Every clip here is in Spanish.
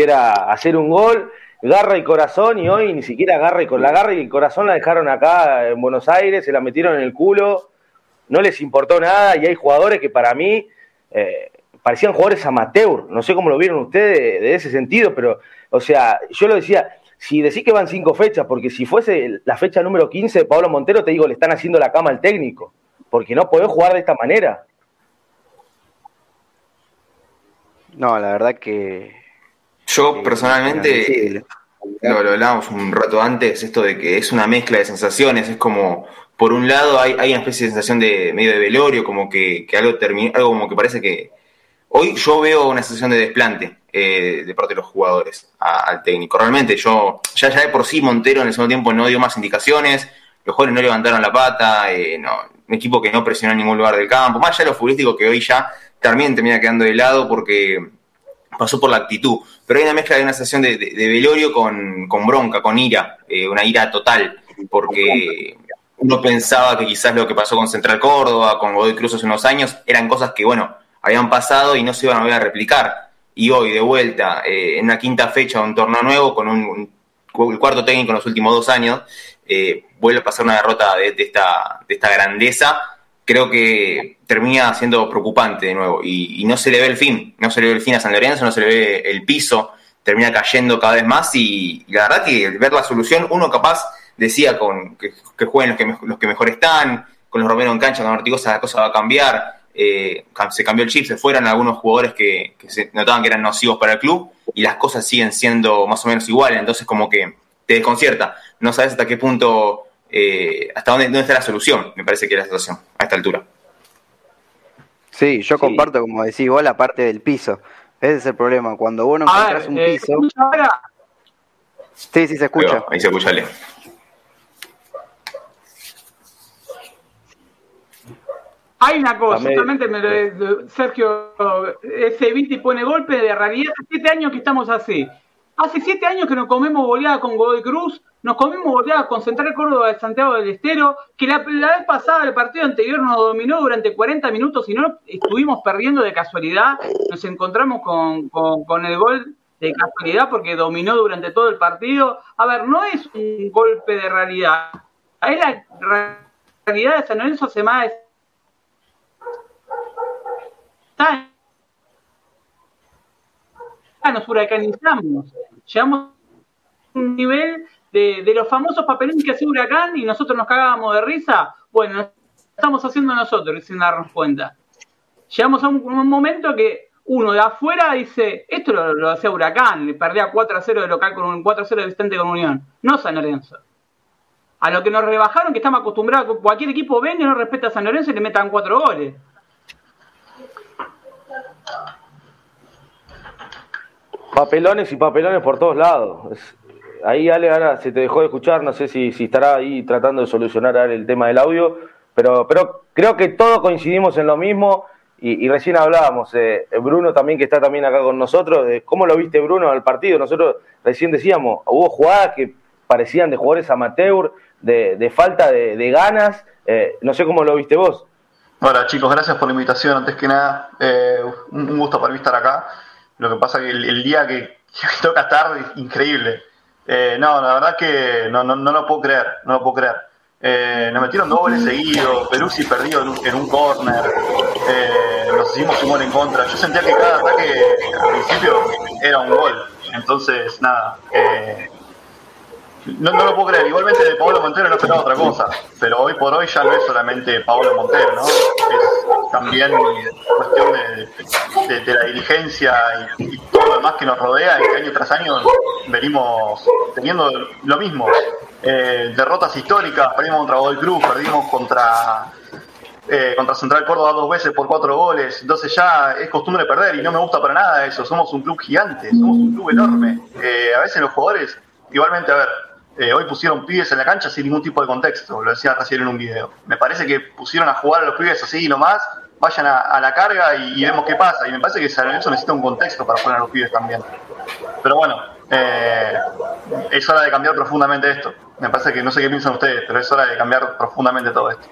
era hacer un gol, garra y corazón, y hoy ni siquiera garra y con la garra y el corazón la dejaron acá en Buenos Aires, se la metieron en el culo, no les importó nada, y hay jugadores que para mí eh, parecían jugadores amateur, no sé cómo lo vieron ustedes de, ese sentido, pero, o sea, yo lo decía, si decís que van cinco fechas, porque si fuese la fecha número 15 de Pablo Montero, te digo, le están haciendo la cama al técnico, porque no podés jugar de esta manera. No, la verdad que yo personalmente, lo, lo hablábamos un rato antes, esto de que es una mezcla de sensaciones, es como, por un lado hay, hay una especie de sensación de medio de velorio, como que, algo termina, algo como que parece que... Hoy yo veo una sensación de desplante eh, de parte de los jugadores al técnico. Realmente yo, ya, ya de por sí Montero en el segundo tiempo no dio más indicaciones, los jugadores no levantaron la pata, eh, no, un equipo que no presionó en ningún lugar del campo, más allá de lo futbolístico que hoy ya también termina quedando de lado porque pasó por la actitud. Pero hay una mezcla de una sensación de, velorio con, bronca, con ira, eh, una ira total, porque uno pensaba que quizás lo que pasó con Central Córdoba, con Godoy Cruz hace unos años, eran cosas que, bueno, habían pasado y no se iban a volver a replicar. Y hoy, de vuelta, eh, en una quinta fecha de un torneo nuevo, con un, cuarto técnico en los últimos dos años, eh, vuelve a pasar una derrota de, esta, de esta grandeza creo que termina siendo preocupante de nuevo. Y, no se le ve el fin, no se le ve el fin a San Lorenzo, no se le ve el piso, termina cayendo cada vez más y, la verdad que ver la solución, uno capaz decía con que, jueguen los que, los que mejor están, con los Romero en cancha, con Ortigosa la cosa va a cambiar, eh, se cambió el chip, se fueron algunos jugadores que, se notaban que eran nocivos para el club y las cosas siguen siendo más o menos iguales, entonces como que te desconcierta, no sabes hasta qué punto eh, hasta dónde, está la solución, me parece que es la situación a esta altura. Sí, yo comparto, como decís vos, la parte del piso. Ese es el problema. Cuando vos no encontrás un eh, piso. Sí, sí, se escucha. ahí se escucha, Leo. Hay una cosa, justamente Sergio, ese Viti pone golpe de realidad. Hace siete años que estamos así. Hace siete años que nos comemos goleada con Godoy Cruz, nos comimos goleada con Central Córdoba de Santiago del Estero, que la, vez pasada, el partido anterior, nos dominó durante 40 minutos y no estuvimos perdiendo de casualidad. Nos encontramos con, con, el gol de casualidad porque dominó durante todo el partido. A ver, no es un golpe de realidad. Ahí la realidad de San Lorenzo hace más. Nos huracanizamos llegamos a un nivel de, los famosos papelones que hace Huracán y nosotros nos cagábamos de risa. Bueno, estamos haciendo nosotros sin darnos cuenta. Llegamos a un, momento que uno de afuera dice, esto lo, hacía Huracán, le perdía 4 a 0 de local con un 4 a 0 de visitante con Unión, no San Lorenzo. A lo que nos rebajaron, que estamos acostumbrados, cualquier equipo venga no respeta a San Lorenzo y le metan 4 goles. Papelones y papelones por todos lados. ahí Ale ahora se te dejó de escuchar, no sé si, estará ahí tratando de solucionar el tema del audio, pero, pero creo que todos coincidimos en lo mismo y, recién hablábamos, eh, Bruno también que está también acá con nosotros, de cómo lo viste Bruno al partido. Nosotros recién decíamos, hubo jugadas que parecían de jugadores amateur, de, falta de, ganas, eh, no sé cómo lo viste vos. Hola chicos, gracias por la invitación, antes que nada, eh, un gusto para mí estar acá. Lo que pasa que el, día que, toca estar es increíble. Eh, no, la verdad que no, no, no, lo puedo creer, no lo puedo creer. Eh, nos metieron dos goles seguidos, Peruzzi perdido en un, en corner, eh, nos hicimos un gol en contra. Yo sentía que cada ataque al principio era un gol. Entonces, nada, eh, no, no, lo puedo creer. Igualmente de Pablo Montero no esperaba otra cosa. Pero hoy por hoy ya no es solamente Pablo Montero, ¿no? Es también cuestión de, la dirigencia y, todo lo demás que nos rodea y que año tras año venimos teniendo lo mismo. Eh, derrotas históricas, perdimos contra Godoy Cruz, perdimos contra eh, contra Central Córdoba dos veces por cuatro goles, entonces ya es costumbre perder y no me gusta para nada eso, somos un club gigante, somos un club enorme, eh, a veces los jugadores, igualmente, a ver, eh, hoy pusieron pibes en la cancha sin ningún tipo de contexto, lo decía recién en un video. Me parece que pusieron a jugar a los pibes así nomás, vayan a, la carga y, vemos qué pasa. Y me parece que San Lorenzo necesita un contexto para poner a los pibes también. Pero bueno, eh, es hora de cambiar profundamente esto. Me parece que no sé qué piensan ustedes, pero es hora de cambiar profundamente todo esto.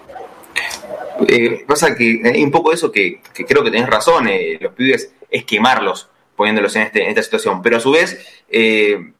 Eh, pasa que hay un poco eso que, creo que tenés razón, los pibes es quemarlos poniéndolos en, este, esta situación. Pero a su vez, eh,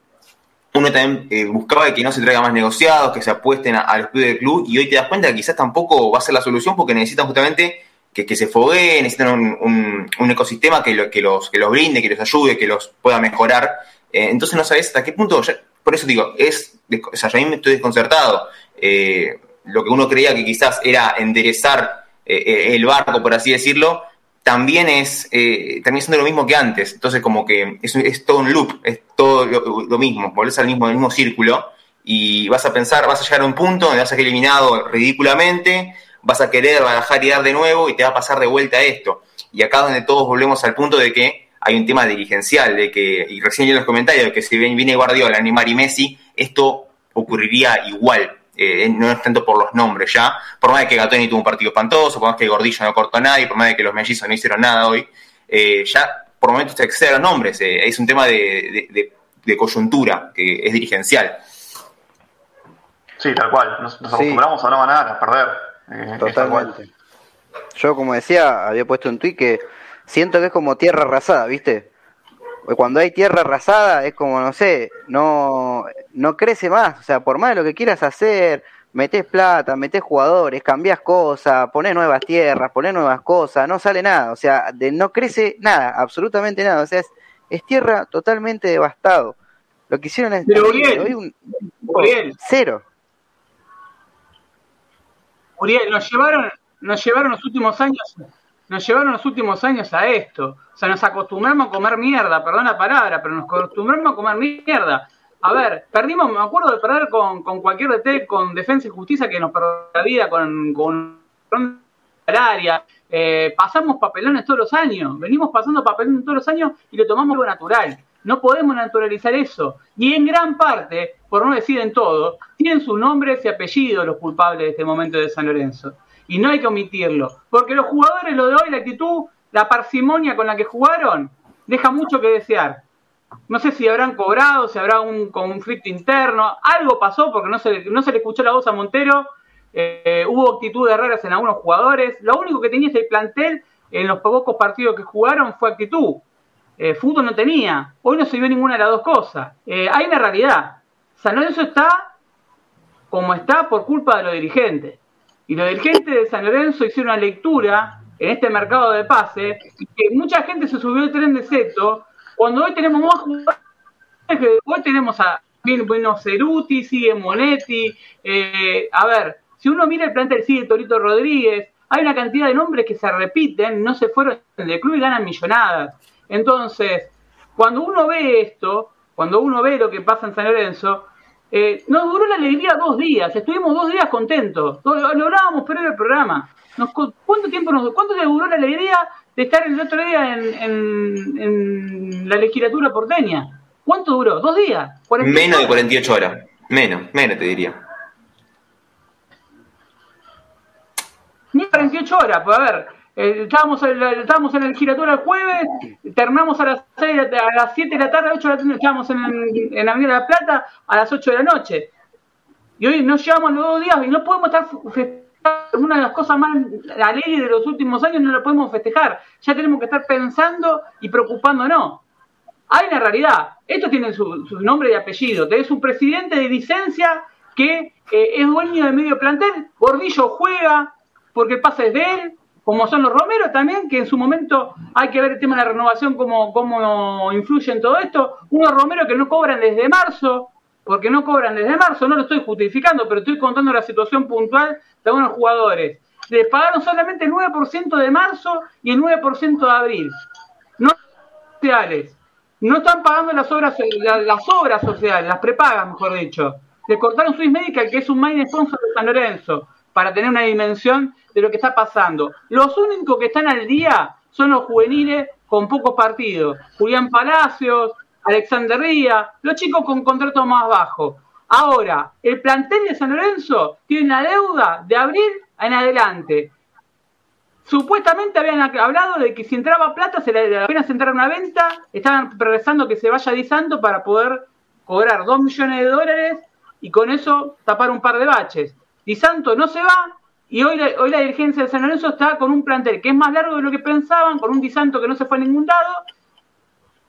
uno también eh, buscaba que no se traiga más negociados, que se apuesten al estudio del club, y hoy te das cuenta que quizás tampoco va a ser la solución porque necesitan justamente que, que se fogueen, necesitan un, un, ecosistema que, que, los, que los brinde, que los ayude, que los pueda mejorar. Eh, entonces no sabes hasta qué punto, por eso digo, es, o sea, yo a me estoy desconcertado. Eh, lo que uno creía que quizás era enderezar el barco, por así decirlo, también es eh, también siendo lo mismo que antes. Entonces, como que es, es todo un loop, es todo lo, mismo, volvés al mismo, mismo círculo y vas a pensar, vas a llegar a un punto donde vas a quedar eliminado ridículamente, vas a querer bajar y dar de nuevo y te va a pasar de vuelta esto. Y acá donde todos volvemos al punto de que hay un tema dirigencial, de que, y recién en los comentarios, que si viene Guardiola, Neymar y Messi, esto ocurriría igual. Eh, no es tanto por los nombres ya, por más de que Gatoni tuvo un partido espantoso, por más que Gordillo no cortó a nadie, por más de que los mellizos no hicieron nada hoy, eh, ya por momentos te excede los nombres, eh, es un tema de, coyuntura, que es dirigencial. Sí, tal cual, nos, acostumbramos a no ganar, a perder. Totalmente. Yo, como decía, había puesto un tuit que siento que es como tierra arrasada, ¿viste? Cuando hay tierra arrasada es como, no sé, no, no crece más. O sea, por más de lo que quieras hacer, metes plata, metes jugadores, cambias cosas, pones nuevas tierras, pones nuevas cosas, no sale nada. O sea, de, no crece nada, absolutamente nada. O sea, es, tierra totalmente devastado. Lo que hicieron es... Pero Uriel, un, cero. Uriel, nos llevaron, nos llevaron los últimos años nos llevaron los últimos años a esto. O sea, nos acostumbramos a comer mierda, perdón la palabra, pero nos acostumbramos a comer mierda. A ver, perdimos, me acuerdo de perder con, con cualquier DT, con Defensa y Justicia que nos perdió la vida, con, con área. Eh, pasamos papelones todos los años, venimos pasando papelones todos los años y lo tomamos lo natural. No podemos naturalizar eso. Y en gran parte, por no decir en todo, tienen sus nombres y apellidos los culpables de este momento de San Lorenzo y no hay que omitirlo. Porque los jugadores, lo de hoy, la actitud, la parsimonia con la que jugaron, deja mucho que desear. No sé si habrán cobrado, si habrá un conflicto interno, algo pasó porque no se, no se le escuchó la voz a Montero, eh, hubo actitudes raras en algunos jugadores. Lo único que tenía este plantel en los pocos partidos que jugaron fue actitud. Eh, fútbol no tenía. Hoy no se vio ninguna de las dos cosas. Eh, hay una realidad. San Lorenzo está como está por culpa de los dirigentes. Y los dirigentes de San Lorenzo hicieron una lectura en este mercado de pase que mucha gente se subió al tren de Seto cuando hoy tenemos jugadores hoy tenemos a bueno, Ceruti, sigue Monetti, eh, a ver, si uno mira el plantel, sigue Torito Rodríguez, hay una cantidad de nombres que se repiten, no se fueron del club y ganan millonadas. Entonces, cuando uno ve esto, cuando uno ve lo que pasa en San Lorenzo, eh, nos duró la alegría dos días, estuvimos dos días contentos, lo hablábamos pero el programa. ¿Cuánto tiempo nos cuánto duró la alegría de estar el otro día en, la legislatura porteña? ¿Cuánto duró? ¿Dos días? Menos de 48 horas. Menos, menos te diría. Ni 48 horas, pues a ver, eh, estábamos, la, estábamos en el giratorio el jueves, terminamos a las, 6, a las 7 de la tarde, 8 de la tarde, estábamos en, en la Avenida de la Plata a las 8 de la noche. Y hoy nos llevamos los dos días y no podemos estar festejando una de las cosas más alegres de los últimos años, no lo podemos festejar. Ya tenemos que estar pensando y preocupándonos. Hay una realidad. Esto tiene su, su nombre y apellido. Tenés un presidente de licencia que eh, es dueño de medio plantel. Gordillo juega porque el pase de él como son los Romero también, que en su momento hay que ver el tema de la renovación, cómo, cómo influye en todo esto. Unos Romero que no cobran desde marzo, porque no cobran desde marzo, no lo estoy justificando, pero estoy contando la situación puntual de algunos jugadores. Les pagaron solamente el 9% de marzo y el 9% de abril. No sociales. No están pagando las obras, las obras sociales, las prepagas, mejor dicho. Le cortaron Swiss Medical, que es un main sponsor de San Lorenzo para tener una dimensión de lo que está pasando. Los únicos que están al día son los juveniles con pocos partidos. Julián Palacios, Alexander Ría, los chicos con contrato más bajo. Ahora, el plantel de San Lorenzo tiene una deuda de abril en adelante. Supuestamente habían hablado de que si entraba plata, se le apenas entrar una venta, estaban progresando que se vaya disando para poder cobrar 2 millones de dólares y con eso tapar un par de baches. Di Santo no se va y hoy la, hoy la dirigencia de San Lorenzo está con un plantel que es más largo de lo que pensaban, con un Di Santo que no se fue a ningún lado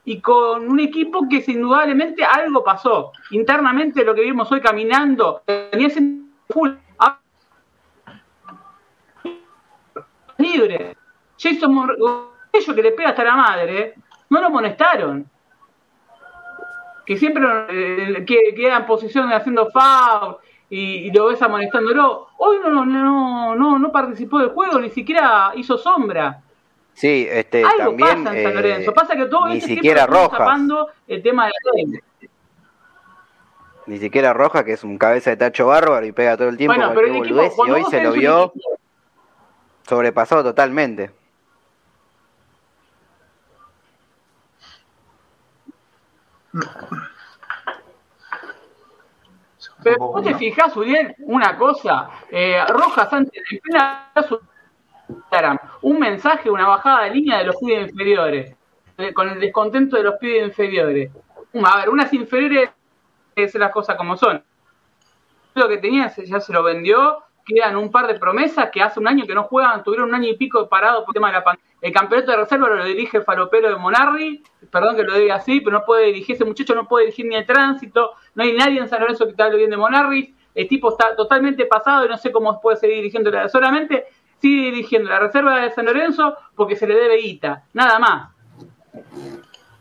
y con un equipo que indudablemente algo pasó. Internamente lo que vimos hoy caminando, tenía ese full libre. Jason Morello que le pega hasta la madre, no lo molestaron. Que siempre eh, queda en posición de haciendo foul y, lo ves amonestándolo. Hoy no, no, no, no, no participó del juego, ni siquiera hizo sombra. Sí, este, Algo también, pasa en San Lorenzo. pasa que todo ni este siquiera Rojas. tapando el tema de la Ni siquiera Roja, que es un cabeza de tacho bárbaro y pega todo el tiempo Bueno, pero el equipo, boludez, y hoy se lo vio equipo- sobrepasado totalmente. Pero vos te fijás, Uriel, una cosa, eh, Rojas antes de plena su Instagram, un mensaje, una bajada de línea de los pibes inferiores, eh, con el descontento de los pibes inferiores. A ver, unas inferiores, es las cosas como son. Lo que tenía ya se lo vendió, quedan un par de promesas que hace un año que no juegan, tuvieron un año y pico parado por el tema de la pandemia. El campeonato de reserva lo dirige el de Monarri, perdón que lo diga así, pero no puede dirigir, ese muchacho no puede dirigir ni el tránsito, no hay nadie en San Lorenzo que te hable bien de Monarri, el tipo está totalmente pasado y no sé cómo puede seguir dirigiendo, la- solamente sigue dirigiendo la reserva de San Lorenzo porque se le debe guita, nada más.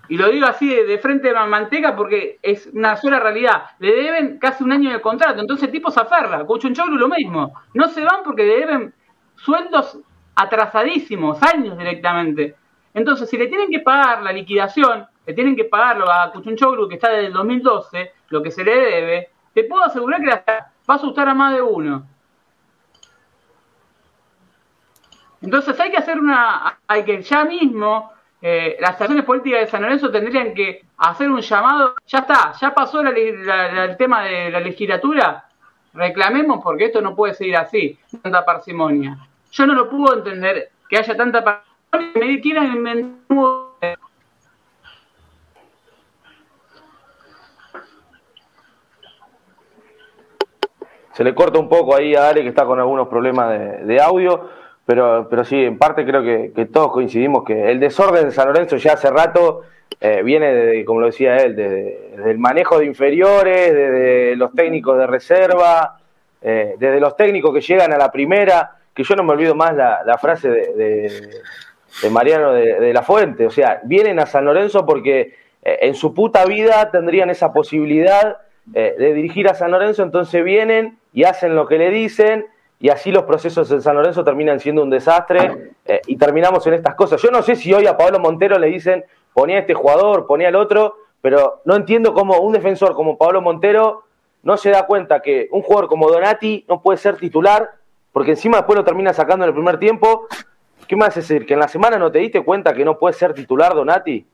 Y lo digo así de, frente de manteca porque es una sola realidad. Le deben casi un año de contrato, entonces el tipo se aferra. Cuchunchoglu lo mismo. No se van porque le deben sueldos atrasadísimos, años directamente. Entonces, si le tienen que pagar la liquidación, le tienen que pagarlo a Cuchunchoglu que está desde el 2012, lo que se le debe, te puedo asegurar que la- va a asustar a más de uno. Entonces hay que hacer una, hay que ya mismo eh, las acciones políticas de San Lorenzo tendrían que hacer un llamado, ya está, ya pasó la el tema de la legislatura, reclamemos porque esto no puede seguir así, tanta parsimonia. Yo no lo puedo entender que haya tanta parsimonia, me quieran inventar Se le corta un poco ahí a Ale que está con algunos problemas de audio, pero, pero sí, en parte creo que, todos coincidimos que el desorden de San Lorenzo ya hace rato eh, viene, de, como lo decía él, desde, manejo de inferiores, desde los técnicos de reserva, eh, desde los técnicos que llegan a la primera, que yo no me olvido más la, la frase de, de- de Mariano de, de la Fuente, o sea, vienen a San Lorenzo porque eh, en su puta vida tendrían esa posibilidad eh, de dirigir a San Lorenzo, entonces vienen y hacen lo que le dicen y así los procesos en San Lorenzo terminan siendo un desastre eh, y terminamos en estas cosas. Yo no sé si hoy a Pablo Montero le dicen ponía a este jugador, ponía al otro, pero no entiendo cómo un defensor como Pablo Montero no se da cuenta que un jugador como Donati no puede ser titular porque encima después lo termina sacando en el primer tiempo. ¿Qué más es decir? ¿Que en la semana no te diste cuenta que no puede ser titular Donati?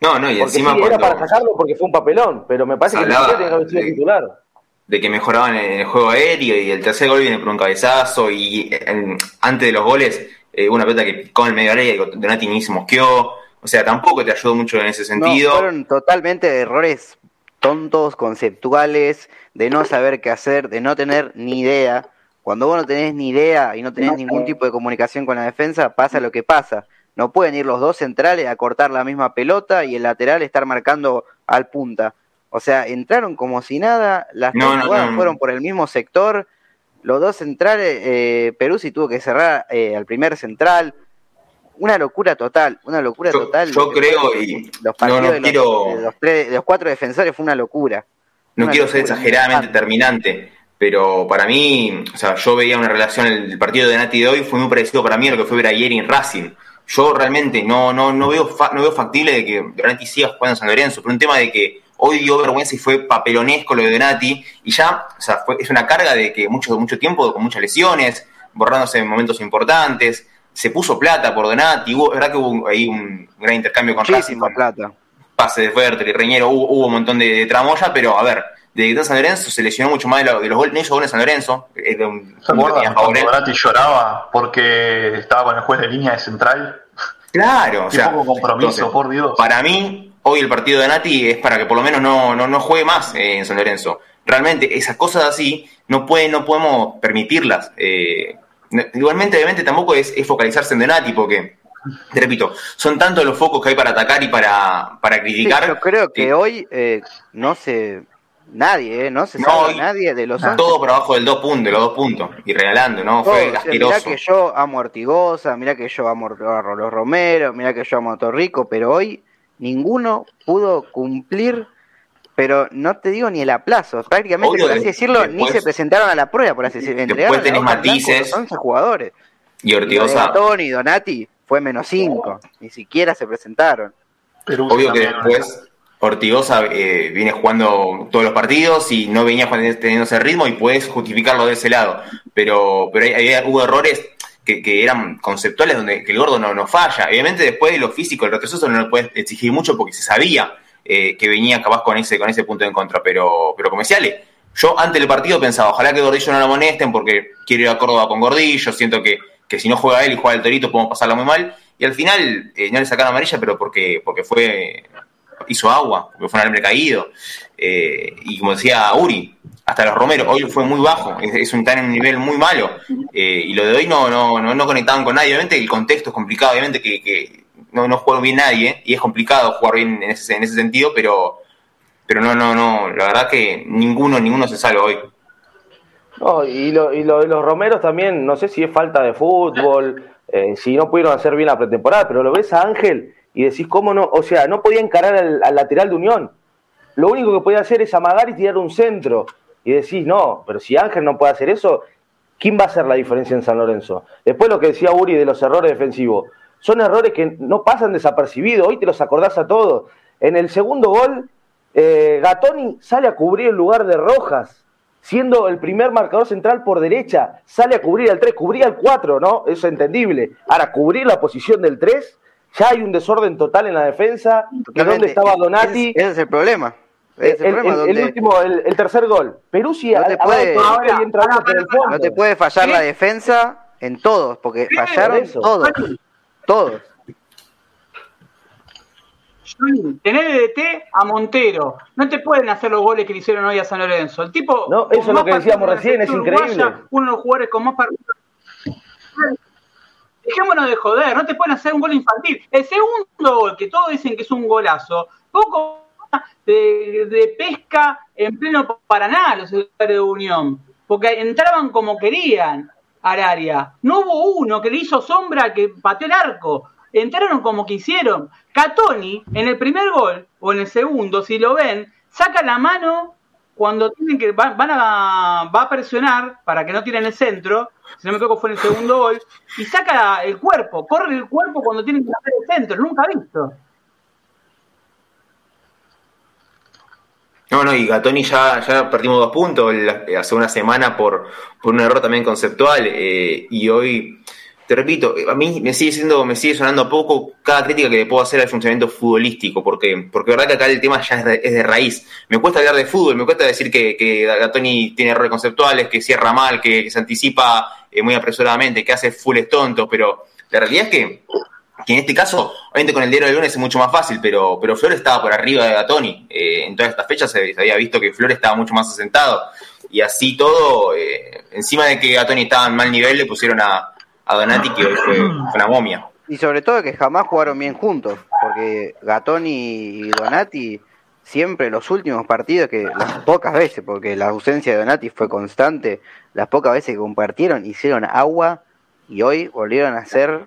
No, no, y Porque encima sí, era para sacarlo porque fue un papelón, pero me parece que haber sido de- titular. De que mejoraban en el juego aéreo y el tercer gol viene por un cabezazo y en- antes de los goles eh, una pelota que picó en el medio área y Donati ni se mosqueó. O sea, tampoco te ayudó mucho en ese sentido. No, fueron totalmente errores tontos, conceptuales, de no saber qué hacer, de no tener ni idea. Cuando vos no tenés ni idea y no tenés ningún tipo de comunicación con la defensa, pasa lo que pasa. No pueden ir los dos centrales a cortar la misma pelota y el lateral estar marcando al punta. O sea, entraron como si nada, las No, jugadas no. fueron por el mismo sector, los dos centrales, eh, Peruzzi tuvo que cerrar eh, al primer central, una locura total, una locura Yo- total. yo creo y los partidos de, los, quiero- de los tres- de los cuatro defensores fue una locura. No Una quiero ser exageradamente terminante, pero para mí, o sea, yo veía una relación, el partido de Nati de hoy fue muy parecido para mí a lo que fue ver ayer en Racing. Yo realmente no, no, no, veo, fa- no veo factible de que Donati siga jugando en San Lorenzo, por un tema de que hoy dio vergüenza y fue papelonesco lo de Donati, y ya, o sea, fue, es una carga de que mucho, mucho tiempo, con muchas lesiones, borrándose en momentos importantes, se puso plata por Donati, hubo, es verdad que hubo ahí un gran intercambio con Racing, plata. pase de Fertel y Reñero, hubo, hubo un montón de, de tramoya, pero a ver, de San Lorenzo se lesionó mucho más de, lo- de los goles, no hizo goles en San Lorenzo, era un, ¿Se un que tenía acuerdan a favor cuando él. Donati lloraba porque estaba con el juez de línea de central? Claro, o sea, poco compromiso, entonces, por Dios. para mí, hoy el partido de Nati es para que por lo menos no, no, no juegue más eh, en San Lorenzo. Realmente, esas cosas así no pueden, no podemos permitirlas. Eh, igualmente, obviamente, tampoco es, es focalizarse en Donati, porque te repito, son tantos los focos que hay para atacar y para, para criticar. yo creo que hoy eh, no se Nadie, ¿eh? No se sabe nadie de los Todo por abajo del dos puntos, los dos puntos. Y regalando, ¿no? Fue Mirá que yo amo Artigosa, mirá que yo amo a los Romero, mirá que yo amo a Torrico, pero hoy ninguno pudo cumplir, pero no te digo ni el aplazo. Prácticamente, por así decirlo, ni se presentaron a la prueba, por así decirlo. Después tenés matices. 11 jugadores. Y Ortigosa. Tony Donati fue menos 5. Ni siquiera se presentaron. Pero Obvio que después Ortigosa eh, viene jugando todos los partidos y no venía teniendo ese ritmo y puedes justificarlo de ese lado. Pero, pero hubo errores que, eran conceptuales donde el gordo no, no falla. Obviamente después de lo físico, el retroceso no lo puedes exigir mucho porque se sabía eh, que venía capaz con ese, con ese punto en contra. Pero, pero Ale, yo antes del partido pensaba, ojalá que Gordillo no lo amonesten porque quiero ir a Córdoba con Gordillo, siento que, que si no juega él y juega el Torito podemos pasarlo muy mal. Y al final eh, no le sacaron amarilla, pero porque, porque fue hizo agua, porque fue un alambre caído. Eh, y como decía Uri, hasta los Romero, hoy fue muy bajo, es, un tan en un nivel muy malo. Eh, y lo de hoy no, no, no, no, conectaban con nadie. Obviamente el contexto es complicado, obviamente que, no, no jugó bien nadie, y es complicado jugar bien en ese, en ese sentido, pero, pero no, no, no, la verdad que ninguno, ninguno se salva hoy. No, y lo, y lo de los Romeros también, no sé si es falta de fútbol, eh, si no pudieron hacer bien la pretemporada, pero lo ves a Ángel y decís, ¿cómo no? O sea, no podía encarar al, lateral de Unión. Lo único que podía hacer es amagar y tirar un centro. Y decís, no, pero si Ángel no puede hacer eso, ¿quién va a hacer la diferencia en San Lorenzo? Después lo que decía Uri de los errores defensivos. Son errores que no pasan desapercibidos, hoy te los acordás a todos. En el segundo gol, eh, Gatoni sale a cubrir el lugar de Rojas, siendo el primer marcador central por derecha, sale a cubrir al 3, cubría el 4, ¿no? Eso es entendible. Ahora, cubrir la posición del 3 ya hay un desorden total en la defensa. ¿De dónde estaba Donati? Ese, es el problema. El, último, el, tercer gol. Peruzzi no te puede, no te puede fallar la defensa en todos, porque fallaron todos. Todos. Tener de DT a Montero. No te pueden hacer los goles que le hicieron hoy a San Lorenzo. El tipo. No, eso es lo que decíamos recién, es increíble. uno de los jugadores con más Dejémonos de joder, no te pueden hacer un gol infantil. El segundo gol, que todos dicen que es un golazo, poco de, pesca en pleno Paraná, los jugadores de Unión, porque entraban como querían al área. No hubo uno que le hizo sombra que pateó el arco. Entraron como quisieron. Catoni, en el primer gol, o en el segundo, si lo ven, saca la mano cuando tienen que van, a va a presionar para que no tiren el centro, si no me equivoco fue en el segundo gol, y saca el cuerpo, corre el cuerpo cuando tienen que hacer el centro, nunca visto. No, no, y Gatoni ya, ya perdimos dos puntos hace una semana por, un error también conceptual, eh, y hoy te repito, a mí me sigue siendo, me sigue sonando poco cada crítica que le puedo hacer al funcionamiento futbolístico, porque, porque verdad que acá el tema ya es de, raíz. Me cuesta hablar de fútbol, me cuesta decir que, que Gatoni tiene errores conceptuales, que cierra mal, que, se anticipa eh, muy apresuradamente, que hace full tontos, pero la realidad es que, que en este caso, obviamente con el diario de lunes es mucho más fácil, pero, pero Flores estaba por arriba de Gatoni. Eh, en todas estas fechas se, había visto que Flores estaba mucho más asentado. Y así todo, eh, encima de que Gatoni estaba en mal nivel, le pusieron a a Donati, que hoy fue una momia. Y sobre todo que jamás jugaron bien juntos, porque Gatoni y Donati siempre los últimos partidos, que las pocas veces, porque la ausencia de Donati fue constante, las pocas veces que compartieron, hicieron agua y hoy volvieron a ser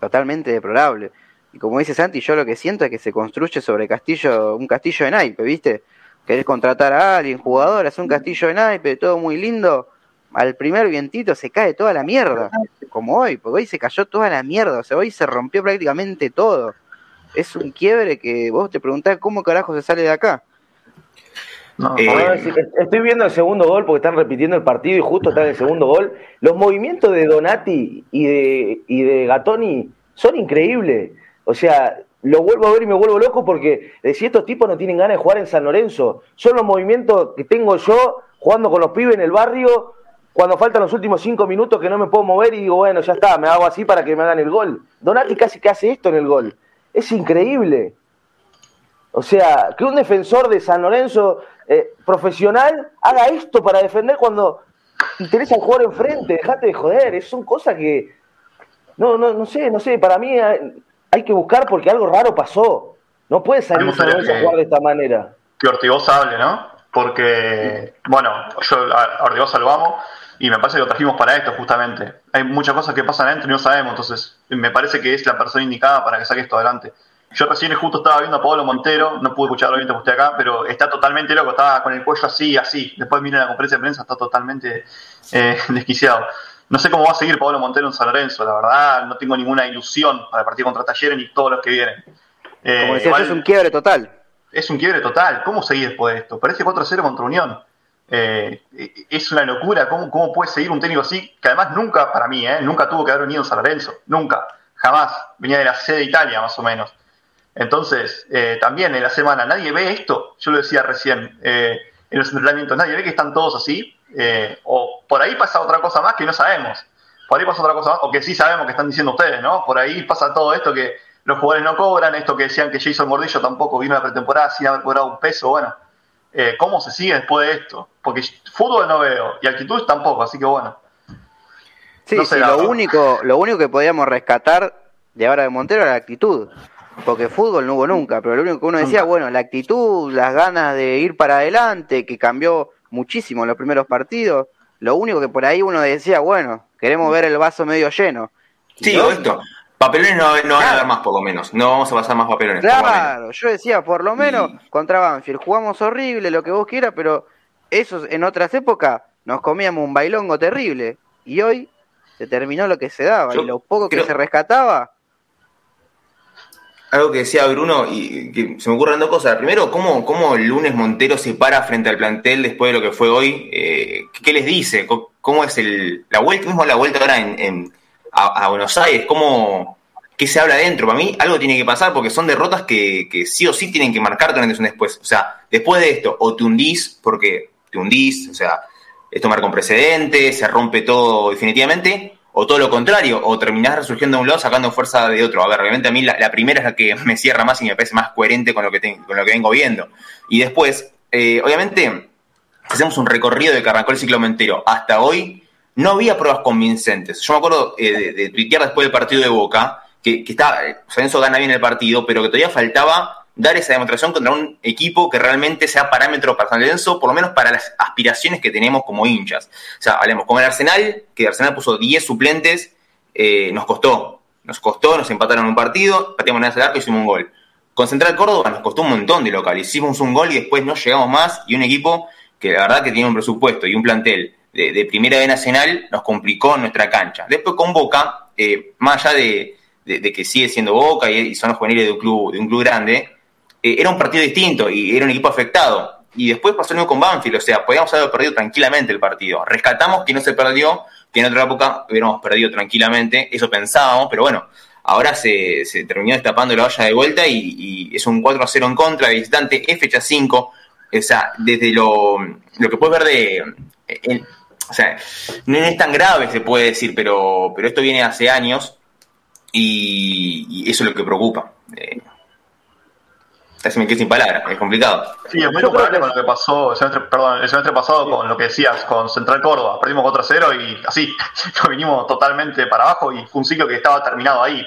totalmente deplorable. Y como dice Santi, yo lo que siento es que se construye sobre castillo, un castillo de naipe, ¿viste? Querés contratar a alguien, jugador, hacer un castillo de naipe, todo muy lindo, al primer vientito se cae toda la mierda, como hoy, porque hoy se cayó toda la mierda, o sea, hoy se rompió prácticamente todo. Es un quiebre que vos te preguntás cómo carajo se sale de acá. Eh, estoy viendo el segundo gol porque están repitiendo el partido y justo está en el segundo gol. Los movimientos de Donati y de, y de Gatoni son increíbles. O sea, lo vuelvo a ver y me vuelvo loco porque si estos tipos no tienen ganas de jugar en San Lorenzo, son los movimientos que tengo yo jugando con los pibes en el barrio cuando faltan los últimos cinco minutos que no me puedo mover y digo, bueno, ya está, me hago así para que me hagan el gol. Donati casi que hace esto en el gol. Es increíble. O sea, que un defensor de San Lorenzo eh, profesional haga esto para defender cuando tenés al jugador enfrente. Dejate de joder. Son cosas que no, no, no sé, no sé, para mí hay, que buscar porque algo raro pasó. No puede salir a jugar de esta manera. Que Ortigosa hable, ¿no? Porque, bueno, yo a Ortigosa lo amo y me parece que lo trajimos para esto justamente. Hay muchas cosas que pasan adentro y no sabemos, entonces me parece que es la persona indicada para que saque esto adelante. Yo recién justo estaba viendo a Pablo Montero, no pude escucharlo porque estoy acá, pero está totalmente loco, estaba con el cuello así, así. Después mira la conferencia de prensa, está totalmente eh, desquiciado. No sé cómo va a seguir Pablo Montero en San Lorenzo, la verdad, no tengo ninguna ilusión para el partido contra Talleres ni todos los que vienen. Eh, Como decías, es un quiebre total. Es un quiebre total. ¿Cómo seguir después de esto? Parece 4-0 contra Unión. Eh, es una locura. ¿Cómo, ¿Cómo puede seguir un técnico así? Que además nunca, para mí, eh, nunca tuvo que haber venido en San Lorenzo. Nunca. Jamás. Venía de la sede de Italia, más o menos. Entonces, también en la semana, nadie ve esto. Yo lo decía recién en los entrenamientos. Nadie ve que están todos así. Eh, o por ahí pasa otra cosa más que no sabemos. Por ahí pasa otra cosa más, o que sí sabemos que están diciendo ustedes, ¿no? Por ahí pasa todo esto que los jugadores no cobran, esto que decían que Jason Gordillo tampoco vino a la pretemporada sin haber cobrado un peso, bueno. Eh, ¿Cómo se sigue después de esto? Porque fútbol no veo y actitud tampoco, así que bueno. Sí, lo, único, lo único que podíamos rescatar de ahora de Montero era la actitud. Porque fútbol no hubo nunca, pero lo único que uno decía, bueno, la actitud, las ganas de ir para adelante, que cambió muchísimo en los primeros partidos. Lo único que por ahí uno decía, bueno, queremos ver el vaso medio lleno. Sí, o esto. Papelones no, no van a haber más, por lo menos. No vamos a pasar más papelones. Claro, yo decía, por lo menos contra Banfield jugamos horrible, lo que vos quieras, pero eso en otras épocas nos comíamos un bailongo terrible. Y hoy se terminó lo que se daba. y lo poco que se rescataba, algo que decía Bruno y que se me ocurren dos cosas. Primero, ¿cómo, cómo el lunes Montero se para frente al plantel después de lo que fue hoy? Eh, ¿Qué les dice? ¿Cómo es el, la vuelta, mismo la vuelta ahora en, a, Buenos Aires? ¿Cómo, ¿Qué se habla adentro? Para mí algo tiene que pasar porque son derrotas que, que sí o sí tienen que marcar antes un después. O sea, después de esto, o te hundís porque te hundís, o sea, esto marca un precedente, se rompe todo definitivamente, o todo lo contrario, o terminás resurgiendo de un lado sacando fuerza de otro. A ver, realmente a mí la, primera es la que me cierra más y me parece más coherente con lo que, con lo que vengo viendo. Y después, eh, obviamente, hacemos un recorrido de que arrancó el ciclo entero hasta hoy, no había pruebas convincentes. Yo me acuerdo eh, de, de, después del partido de Boca, que, que está, Lorenzo gana bien el partido, pero que todavía faltaba dar esa demostración contra un equipo que realmente sea parámetro para San Lorenzo, por lo menos para las aspiraciones que tenemos como hinchas. O sea, hablemos con el Arsenal, que Arsenal puso 10 suplentes, eh, nos costó, nos costó, nos empataron un partido, pateamos en el arco y hicimos un gol. Con Central Córdoba nos costó un montón de local, hicimos un gol y después no llegamos más y un equipo que la verdad que tiene un presupuesto y un plantel de, primera de Nacional nos complicó nuestra cancha. Después con Boca, eh, más allá de, que sigue siendo Boca y, son los juveniles de un club, de un club grande, eh, era un partido distinto y era un equipo afectado. Y después pasó lo mismo con Banfield, o sea, podíamos haber perdido tranquilamente el partido. Rescatamos que no se perdió, que en otra época hubiéramos perdido tranquilamente, eso pensábamos, pero bueno, ahora se, terminó destapando la olla de vuelta y, es un 4 a 0 en contra de visitante, es fecha 5, o sea, desde lo, lo que puedes ver de... o sea, no es tan grave, se puede decir, pero, pero esto viene hace años y, eso es lo que preocupa. Eh, Casi me quedé sin palabras, es complicado. Sí, es muy comparable con lo que pasó el semestre, perdón, el semestre pasado con lo que decías, con Central Córdoba. Perdimos 4-0 y así, nos vinimos totalmente para abajo y fue un ciclo que estaba terminado ahí.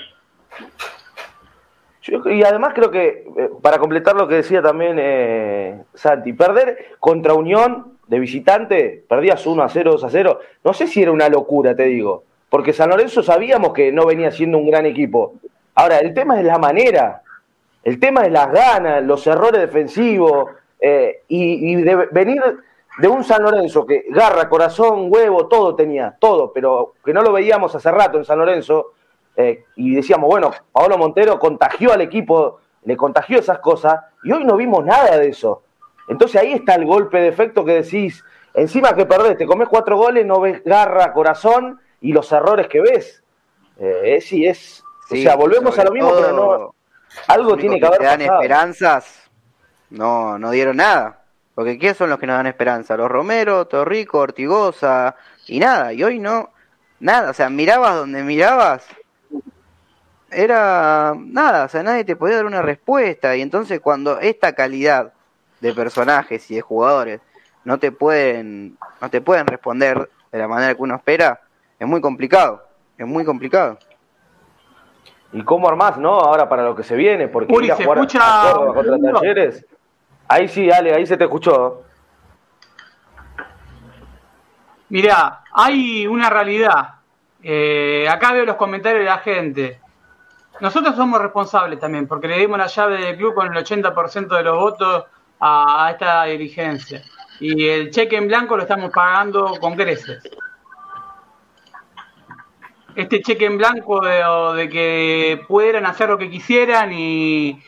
y además creo que, eh, para completar lo que decía también eh, Santi, perder contra Unión de visitante, perdías 1 a 0, 2 a 0, no sé si era una locura, te digo, porque San Lorenzo sabíamos que no venía siendo un gran equipo. Ahora, el tema es la manera, el tema es las ganas, los errores defensivos eh, y, de venir de un San Lorenzo que garra, corazón, huevo, todo tenía, todo, pero que no lo veíamos hace rato en San Lorenzo eh, y decíamos, bueno, Pablo Montero contagió al equipo, le contagió esas cosas y hoy no vimos nada de eso. Entonces ahí está el golpe de efecto que decís, encima que perdés, te comes cuatro goles, no ves garra, corazón y los errores que ves. Eh, sí, es... o sea, volvemos a lo mismo, pero no algo tiene que haber dan esperanzas, no, no dieron nada. Porque ¿qué son los que nos dan esperanza? Los Romero, Torrico, Ortigosa y nada. Y hoy no, nada. O sea, mirabas donde mirabas, era nada. O sea, nadie te podía dar una respuesta. Y entonces cuando esta calidad de personajes y de jugadores no te pueden, no te pueden responder de la manera que uno espera, es muy complicado. Es muy complicado. Y cómo armás, ¿no? Ahora para lo que se viene, porque ir a jugar a contra Talleres. Ahí sí, Ale, ahí se te escuchó. Mirá, hay una realidad. Eh, acá veo los comentarios de la gente. Nosotros somos responsables también, porque le dimos la llave del club con el 80% de los votos a, esta dirigencia. Y el cheque en blanco lo estamos pagando con creces. Este cheque en blanco de, que pudieran hacer lo que quisieran y,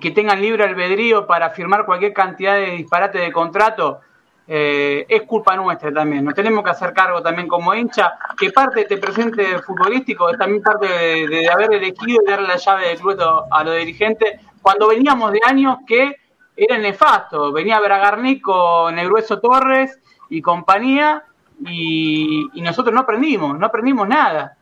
que tengan libre albedrío para firmar cualquier cantidad de disparate de contrato, eh, es culpa nuestra también. Nos tenemos que hacer cargo también como hincha, que parte de este presente futbolístico es también parte de, haber elegido y darle la llave del club a los dirigentes cuando veníamos de años que eran nefastos. Venía Bragarnik con el Grueso Torres y compañía y, nosotros no aprendimos, no aprendimos nada.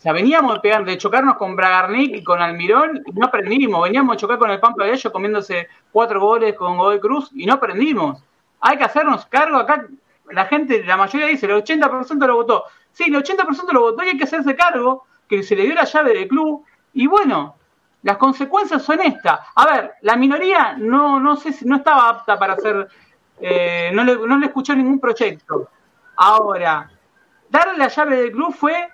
O sea, veníamos de, pegar, de chocarnos con Bragarnik y con Almirón y no aprendimos. Veníamos de chocar con el Pampa de ellos comiéndose cuatro goles con Godoy Cruz y no aprendimos hay que hacernos cargo acá. La gente, la mayoría dice, el 80% lo votó. Sí, el 80% lo votó y hay que hacerse cargo que se le dio la llave del club. Y bueno, las consecuencias son estas. A ver, la minoría no, no sé si no estaba apta para hacer, eh, no, le, no le escuchó ningún proyecto. Ahora, darle la llave del club fue,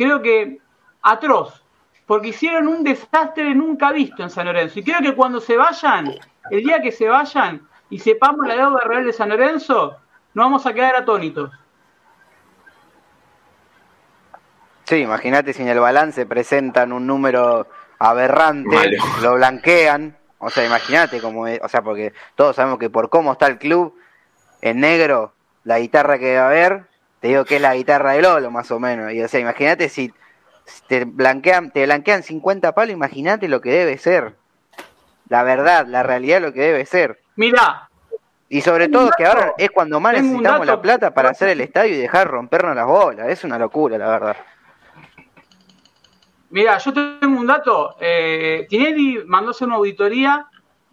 creo que, atroz, porque hicieron un desastre nunca visto en San Lorenzo. Y creo que cuando se vayan, el día que se vayan, y sepamos la deuda real de San Lorenzo, no vamos a quedar atónitos. Sí, imagínate si en el balance presentan un número aberrante, lo blanquean, o sea, imagínate como, o sea, porque todos sabemos que por cómo está el club, en negro, la guitarra que va a haber, te digo que es la guitarra de Lolo, más o menos, y o sea, imagínate si te blanquean, te blanquean 50 palos, imagínate lo que debe ser. La verdad, la realidad lo que debe ser. Mira. Y sobre todo que ahora es cuando más necesitamos la plata para hacer el estadio y dejar rompernos las bolas. Es una locura, la verdad. Mira, yo tengo un dato. Eh, Tinelli mandó hacer una auditoría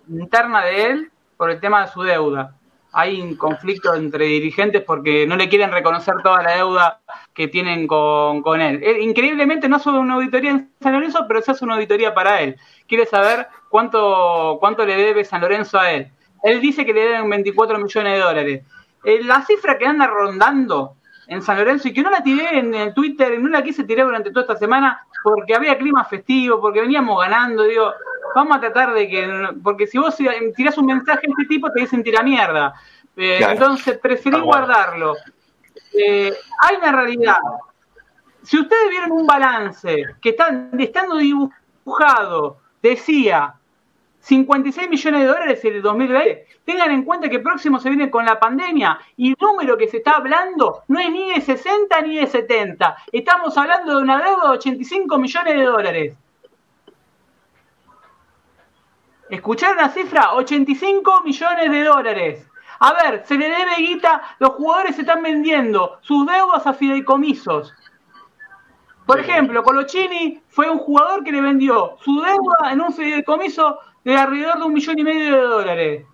interna de él por el tema de su deuda. Hay un conflicto entre dirigentes porque no le quieren reconocer toda la deuda que tienen con, con él. Eh, increíblemente no hace una auditoría en San Lorenzo, pero se hace una auditoría para él. Quiere saber cuánto, cuánto le debe San Lorenzo a él. Él dice que le deben 24 millones de dólares. Eh, la cifra que anda rondando en San Lorenzo y que no la tiré en el Twitter, no la quise tirar durante toda esta semana porque había clima festivo, porque veníamos ganando, digo, vamos a tratar de que, porque si vos tirás un mensaje a este tipo te dicen tira mierda. Eh, entonces preferí guardarlo. Eh, hay una realidad. Si ustedes vieron un balance que está estando dibujado, decía 56 millones de dólares en el 2020. Tengan en cuenta que próximo se viene con la pandemia y el número que se está hablando no es ni de 60 ni de 70. Estamos hablando de una deuda de 85 millones de dólares. ¿Escucharon la cifra? 85 millones de dólares. A ver, se le debe guita, los jugadores se están vendiendo sus deudas a fideicomisos. Por ejemplo, Colochini fue un jugador que le vendió su deuda en un fideicomiso de alrededor de un millón y medio de dólares.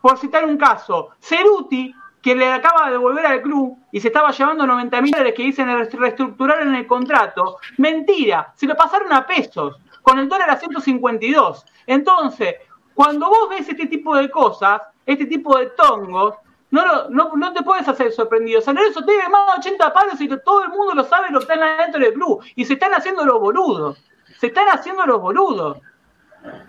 Por citar un caso, Ceruti, que le acaba de volver al club y se estaba llevando 90 mil dólares que dicen reestructurar en el contrato, mentira, se lo pasaron a pesos, con el dólar a 152. Entonces, cuando vos ves este tipo de cosas, este tipo de tongos, no, no, no te puedes hacer sorprendido. San Lorenzo tiene más de 80 palos y todo el mundo lo sabe lo que están dentro del club. Y se están haciendo los boludos. Se están haciendo los boludos.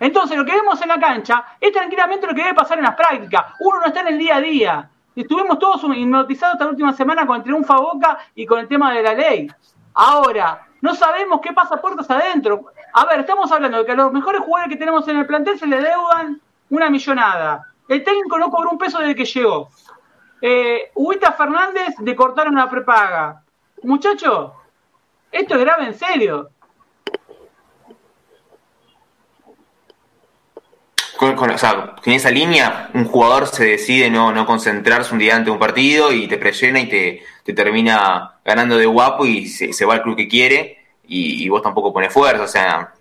Entonces, lo que vemos en la cancha es tranquilamente lo que debe pasar en las prácticas. Uno no está en el día a día. Estuvimos todos hipnotizados esta última semana con el triunfo a Boca y con el tema de la ley. Ahora, no sabemos qué pasa puertas adentro. A ver, estamos hablando de que a los mejores jugadores que tenemos en el plantel se le deudan una millonada. El técnico no cobró un peso desde que llegó. Eh, Fernández le cortaron la prepaga. Muchachos, esto es grave en serio. con, o sea, en esa línea, un jugador se decide no, no concentrarse un día ante un partido y te presiona y te, te termina ganando de guapo y se, va al club que quiere y, vos tampoco pones fuerza, o sea,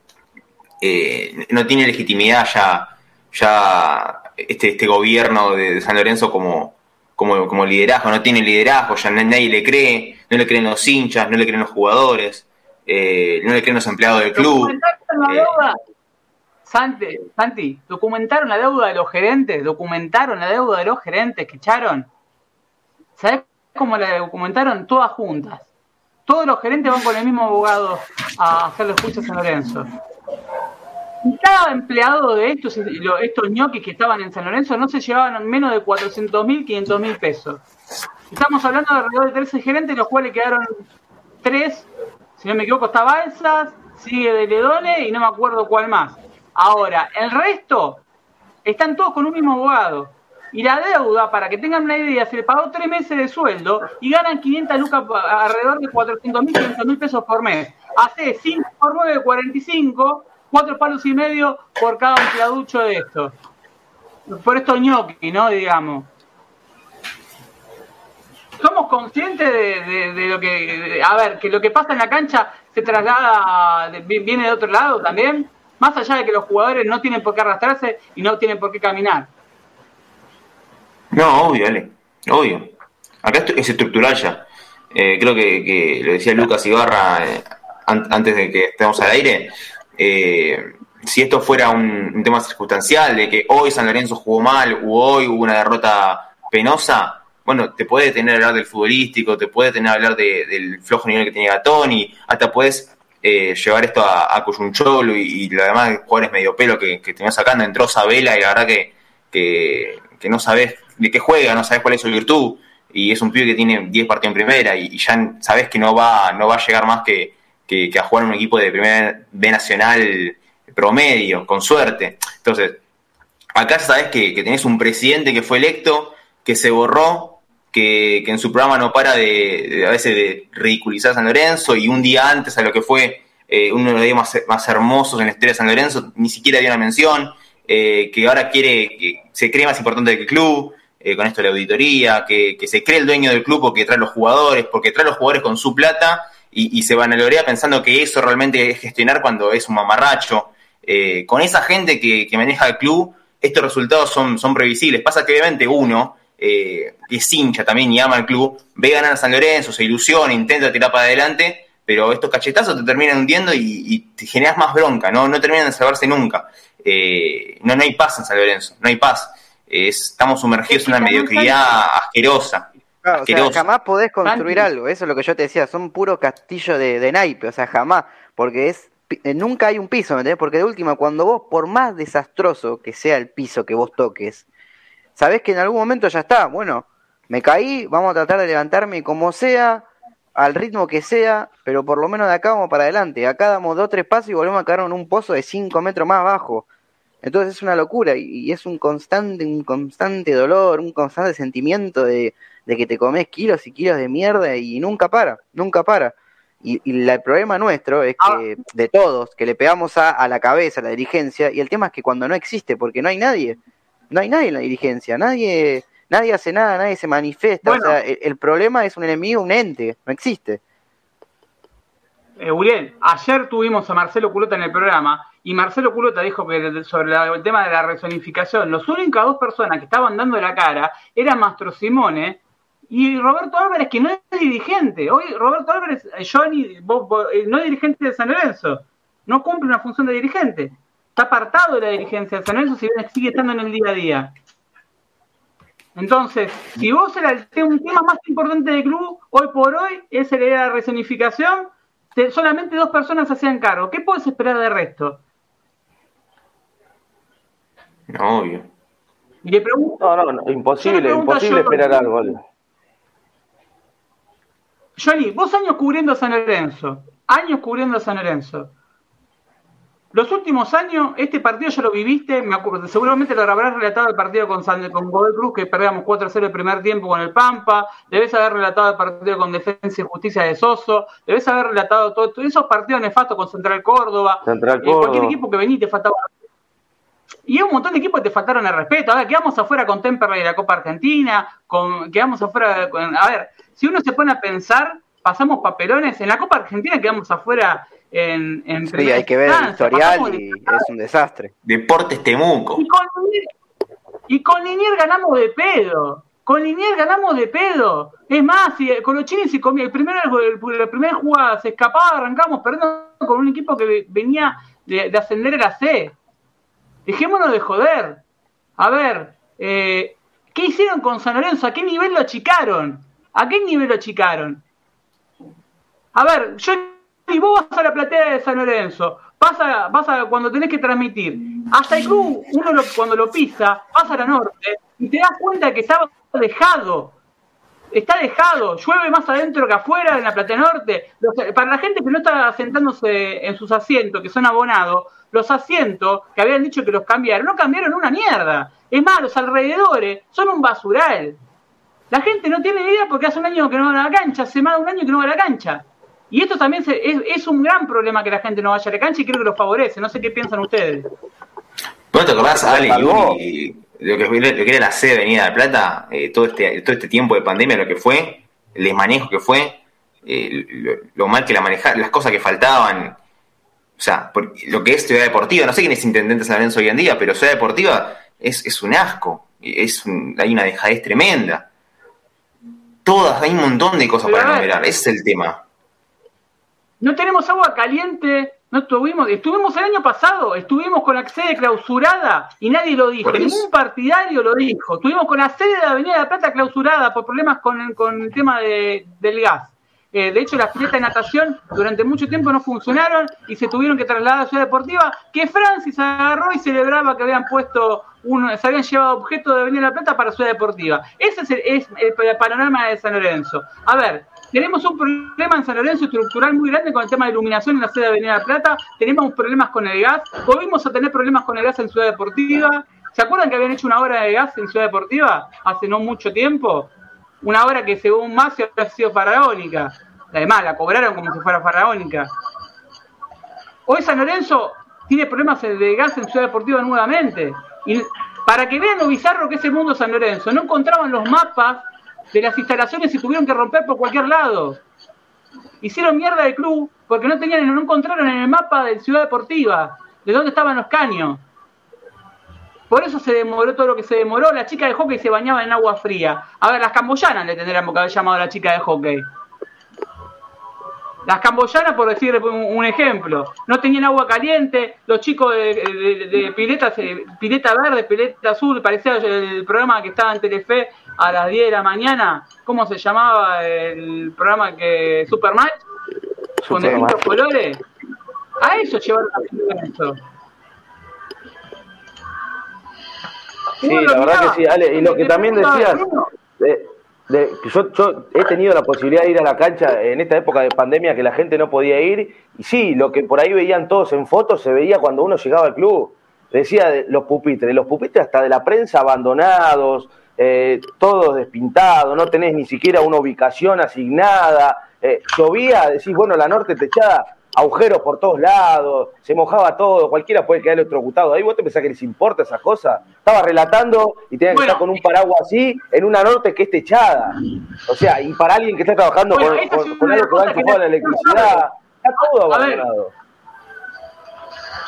eh, no tiene legitimidad ya, ya este, este gobierno de, San Lorenzo como, como, como liderazgo, no tiene liderazgo, ya nadie le cree, no le creen los hinchas, no le creen los jugadores. eh, no le creen los empleados del club. La eh, deuda? Santi, Santi, documentaron la deuda de los gerentes, documentaron la deuda de los gerentes que echaron. ¿Sabes cómo la documentaron? Todas juntas. Todos los gerentes van con el mismo abogado a hacer los juicios en Lorenzo. Y cada empleado de estos, estos ñoquis que estaban en San Lorenzo no se llevaban menos de 400 mil, 500 mil pesos. Estamos hablando de alrededor de 13 gerentes, los cuales quedaron tres, si no me equivoco, está Balsas, sigue de Ledone y no me acuerdo cuál más. Ahora, el resto están todos con un mismo abogado. Y la deuda, para que tengan una idea, se le pagó tres meses de sueldo y ganan 500 lucas, alrededor de 400 mil, 500 mil pesos por mes. Hace 5 por 9, 45 cuatro palos y medio por cada empleaducho de esto. Por estos ñoqui, ¿no? Digamos. Somos conscientes de, lo que. a ver, que lo que pasa en la cancha se traslada. viene de otro lado también. Más allá de que los jugadores no tienen por qué arrastrarse y no tienen por qué caminar. No, obvio, Ale. Obvio. Acá es estructural ya. Eh, creo que, lo decía Lucas Ibarra eh, antes de que estemos al aire. Eh, si esto fuera un, tema circunstancial, de que hoy San Lorenzo jugó mal o hoy hubo una derrota penosa, bueno, te puede tener hablar del futbolístico, te puede tener hablar del flojo nivel que tenía Tony, hasta puedes eh, llevar esto a, a Cuyuncholo y, y lo demás jugadores medio pelo que, que tenía sacando, entró Sabela y la verdad que, que, no sabes de qué juega, no sabes cuál es su virtud, y es un pibe que tiene 10 partidos en primera y, ya sabes que no va, no va a llegar más que, que, a jugar un equipo de primera B nacional promedio, con suerte. Entonces, acá sabes que, tenés un presidente que fue electo, que se borró, que, en su programa no para de, a veces de ridiculizar a San Lorenzo y un día antes a lo que fue eh, uno de los días más, hermosos en la historia de San Lorenzo, ni siquiera dio una mención, eh, que ahora quiere, que se cree más importante que el club, eh, con esto de la auditoría, que, que, se cree el dueño del club porque trae los jugadores, porque trae los jugadores con su plata y, se van a lograr pensando que eso realmente es gestionar cuando es un mamarracho. Eh, con esa gente que, maneja el club, estos resultados son, son previsibles. Pasa que obviamente uno, eh, que es hincha también y ama el club, ve ganar a San Lorenzo, se ilusiona, intenta tirar para adelante, pero estos cachetazos te terminan hundiendo y, te generas más bronca, no, no terminan de salvarse nunca. Eh, no, no hay paz en San Lorenzo, no hay paz. Estamos sumergidos en una mediocridad asquerosa o sea, jamás podés construir algo, eso es lo que yo te decía, son puro castillo de, de naipe, o sea, jamás, porque es eh, nunca hay un piso, ¿me entendés? Porque de última, cuando vos, por más desastroso que sea el piso que vos toques, sabés que en algún momento ya está, bueno, me caí, vamos a tratar de levantarme como sea, al ritmo que sea, pero por lo menos de acá vamos para adelante. Acá damos dos tres pasos y volvemos a caer en un pozo de cinco metros más abajo. Entonces es una locura y, es un constante, un constante dolor, un constante sentimiento de, que te comes kilos y kilos de mierda y nunca para, nunca para. Y, el problema nuestro es que, ah. de todos, que le pegamos a, la cabeza, a la dirigencia, y el tema es que cuando no existe, porque no hay nadie, no hay nadie en la dirigencia, nadie, nadie hace nada, nadie se manifiesta, o sea, el, problema es un enemigo, un ente, no existe. Eh, ayer tuvimos a Marcelo Culota en el programa y Marcelo Culota dijo que sobre el tema de la resonificación, los únicas dos personas que estaban dando la cara eran Mastro Simone y Roberto Álvarez, que no es dirigente. Hoy Roberto Álvarez, eh, Johnny, eh, no es dirigente de San Lorenzo, no cumple una función de dirigente. Está apartado de la dirigencia de San Lorenzo si sigue estando en el día a día. Entonces, si vos el, un tema más importante del club, hoy por hoy, es el de la resonificación, solamente dos personas hacían cargo. ¿Qué puedes esperar de resto? No, obvio. Y le pregunto, no, no, imposible, imposible esperar algo. Johnny, vos años cubriendo a San Lorenzo, años cubriendo a San Lorenzo. Los últimos años, este partido ya lo viviste, me acuerdo, seguramente lo habrás relatado el partido con, San, con Godoy Cruz, que perdíamos 4-0 el primer tiempo con el Pampa, debes haber relatado el partido con Defensa y Justicia de Soso, debes haber relatado todos esos partidos nefastos con Central Córdoba, Central Córdoba. cualquier equipo que venís te faltaba y hay un montón de equipos que te faltaron el respeto. A ver, quedamos afuera con Temperley de la Copa Argentina, con, quedamos afuera con, A ver, si uno se pone a pensar, pasamos papelones. En la Copa Argentina quedamos afuera en, en Sí, hay que ver el historial y es un desastre. Deportes Temuco. Y con, y con Linier ganamos de pedo. con Linier ganamos de pedo. Es más, si, con los chinos si comía el primero, la primera jugada se escapaba, arrancamos perdiendo con un equipo que venía de, ascender a la C. Dejémonos de joder. A ver, eh, ¿qué hicieron con San Lorenzo? ¿A qué nivel lo achicaron? ¿A qué nivel lo achicaron? A ver, yo y vos vas a la platea de San Lorenzo, pasa, pasa cuando tenés que transmitir. Hasta el club, uno cuando lo pisa, pasa a la norte y te das cuenta que estaba dejado. Está dejado, llueve más adentro que afuera en la Platea Norte. para la gente que no está sentándose en sus asientos, que son abonados, los asientos que habían dicho que los cambiaron, no cambiaron una mierda. Es más, los alrededores son un basural. La gente no tiene idea porque hace un año que no va a la cancha, hace más de un año que no va a la cancha. Y esto también es, un gran problema que la gente no vaya a la cancha y creo que lo favorece. No sé qué piensan ustedes. Bueno, ¿te acordás, Ale, lo que, lo que era la C de Avenida de Plata, eh, todo, este, todo este tiempo de pandemia, lo que fue, el desmanejo que fue, eh, lo, mal que la manejaron, las cosas que faltaban. O sea, lo que es Ciudad Deportiva, no sé quién es intendente de San Lorenzo hoy en día, pero Ciudad Deportiva es, es un asco, es hay una dejadez tremenda. Todas, hay un montón de cosas para enumerar, ese es el tema. No tenemos agua caliente, no tuvimos, estuvimos el año pasado, estuvimos con la sede clausurada y nadie lo dijo, ningún partidario lo dijo. Estuvimos con la sede de Avenida de la Plata clausurada por problemas con, el tema de, del gas. Eh, de hecho, las piletas de natación durante mucho tiempo no funcionaron y se tuvieron que trasladar a la ciudad deportiva, que Francis agarró y celebraba que habían puesto, uno, se habían llevado objetos de Avenida la Plata para ciudad deportiva. Ese es el panorama de San Lorenzo. A ver, tenemos un problema en San Lorenzo estructural muy grande con el tema de iluminación en la sede de Avenida Plata. Tenemos problemas con el gas. Volvimos a tener problemas con el gas en Ciudad Deportiva. ¿Se acuerdan que habían hecho una obra de gas en Ciudad Deportiva hace no mucho tiempo? Una obra que según Macio ha sido faraónica. Además, la cobraron como si fuera faraónica. Hoy San Lorenzo tiene problemas de gas en Ciudad Deportiva nuevamente. Y para que vean lo bizarro que es el mundo San Lorenzo, no encontraban los mapas de las instalaciones y tuvieron que romper por cualquier lado. Hicieron mierda del club porque no tenían, no encontraron en el mapa de Ciudad Deportiva de dónde estaban los caños. Por eso se demoró todo lo que se demoró. La chica de hockey se bañaba en agua fría. A ver, las camboyanas le tendríamos que haber llamado a la chica de hockey. Las camboyanas, por decir un, ejemplo, no tenían agua caliente, los chicos de, de, pileta, pileta verde, pileta azul, parecía el programa que estaba en Telefe a las 10 de la mañana, ¿cómo se llamaba el programa que Superman? Con distintos colores. A eso llevaron a esto. Sí, la verdad que sí, Ale, y lo que también decías, de, yo, yo he tenido la posibilidad de ir a la cancha en esta época de pandemia que la gente no podía ir, y sí, lo que por ahí veían todos en fotos se veía cuando uno llegaba al club. Decía de los pupitres, los pupitres hasta de la prensa abandonados, eh, todos despintados, no tenés ni siquiera una ubicación asignada. Eh, llovía, decís, bueno, la norte techada, agujeros por todos lados, se mojaba todo, cualquiera puede quedar electrocutado. Ahí vos te pensás que les importa esa cosa. Estaba relatando y tenía que estar con un paraguas así en una norte que es techada. O sea, y para alguien que está trabajando con, algo que va a la electricidad, está todo abandonado.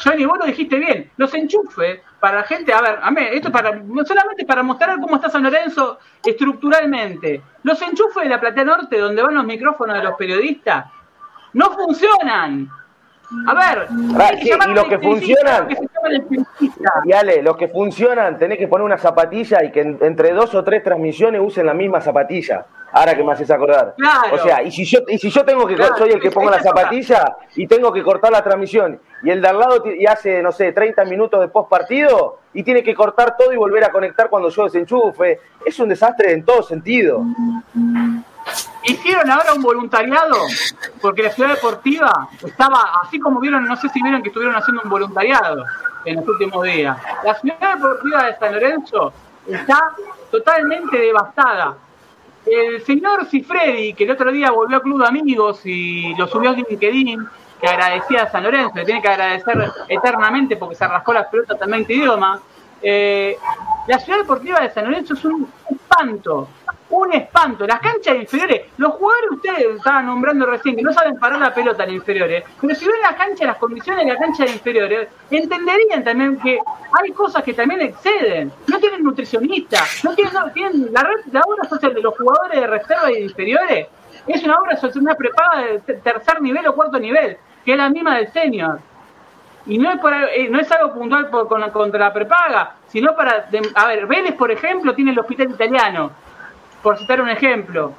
Johnny, vos lo dijiste bien, los enchufes para la gente, a ver, a mí, esto para, no solamente para mostrar cómo está San Lorenzo estructuralmente, los enchufes de la Platea Norte, donde van los micrófonos de los periodistas, no funcionan. A ver, y los que funcionan, y Ale, los que funcionan, tenés que poner una zapatilla y que entre dos o tres transmisiones usen la misma zapatilla. Ahora que me haces acordar. o sea, y si yo, y si yo tengo que, soy el que pongo la zapatilla y tengo que cortar la transmisión, y el de al lado y hace, no sé, 30 minutos de post partido, y tiene que cortar todo y volver a conectar cuando yo desenchufe, es un desastre en todo sentido. Hicieron ahora un voluntariado, porque la ciudad deportiva estaba, así como vieron, no sé si vieron que estuvieron haciendo un voluntariado en los últimos días. La ciudad deportiva de San Lorenzo está totalmente devastada. El señor Cifredi, que el otro día volvió a Club de Amigos y lo subió a LinkedIn, que agradecía a San Lorenzo, le tiene que agradecer eternamente porque se rascó las pelotas también de idioma. Eh, la ciudad deportiva de San Lorenzo es un espanto. Un espanto. Las canchas inferiores, los jugadores ustedes estaban nombrando recién que no saben parar la pelota en inferiores, pero si ven la cancha, las condiciones de la cancha de inferiores, entenderían también que hay cosas que también exceden. No tienen nutricionista, no tienen, no, tienen la, la obra social de los jugadores de reserva y de inferiores es una obra social, una prepaga de tercer nivel o cuarto nivel, que es la misma del senior. Y no es, eh, no es algo puntual por, contra la prepaga, sino para... a ver, Vélez, por ejemplo, tiene el hospital italiano por citar un ejemplo.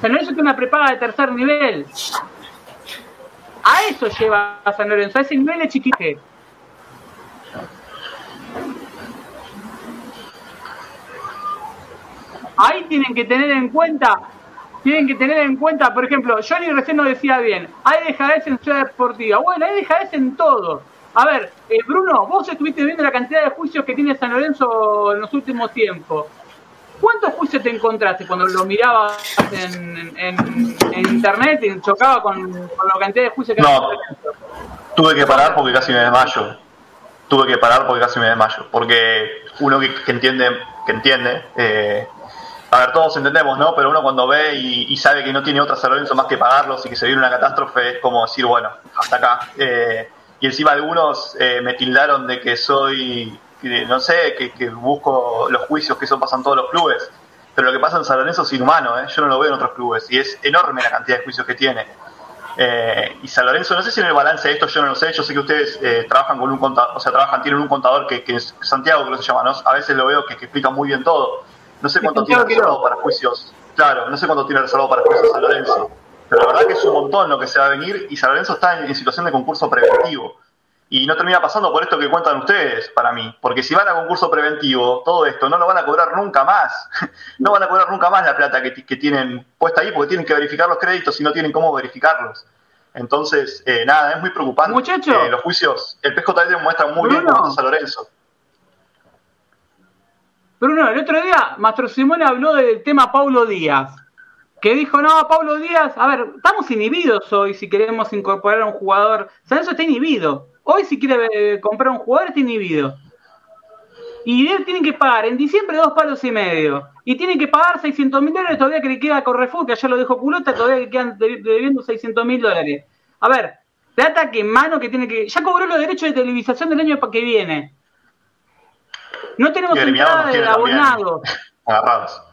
San Lorenzo tiene una prepaga de tercer nivel. A eso lleva San Lorenzo, a ese nivel de chiquite. Ahí tienen que tener en cuenta, tienen que tener en cuenta, por ejemplo, Johnny recién nos decía bien, hay dejadez en Ciudad Deportiva. Bueno, hay dejadez en todo. A ver, eh, Bruno, vos estuviste viendo la cantidad de juicios que tiene San Lorenzo en los últimos tiempos. ¿Cuántos juicios te encontraste cuando lo mirabas en, internet y chocaba con, la cantidad de juicios que No, tuve que parar porque casi me desmayo. Tuve que parar porque casi me desmayo. Porque uno que, entiende, que entiende, eh, a ver, todos entendemos, ¿no? Pero uno cuando ve y, sabe que no tiene otra San más que pagarlos y que se viene una catástrofe, es como decir, bueno, hasta acá. Eh, y encima algunos eh, me tildaron de que soy no sé, que, busco los juicios que eso pasa en todos los clubes, pero lo que pasa en San Lorenzo es inhumano, ¿eh? yo no lo veo en otros clubes, y es enorme la cantidad de juicios que tiene. Eh, y San Lorenzo, no sé si en el balance de esto yo no lo sé, yo sé que ustedes eh, trabajan con un contador, o sea, trabajan, tienen un contador que, es Santiago, que lo se llama, ¿no? a veces lo veo que, explica muy bien todo. No sé cuánto tiene reservado para juicios, claro, no sé cuánto tiene reservado para juicios San Lorenzo, pero la verdad que es un montón lo que se va a venir y San Lorenzo está en situación de concurso preventivo. Y no termina pasando por esto que cuentan ustedes, para mí. Porque si van a concurso preventivo, todo esto no lo van a cobrar nunca más. no van a cobrar nunca más la plata que, tienen puesta ahí porque tienen que verificar los créditos y no tienen cómo verificarlos. Entonces, eh, nada, es muy preocupante. Muchachos. Eh, los juicios, el PJT demuestra muy bien cómo San Lorenzo. Bruno, el otro día Mastro Simón habló del tema Paulo Díaz. Que dijo, no, Paulo Díaz, a ver, estamos inhibidos hoy si queremos incorporar a un jugador. San Lorenzo está inhibido Hoy si quiere eh, comprar un jugador está inhibido. Y él tienen que pagar en diciembre dos palos y medio. Y tienen que pagar 600 mil dólares todavía que le queda a Correfour, que ya lo dejó culota, todavía que quedan debiendo 600 mil dólares. A ver, plata que mano que tiene que... Ya cobró los derechos de televisación del año que viene. No tenemos entrada de abonado. Agarrados.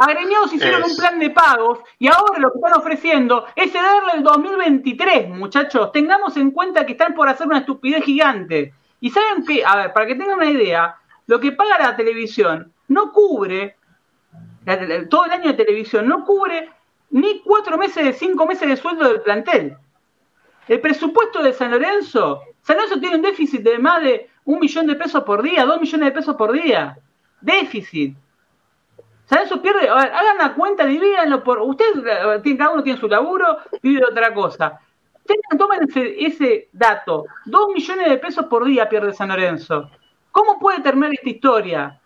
Agremiados hicieron un plan de pagos y ahora lo que están ofreciendo es cederle el 2023, muchachos. Tengamos en cuenta que están por hacer una estupidez gigante. Y saben que, a ver, para que tengan una idea, lo que paga la televisión no cubre, todo el año de televisión, no cubre ni cuatro meses de cinco meses de sueldo del plantel. El presupuesto de San Lorenzo, San Lorenzo tiene un déficit de más de un millón de pesos por día, dos millones de pesos por día. Déficit. ¿Sabes? Eso pierde. A hagan la cuenta, divídanlo por. Ustedes, eh, cada uno tiene su laburo, vive otra cosa. Tengan, tomen ese, dato. Dos millones de pesos por día pierde San Lorenzo. ¿Cómo puede terminar esta historia?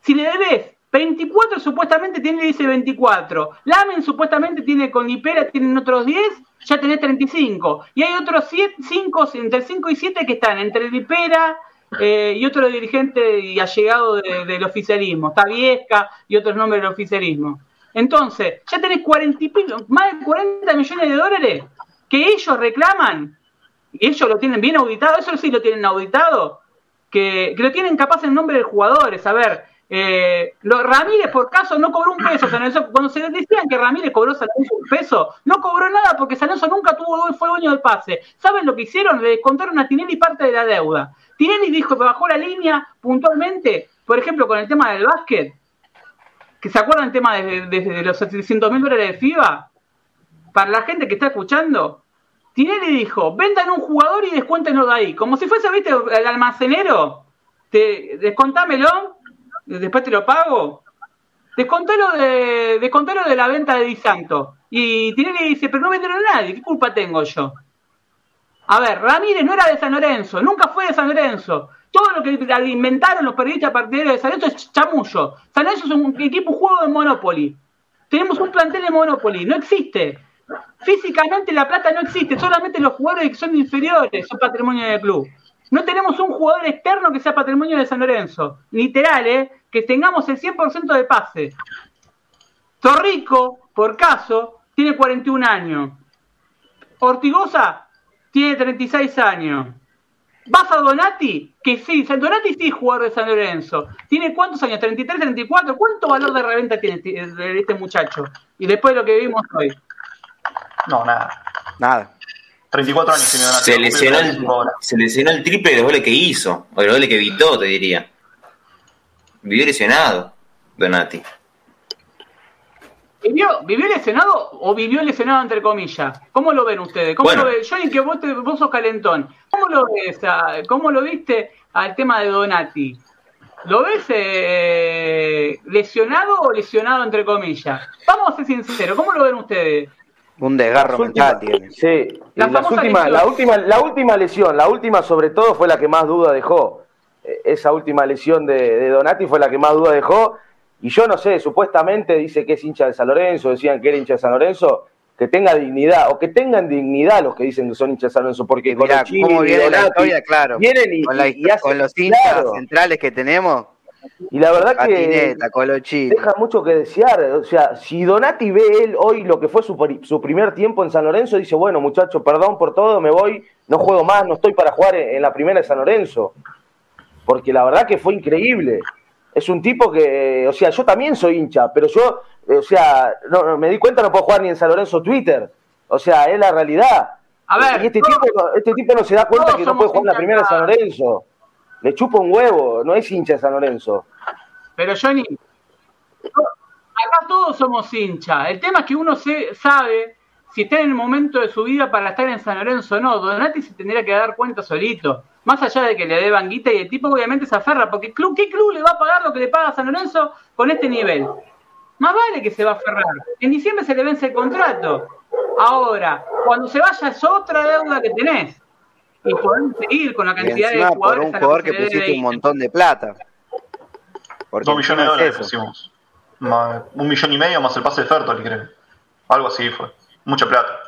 Si le debes 24, supuestamente tiene, dice 24. Lamen supuestamente tiene con Lipera, tienen otros 10, ya tenés 35. Y hay otros 5, entre 5 y 7 que están entre Lipera, eh, y otro dirigente y allegado del oficialismo, está y otros nombres del oficialismo. Entonces, ya tenés 40 más de 40 millones de dólares que ellos reclaman, y ellos lo tienen bien auditado, eso sí lo tienen auditado, que, lo tienen capaz en nombre de jugadores. A ver, eh, Ramírez por caso no cobró un peso. cuando se decían que Ramírez cobró un peso, no cobró nada porque Sanoso nunca tuvo fue dueño del pase. ¿Saben lo que hicieron? Le descontaron a Tinelli parte de la deuda. Tinelli dijo que bajó la línea puntualmente, por ejemplo, con el tema del básquet, que se acuerdan el tema de, los 700 mil dólares de FIBA. Para la gente que está escuchando, Tinelli dijo, vendan un jugador y descuéntenlo de ahí. Como si fuese, viste, el almacenero. Te, descontámelo, después te lo pago. Descontalo de, descontalo de la venta de Di Santo. Y Tinelli dice, pero no vendieron a nadie, ¿qué culpa tengo yo? A ver, Ramírez no era de San Lorenzo, nunca fue de San Lorenzo. Todo lo que inventaron los periodistas partidarios de San Lorenzo es chamullo. San Lorenzo es un equipo juego de Monopoly. Tenemos un plantel de Monopoly, no existe. Físicamente la plata no existe, solamente los jugadores que son inferiores son patrimonio del club. No tenemos un jugador externo que sea patrimonio de San Lorenzo. Literal, ¿eh? Que tengamos el 100% de pase. Torrico, por caso, tiene 41 años. Ortigosa tiene 36 años. Vas a Donati, que sí, Donati sí es jugador de San Lorenzo. ¿Tiene cuántos años? ¿33, 34? ¿Cuánto valor de reventa tiene este muchacho? Y después de lo que vimos hoy. No, nada. Nada. 34 años tiene Donati. Se lesionó, el, se lesionó el triple de los goles que hizo, o de los goles que evitó, te diría. Vivió lesionado, Donati. ¿Vivió, ¿Vivió lesionado o vivió lesionado entre comillas? ¿Cómo lo ven ustedes? ¿Cómo lo ven? Johnny, que vos, vos sos calentón. ¿Cómo lo ves? ¿Cómo lo viste al tema de Donati? ¿Lo ves eh, lesionado o lesionado entre comillas? Vamos a ser sinceros, ¿cómo lo ven ustedes? Un desgarro mental tiene. Sí, la, última, la, última, la última lesión, la última sobre todo fue la que más duda dejó. E, esa última lesión de, de Donati fue la que más duda dejó y yo no sé, supuestamente dice que es hincha de San Lorenzo, decían que era hincha de San Lorenzo, que tenga dignidad, o que tengan dignidad los que dicen que son hinchas de San Lorenzo, porque con cómo viene la historia, claro, vienen y, con, los hinchas centrales que tenemos. Y la verdad que deja mucho que desear. O sea, si Donati ve él hoy lo que fue su, su primer tiempo en San Lorenzo, dice, bueno, muchacho, perdón por todo, me voy, no juego más, no estoy para jugar en la primera de San Lorenzo. Porque la verdad que fue increíble es un tipo que, o sea, yo también soy hincha, pero yo, o sea, no, me di cuenta no puedo jugar ni en San Lorenzo Twitter. O sea, es la realidad. A ver, y este, tipo, este tipo no se da cuenta que no puede jugar en la primera de San Lorenzo. Le chupa un huevo, no es hincha de San Lorenzo. Pero Johnny, acá todos somos hinchas. El tema es que uno se, sabe si está en el momento de su vida para estar en San Lorenzo o no. Donati se tendría que dar cuenta solito. Más allá de que le deban guita y el tipo obviamente se aferra, porque club, ¿qué club le va a pagar lo que le paga a San Lorenzo con este nivel? Más vale que se va a aferrar. En diciembre se le vence el contrato. Ahora, cuando se vaya es otra deuda que tenés. Y podemos seguir con la cantidad de jugadores. Por un jugador que pusiste un montón de plata. Dos millones de dólares, decimos. Un millón y medio más el pase de Fertoli, creo. Algo así fue mucha plata.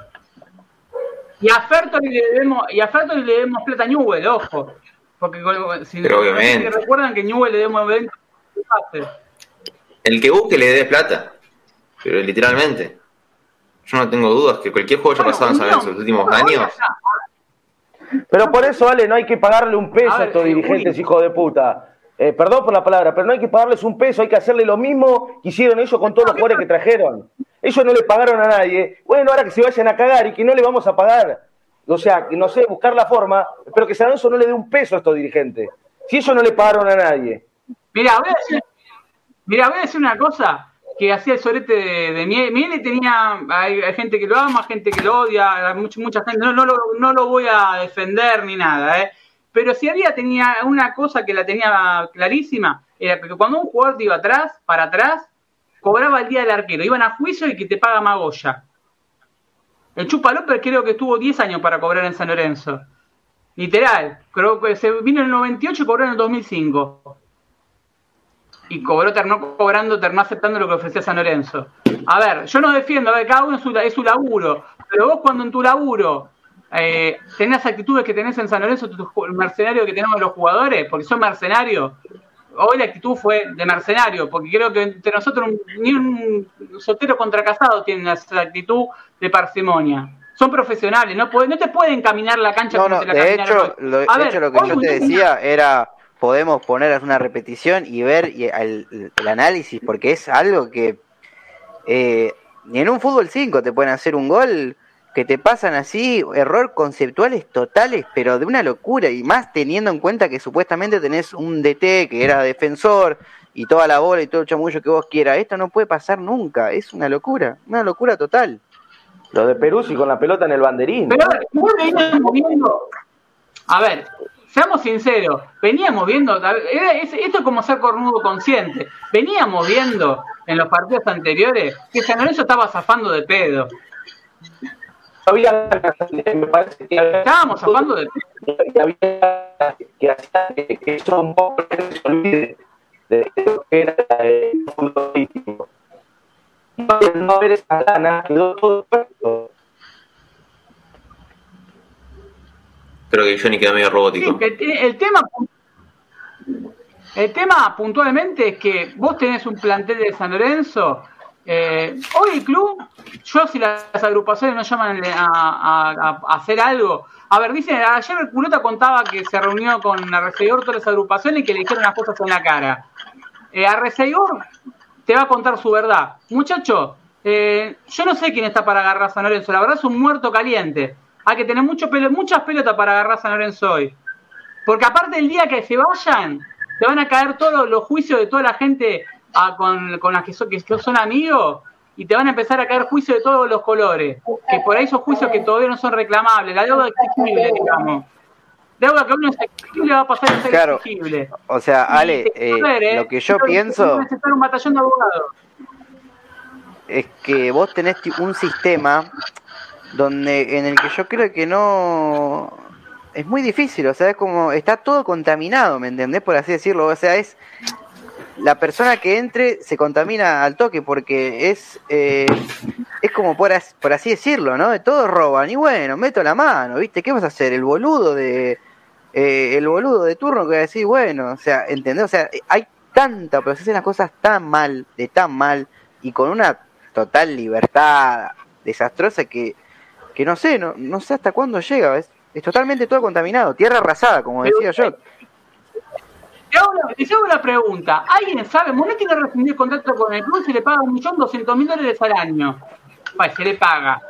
Y a Fertoli le debemos, y a Fertoli le debemos plata a Newell, ojo. Porque si Pero obviamente. recuerdan que Newell le debemos 20 El que busque le dé plata. Pero literalmente. Yo no tengo dudas que cualquier juego haya pasado en los últimos años. Pero por eso, Ale, no hay que pagarle un peso a, estos dirigentes, hijo de puta. Eh, perdón por la palabra, pero no hay que pagarles un peso, hay que hacerle lo mismo que hicieron ellos con todos los jugadores que trajeron. Ellos no le pagaron a nadie. Bueno, ahora que se vayan a cagar y que no le vamos a pagar. O sea, que no sé, buscar la forma, pero que San no le dé un peso a estos dirigentes. Si ellos no le pagaron a nadie. Mira, voy a decir, mira, voy a decir una cosa que hacía el sorete de, de Miele. tenía, hay, gente que lo ama, gente que lo odia, mucha, mucha gente, no, no lo voy a defender ni nada, ¿eh? Pero si había tenía una cosa que la tenía clarísima, era que cuando un jugador te iba atrás, para atrás, cobraba el día del arquero. Iban a juicio y que te paga Magoya. El Chupa López creo que estuvo 10 años para cobrar en San Lorenzo. Literal. Creo que se vino en el 98 y cobró en el 2005. Y cobró, terminó cobrando, terminó aceptando lo que ofrecía San Lorenzo. A ver, yo no defiendo, a ver, cada uno es su, es su laburo. Pero vos cuando en tu laburo eh, tenés actitudes que tenés en San Lorenzo, el mercenario que tenemos los jugadores, porque son mercenarios, hoy la actitud fue de mercenario, porque creo que entre nosotros ni un soltero contra casado tiene esa actitud de parsimonia. Son profesionales, no, no te pueden caminar la cancha no, no, de hecho, lo, de hecho, lo que yo te decía era, podemos poner una repetición y ver el, análisis, porque es algo que eh, ni en un fútbol 5 te pueden hacer un gol que te pasan así, error conceptuales totales, pero de una locura, y más teniendo en cuenta que supuestamente tenés un DT que era defensor y toda la bola y todo el chamullo que vos quieras. Esto no puede pasar nunca, es una locura, una locura total. Lo de Perú y con la pelota en el banderín. Pero viendo. A ver, seamos sinceros, veníamos viendo, esto es como ser cornudo consciente, veníamos viendo en los partidos anteriores que San Lorenzo estaba zafando de pedo había me parece que estábamos hablando de que había que hacía que, eso un poco se olvide de lo que era el fútbol político no haber esa gana quedó todo puesto Creo que Johnny queda medio robótico. el, tema el tema puntualmente es que vos tenés un plantel de San Lorenzo. Eh, hoy el club, yo si las agrupaciones no llaman a, hacer algo. A ver, dice, ayer el culota contaba que se reunió con Arrecedor todas las agrupaciones y que le dijeron las cosas en la cara. Eh, Arrecedor te va a contar su verdad. Muchacho, eh, yo no sé quién está para agarrar a San Lorenzo. La verdad es un muerto caliente. Hay que tener muchas pelotas para agarrar a San Lorenzo hoy. Porque aparte del día que se vayan, te van a caer todos los juicios de toda la gente ah, con, con las que son, que son amigos y te van a empezar a caer juicios de todos los colores. Que por ahí son juicios que todavía no son reclamables. La deuda exigible, digamos deuda que uno es exigible va a pasar a ser exigible. O sea, Ale, eh, ¿eh? lo que yo pienso un batallón de abogados. es que vos tenés un sistema donde en el que yo creo que no es muy difícil, o sea, es como está todo contaminado, ¿me entendés? Por así decirlo, o sea, es la persona que entre se contamina al toque porque es eh, es como por, por así decirlo, ¿no? Todos roban y bueno, meto la mano, ¿viste? ¿Qué vas a hacer? El boludo de eh, el boludo de turno que va a decir, bueno, o sea, ¿entendés? O sea, hay tanta, pero se hacen las cosas tan mal, de tan mal, y con una total libertad desastrosa que, que no sé, no, no sé hasta cuándo llega, ¿ves? Es totalmente todo contaminado, tierra arrasada, como decía yo. Te hago, una, pregunta. ¿Alguien sabe? Monetti le rescindió el contrato con el club y se le paga un millón doscientos mil dólares al año se le paga.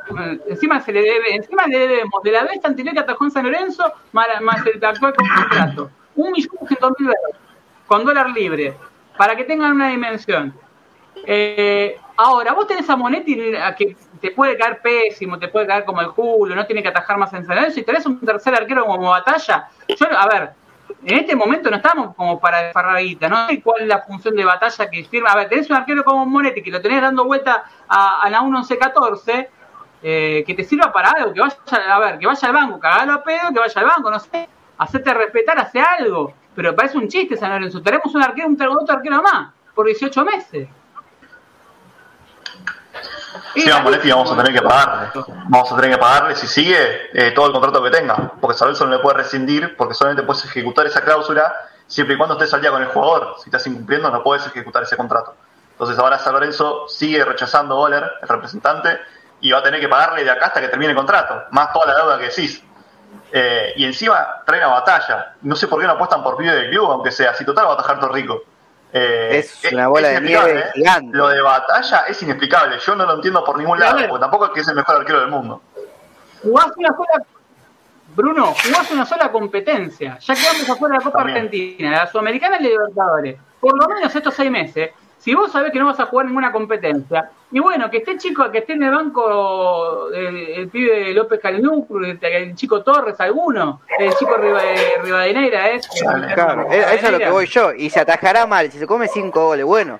Encima se le debe, encima le debemos de la vez anterior que atajó en San Lorenzo, más, el actual contrato. Un millón doscientos mil dólares, con dólar libre, para que tengan una dimensión. Eh, ahora, vos tenés a Monetti que te puede caer pésimo, te puede caer como el culo, no tiene que atajar más en San Lorenzo, y tenés un tercer arquero como batalla. Yo, a ver, en este momento no estamos como para desfarrar no sé cuál es la función de batalla que firma. A ver, tenés un arquero como Monetti que lo tenés dando vuelta a, la 1-11-14, eh, que te sirva para algo, que vaya, a ver, que vaya al banco, cagalo a pedo, que vaya al banco, no sé, hacerte respetar, hace algo. Pero parece un chiste, San Lorenzo. Tenemos un arquero, un otro arquero más, por 18 meses. Sí, a Monetti vamos a tener que pagarle. Vamos a tener que pagarle si sigue eh, todo el contrato que tenga. Porque Salverso no le puede rescindir porque solamente puedes ejecutar esa cláusula siempre y cuando estés al día con el jugador. Si estás incumpliendo no puedes ejecutar ese contrato. Entonces ahora San Lorenzo sigue rechazando Boller, el representante, y va a tener que pagarle de acá hasta que termine el contrato, más toda la deuda que decís. Eh, y encima traen a batalla. No sé por qué no apuestan por pibe del club, aunque sea, si total va a atajar Torrico. Eh, es una bola de nieve ¿eh? gigante. Lo de batalla es inexplicable. Yo no lo entiendo por ningún lado, porque tampoco es que es el mejor arquero del mundo. Jugás una sola. Bruno, jugás una sola competencia. Ya quedamos afuera de la Copa Argentina, la Sudamericana y la Libertadores. Por lo menos estos seis meses. Si vos sabés que no vas a jugar ninguna competencia, y bueno, que esté chico, que esté en el banco el, pibe López Calnú, el, chico Torres, alguno, el chico Rivadeneira, ¿eh? Claro, eso es lo que voy yo. Y se atajará mal, si se come cinco goles, bueno,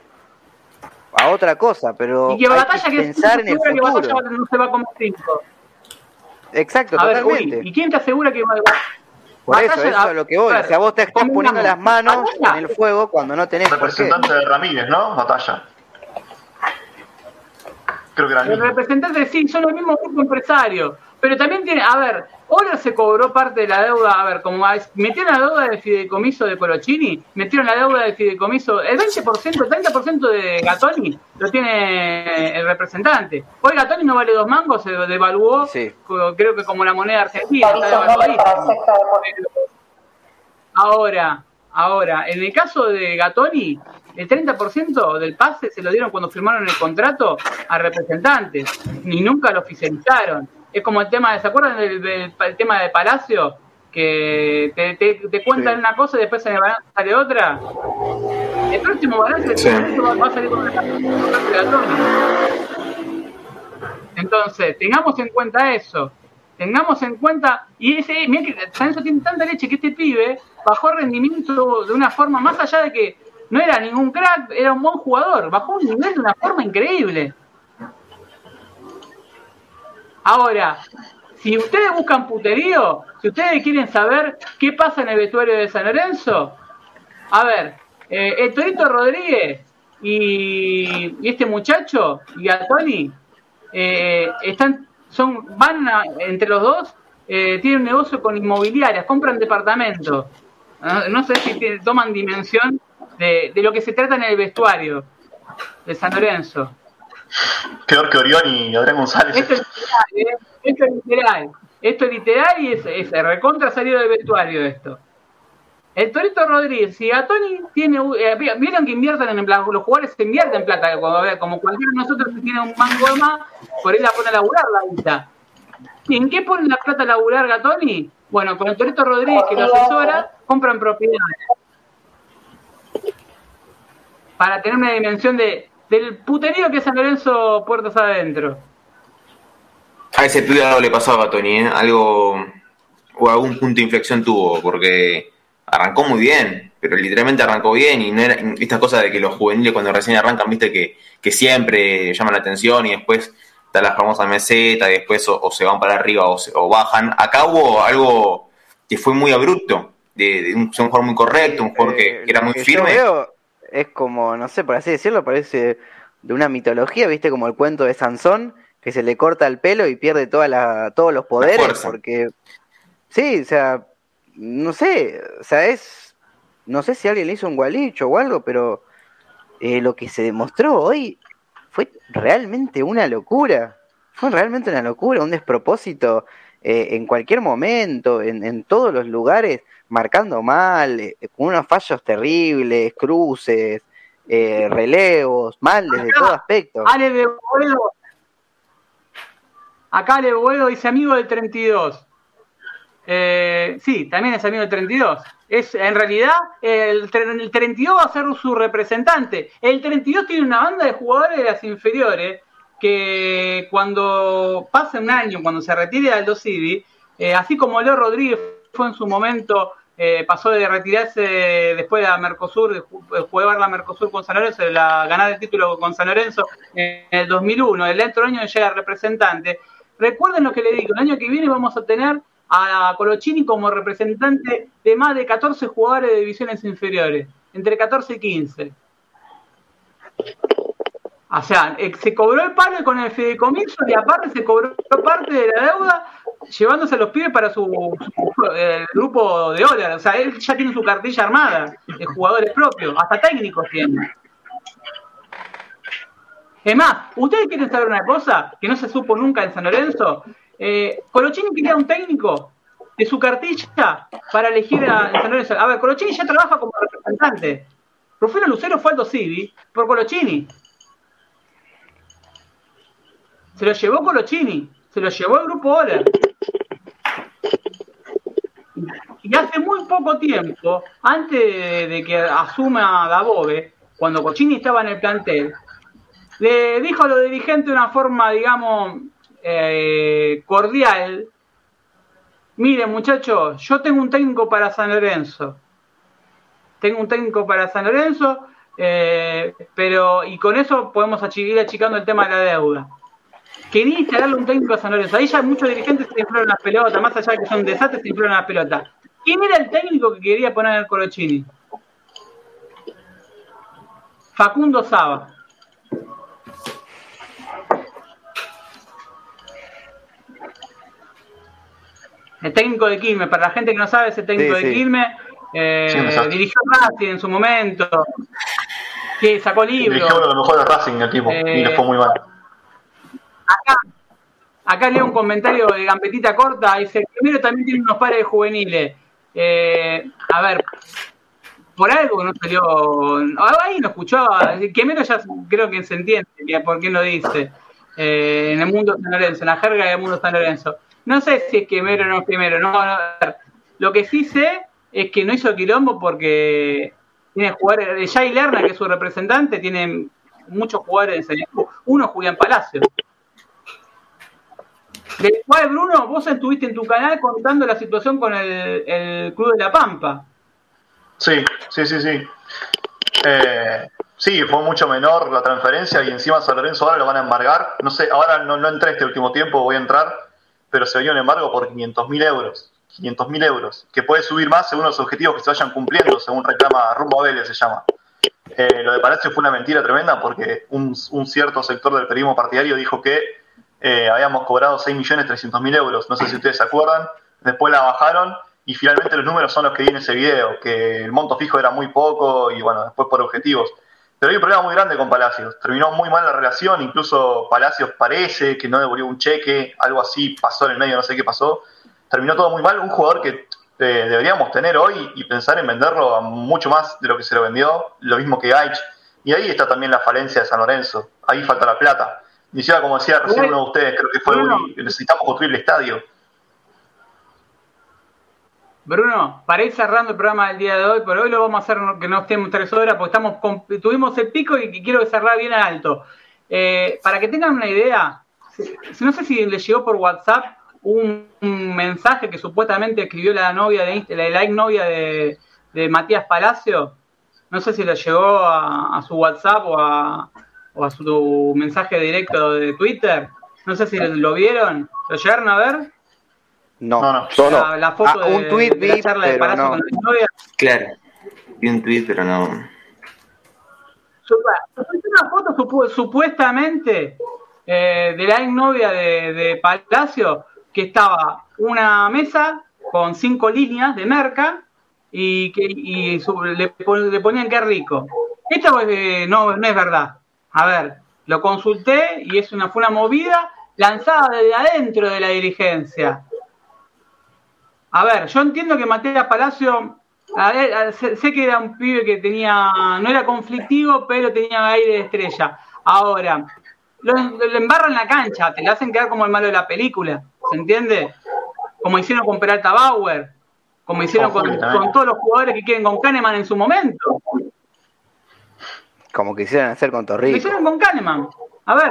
a otra cosa, pero y que hay que pensar en el futuro. Que no se va a comer cinco. Exacto, totalmente. ¿Y quién te asegura que va a por eso, eso es lo que voy. O sea, vos te estás poniendo las manos en el fuego cuando no tenés Representante de Ramírez, ¿no? Batalla. Creo que era el, el representante, sí, son los mismos grupos empresarios. Pero también tiene, a ver, Oler se cobró parte de la deuda, a ver, como metieron la deuda del fideicomiso de Colochini, metieron la deuda del fideicomiso, el 20%, el 30% de Gatoni lo tiene el representante. Hoy Gatoni no vale dos mangos, se devaluó, creo que como la moneda argentina. Ahora, ahora, en el caso de Gatoni, el 30% del pase se lo dieron cuando firmaron el contrato a representantes, ni nunca lo oficializaron es como el tema, ¿se acuerdan del, tema de Palacio? Que te, te, cuentan una cosa y después en el balance sale otra. El próximo balance va a salir con una Entonces, tengamos en cuenta eso. Tengamos en cuenta, y ese, miren que San tiene tanta leche que este pibe bajó rendimiento de una forma más allá de que no era ningún crack, era un buen jugador, bajó un nivel de una forma increíble. Ahora, si ustedes buscan puterío, si ustedes quieren saber qué pasa en el vestuario de San Lorenzo, a ver, eh, Torito Rodríguez y, este muchacho y a eh, están, son, van entre los dos eh, tiene un negocio con inmobiliarias, compran departamentos. No, sé si toman dimensión de, lo que se trata en el vestuario de San Lorenzo. Peor que Orión y Adrián González. Esto es literal, ¿eh? esto es literal. Esto es y es, es recontra salido del vestuario esto. El Torito Rodríguez, si a Tony tiene. Eh, Vieron que invierten en plata, los jugadores se invierten en plata, como cualquiera de nosotros que tiene un mango más, por él la pone a laburar la guita. ¿Y en qué pone la plata a laburar Gatoni? Bueno, con el Torito Rodríguez que lo asesora, compran propiedades. Para tener una dimensión de, del puterío que es San Lorenzo puertas adentro. A ese cuidado le pasaba a Tony, ¿eh? Algo. O algún punto de inflexión tuvo, porque arrancó muy bien, pero literalmente arrancó bien y no era esta cosa de que los juveniles cuando recién arrancan, viste que, que siempre llaman la atención y después está la famosa meseta y después o, se van para arriba o, bajan. Acá hubo algo que fue muy abrupto, de, un, jugador muy correcto, un jugador que, era muy firme. Es como, no sé, por así decirlo, parece de una mitología, viste, como el cuento de Sansón, que se le corta el pelo y pierde toda la, todos los poderes, porque sí, o sea, no sé, o sea, es, no sé si alguien le hizo un gualicho o algo, pero eh, lo que se demostró hoy fue realmente una locura, fue realmente una locura, un despropósito eh, en cualquier momento, en, en, todos los lugares, marcando mal, eh, con unos fallos terribles, cruces, relevos, mal desde todo aspecto. Ale de Acá Le Boedo dice amigo del 32. Eh, sí, también es amigo del 32. Es, en realidad, el, 32 va a ser su representante. El 32 tiene una banda de jugadores de las inferiores que cuando pase un año, cuando se retire Aldo Civi, eh, así como Leo Rodríguez fue en su momento, eh, pasó de retirarse después de la Mercosur, de jugar la Mercosur con San Lorenzo, de la, ganar el título con San Lorenzo en el 2001, el otro año llega representante. Recuerden lo que le digo, el año que viene vamos a tener a Colochini como representante de más de 14 jugadores de divisiones inferiores, entre 14 y 15. O sea, eh, se cobró el palo con el fideicomiso y aparte se cobró parte de la deuda llevándose a los pibes para su, grupo de horas. O sea, él ya tiene su cartilla armada de jugadores propios, hasta técnicos tiene. Es más, ¿ustedes quieren saber una cosa que no se supo nunca en San Lorenzo? Eh, Colochini quería un técnico de su cartilla para elegir a San Lorenzo. A ver, Colochini ya trabaja como representante. Rufino Lucero fue Aldo Civi por Colochini. Se lo llevó Colochini, se lo llevó el grupo Oler. Y hace muy poco tiempo, antes de, que asuma Dabove, cuando Colochini estaba en el plantel, le dijo a los dirigentes de una forma, digamos, eh, cordial, miren muchachos, yo tengo un técnico para San Lorenzo, tengo un técnico para San Lorenzo, eh, pero y con eso podemos ir achicando el tema de la deuda. Quería instalarle un técnico a San Lorenzo. Ahí ya muchos dirigentes se inflaron las pelotas, más allá de que son desastres, se inflaron las pelotas. ¿Quién era el técnico que quería poner el Colochini? Facundo Saba. el técnico de Quilmes, para la gente que no sabe, ese técnico de Quilmes eh, dirigió Racing en su momento, que sacó libros. Dirigió uno de los mejores Racing el tipo, y le fue muy mal. Acá, leo un comentario de Gambetita Corta, dice, primero también tiene unos pares juveniles. Eh, a ver, por algo no salió, ahí no escuchaba, que menos ya creo que se entiende por qué lo dice. Eh, en el mundo San Lorenzo, en la jerga del mundo San Lorenzo. No sé si es primero o no es primero, no, no, Lo que sí sé es que no hizo quilombo porque tiene jugadores, Jay Lerna, que es su representante, tiene muchos jugadores en. Uno Julián Palacio. Después, Bruno, vos estuviste en tu canal contando la situación con el, Club de la Pampa. Sí, sí, sí, sí. Eh, sí, fue mucho menor la transferencia y encima San Lorenzo ahora lo van a embargar. No sé, ahora no, no entré este último tiempo, voy a entrar pero se dio un embargo por 500.000 euros. 500.000 euros, que puede subir más según los objetivos que se vayan cumpliendo, según reclama Rumbo Vélez se llama. Eh, lo de Palacio fue una mentira tremenda porque un, cierto sector del periodismo partidario dijo que eh, habíamos cobrado 6.300.000 euros. No sé si ustedes se acuerdan. después la bajaron y finalmente los números son los que vi en ese video, que el monto fijo era muy poco y bueno, después por objetivos. Pero hay un problema muy grande con Palacios. Terminó muy mal la relación, incluso Palacios parece que no devolvió un cheque, algo así pasó en el medio, no sé qué pasó. Terminó todo muy mal. Un jugador que eh, deberíamos tener hoy y pensar en venderlo a mucho más de lo que se lo vendió, lo mismo que Gaich. Y ahí está también la falencia de San Lorenzo. Ahí falta la plata. Y como decía recién uno de ustedes, creo que fue necesitamos construir el estadio. Bruno, para ir cerrando el programa del día de hoy, pero hoy lo vamos a hacer que no estemos tres horas, porque estamos tuvimos el pico y quiero cerrar bien alto. Eh, para que tengan una idea, no sé si les llegó por WhatsApp un, mensaje que supuestamente escribió la novia de la, la novia de, Matías Palacio. No sé si le llegó a, su WhatsApp o a, o a su mensaje directo de Twitter. No sé si lo vieron. ¿Lo llegaron a ver? No, no, no. La, foto ah, de, un tweet de la charla de Palacio con la novia. Claro, vi un tweet, pero no. Una foto supuestamente eh, de la novia de, de, Palacio que estaba una mesa con cinco líneas de merca y que y le, le, ponían que rico. Esto eh, no, no es verdad. A ver, lo consulté y es una, fue una movida lanzada desde adentro de la dirigencia a ver, yo entiendo que Matías Palacio, sé, que era un pibe que tenía, no era conflictivo, pero tenía aire de estrella. Ahora, lo, embarran la cancha, te lo hacen quedar como el malo de la película, ¿se entiende? Como hicieron con Peralta Bauer, como hicieron con, todos los jugadores que quieren con Kahneman en su momento. Como quisieran hacer con Torrico. Lo hicieron con Kahneman. A ver.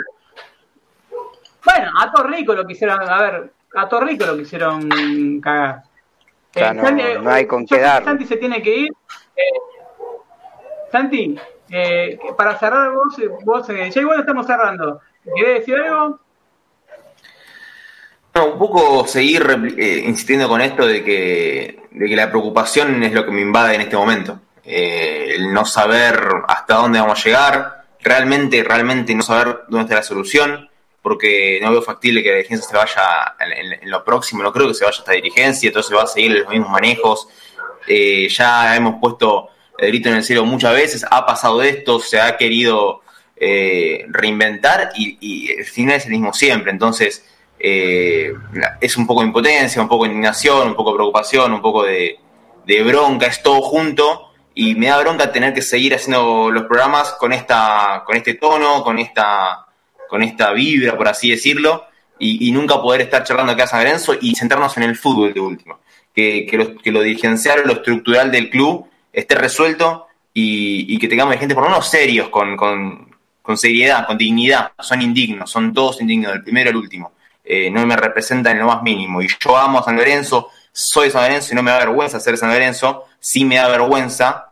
Bueno, a Torrico lo quisieron, a ver, a Torrico lo quisieron cagar. Eh, no, hay con qué dar. Santi se tiene que ir. Eh, Santi, eh, para cerrar vos, vos ya igual estamos cerrando. ¿Querés decir algo? un poco seguir insistiendo con esto de que, de que la preocupación es lo que me invade en este momento. El no saber hasta dónde vamos a llegar, realmente, realmente no saber dónde está la solución porque no veo factible que la dirigencia se vaya en, lo próximo, no creo que se vaya esta dirigencia, entonces va a seguir los mismos manejos. Eh, ya hemos puesto el grito en el cielo muchas veces, ha pasado esto, se ha querido eh, reinventar y, el final es el mismo siempre, entonces eh, es un poco de impotencia, un poco de indignación, un poco de preocupación, un poco de, de bronca, es todo junto y me da bronca tener que seguir haciendo los programas con esta con este tono, con esta con esta vibra, por así decirlo, y, nunca poder estar charlando acá a San Lorenzo y centrarnos en el fútbol de último. Que, que, lo, que lo lo estructural del club esté resuelto y, que tengamos gente por lo menos serios, con, con, seriedad, con dignidad. Son indignos, son todos indignos, del primero al último. Eh, no me representan en lo más mínimo. Y yo amo a San Lorenzo, soy San Lorenzo y no me da vergüenza ser San Lorenzo, sí me da vergüenza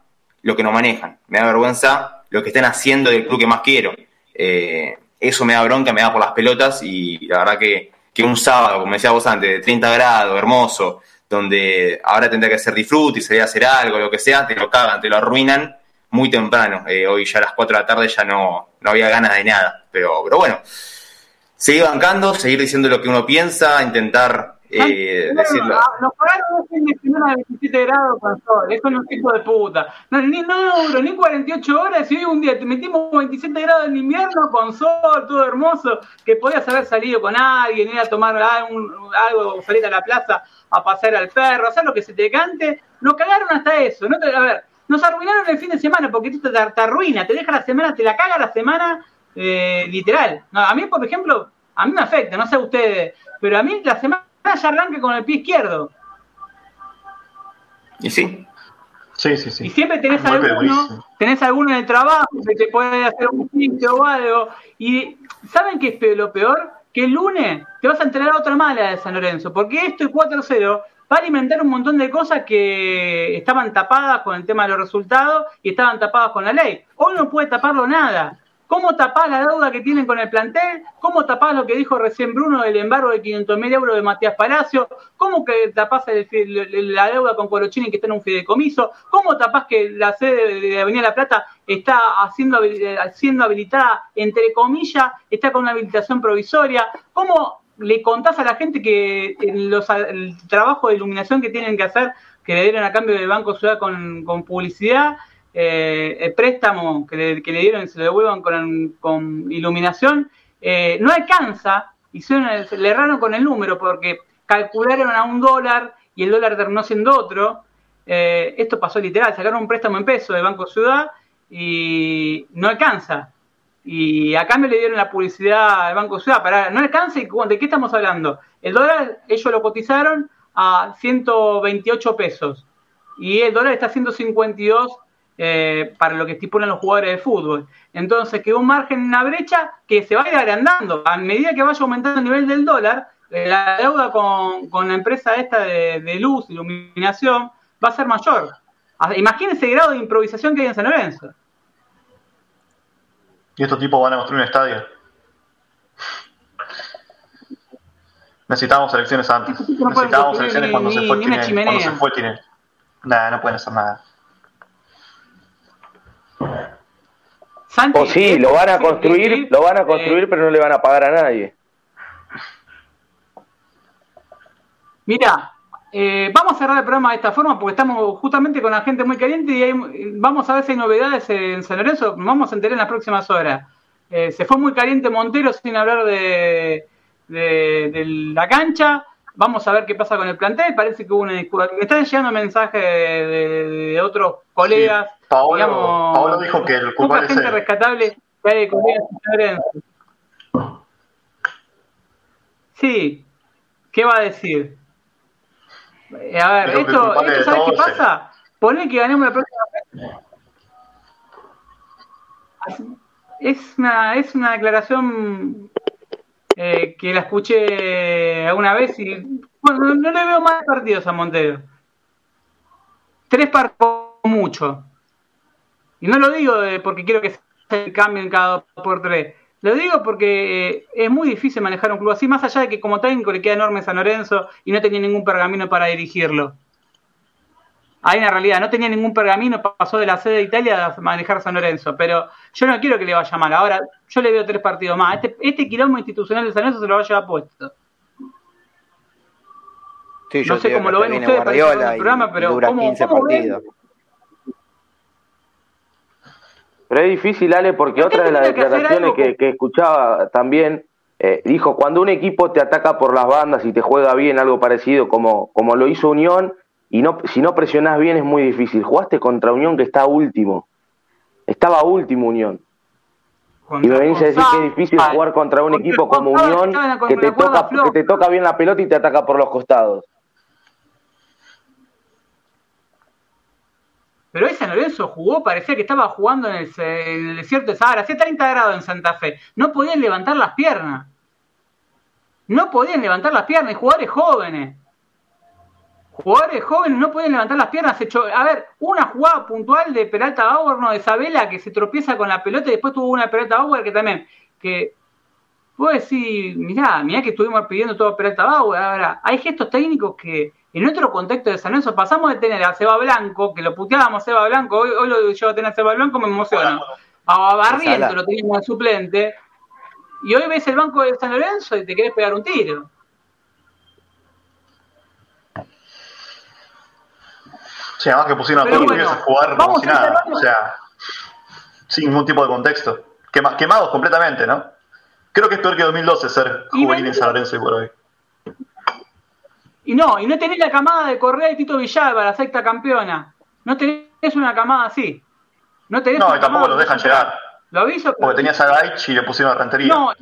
lo que no manejan, me da vergüenza lo que están haciendo del club que más quiero. Eh, eso me da bronca, me da por las pelotas y la verdad que, que un sábado, como decía vos antes, de 30 grados, hermoso, donde ahora tendría que hacer disfrute y salir a hacer algo, lo que sea, te lo cagan, te lo arruinan muy temprano. Eh, hoy ya a las 4 de la tarde ya no, no había ganas de nada, pero, pero bueno, seguir bancando, seguir diciendo lo que uno piensa, intentar eh, decirlo. Nos pagaron un fin de semana de 27 grados con sol, eso no es tipo de puta. No, ni, no ni 48 horas y hoy un día te metimos 27 grados en invierno con sol, todo hermoso, que podías haber salido con alguien, ir a tomar algo, algo salir a la plaza a pasear al perro, hacer lo que se te cante. Nos cagaron hasta eso. No a ver, nos arruinaron el fin de semana porque esto te, te arruina, te deja la semana, te la caga la semana eh, literal. a mí, por ejemplo, a mí me afecta, no sé a ustedes, pero a mí la semana ya arranque con el pie izquierdo. ¿Y sí? Sí, sí, sí. Y siempre tenés alguno, tenés alguno en el trabajo que te puede hacer un chiste o algo. Y ¿saben qué es lo peor? Que el lunes te vas a enterar otra mala de San Lorenzo, porque esto y 4-0 va a alimentar un montón de cosas que estaban tapadas con el tema de los resultados y estaban tapadas con la ley. Hoy no puede taparlo nada. ¿Cómo tapás la deuda que tienen con el plantel? ¿Cómo tapás lo que dijo recién Bruno del embargo de 500 mil euros de Matías Palacio? ¿Cómo que tapás la deuda con Colochini que está en un fideicomiso? ¿Cómo tapás que la sede de Avenida La Plata está siendo habilitada, entre comillas, está con una habilitación provisoria? ¿Cómo le contás a la gente que los, el trabajo de iluminación que tienen que hacer, que le dieron a cambio del Banco Ciudad con, publicidad, eh, el préstamo que le, que le, dieron y se lo devuelvan con, iluminación, eh, no alcanza, y le erraron con el número porque calcularon a un dólar y el dólar terminó siendo otro. Eh, esto pasó literal, sacaron un préstamo en peso del Banco Ciudad y no alcanza. Y a cambio le dieron la publicidad al Banco Ciudad. Para, no alcanza, ¿y ¿de qué estamos hablando? El dólar, ellos lo cotizaron a 128 pesos. Y el dólar está a 152 eh, para lo que estipulan los jugadores de fútbol. Entonces quedó un margen, una brecha que se va a ir agrandando. A medida que vaya aumentando el nivel del dólar, eh, la deuda con, la empresa esta de, de luz, iluminación, va a ser mayor. Imagínense el grado de improvisación que hay en San Lorenzo. Y estos tipos van a construir un estadio. Necesitamos elecciones antes. Necesitamos elecciones cuando, se fue, cuando se fue no pueden hacer nada. O sí, lo van a construir, lo van a construir, pero no le van a pagar a nadie. Mira, eh, vamos a cerrar el programa de esta forma porque estamos justamente con la gente muy caliente y vamos a ver si hay novedades en San Lorenzo. Vamos a enterar en las próximas horas. Eh, se fue muy caliente Montero sin hablar de, de, la cancha. Vamos a ver qué pasa con el plantel. Parece que hubo una discusión. Me están llegando mensajes de, otros colegas. Sí, Paolo, dijo que el culpable gente rescatable que hay de colegas Sí, ¿qué va a decir? Eh, a ver, esto, ¿sabes qué pasa? Ponle que ganemos la próxima Es una, es una declaración eh, que la escuché alguna vez y bueno, no, le veo más partidos a Montero. Tres partidos mucho. Y no lo digo porque quiero que se cambien cada dos por tres. Lo digo porque eh, es muy difícil manejar un club así, más allá de que como técnico le queda enorme San Lorenzo y no tenía ningún pergamino para dirigirlo. Hay una realidad, no tenía ningún pergamino, pasó de la sede de Italia a manejar San Lorenzo, pero yo no quiero que le vaya mal. Ahora, yo le veo tres partidos más. Este, este quilombo institucional de San Lorenzo se lo va a llevar puesto. no sé cómo lo ven ustedes para el programa, pero ¿cómo, partidos. Pero es difícil, Ale, porque otra de las declaraciones que, escuchaba también eh, dijo, cuando un equipo te ataca por las bandas y te juega bien, algo parecido como, como lo hizo Unión, y no, si no presionás bien es muy difícil. Jugaste contra Unión que está último. Estaba último Unión. y me venís a decir que es difícil jugar contra un equipo como Unión que te, toca, que te toca bien la pelota y te ataca por los costados. Pero ese Lorenzo jugó, parecía que estaba jugando en el, desierto de Sahara, hacía 30 grados en Santa Fe. No podían levantar las piernas. No podían levantar las piernas, y jugadores jóvenes. Jugadores jóvenes no pueden levantar las piernas. Hecho, a ver, una jugada puntual de Peralta Bauer, no, de Isabela, que se tropieza con la pelota y después tuvo una Peralta Bauer que también, que puedo decir, mirá, mirá que estuvimos pidiendo todo Peralta Bauer. Ahora, hay gestos técnicos que en otro contexto de San Lorenzo pasamos de tener a Seba Blanco, que lo puteábamos a Seba Blanco, hoy, hoy lo llevo a tener a Seba Blanco, me emociono. A Barriento lo teníamos de suplente. Y hoy ves el banco de San Lorenzo y te querés pegar un tiro. Sí, además que pusieron a todos los bueno, a jugar como si nada. O sea, sin ningún tipo de contexto. quemados completamente, ¿no? Creo que es peor que 2012 ser juvenil en San Lorenzo y por hoy. Y no, y no tenés la camada de Correa y Tito Villalba, la sexta campeona. No tenés una camada así. No, tenés no y tampoco los dejan llegar. Lo aviso. Porque tenías a Gaich y le pusieron a Rentería. No,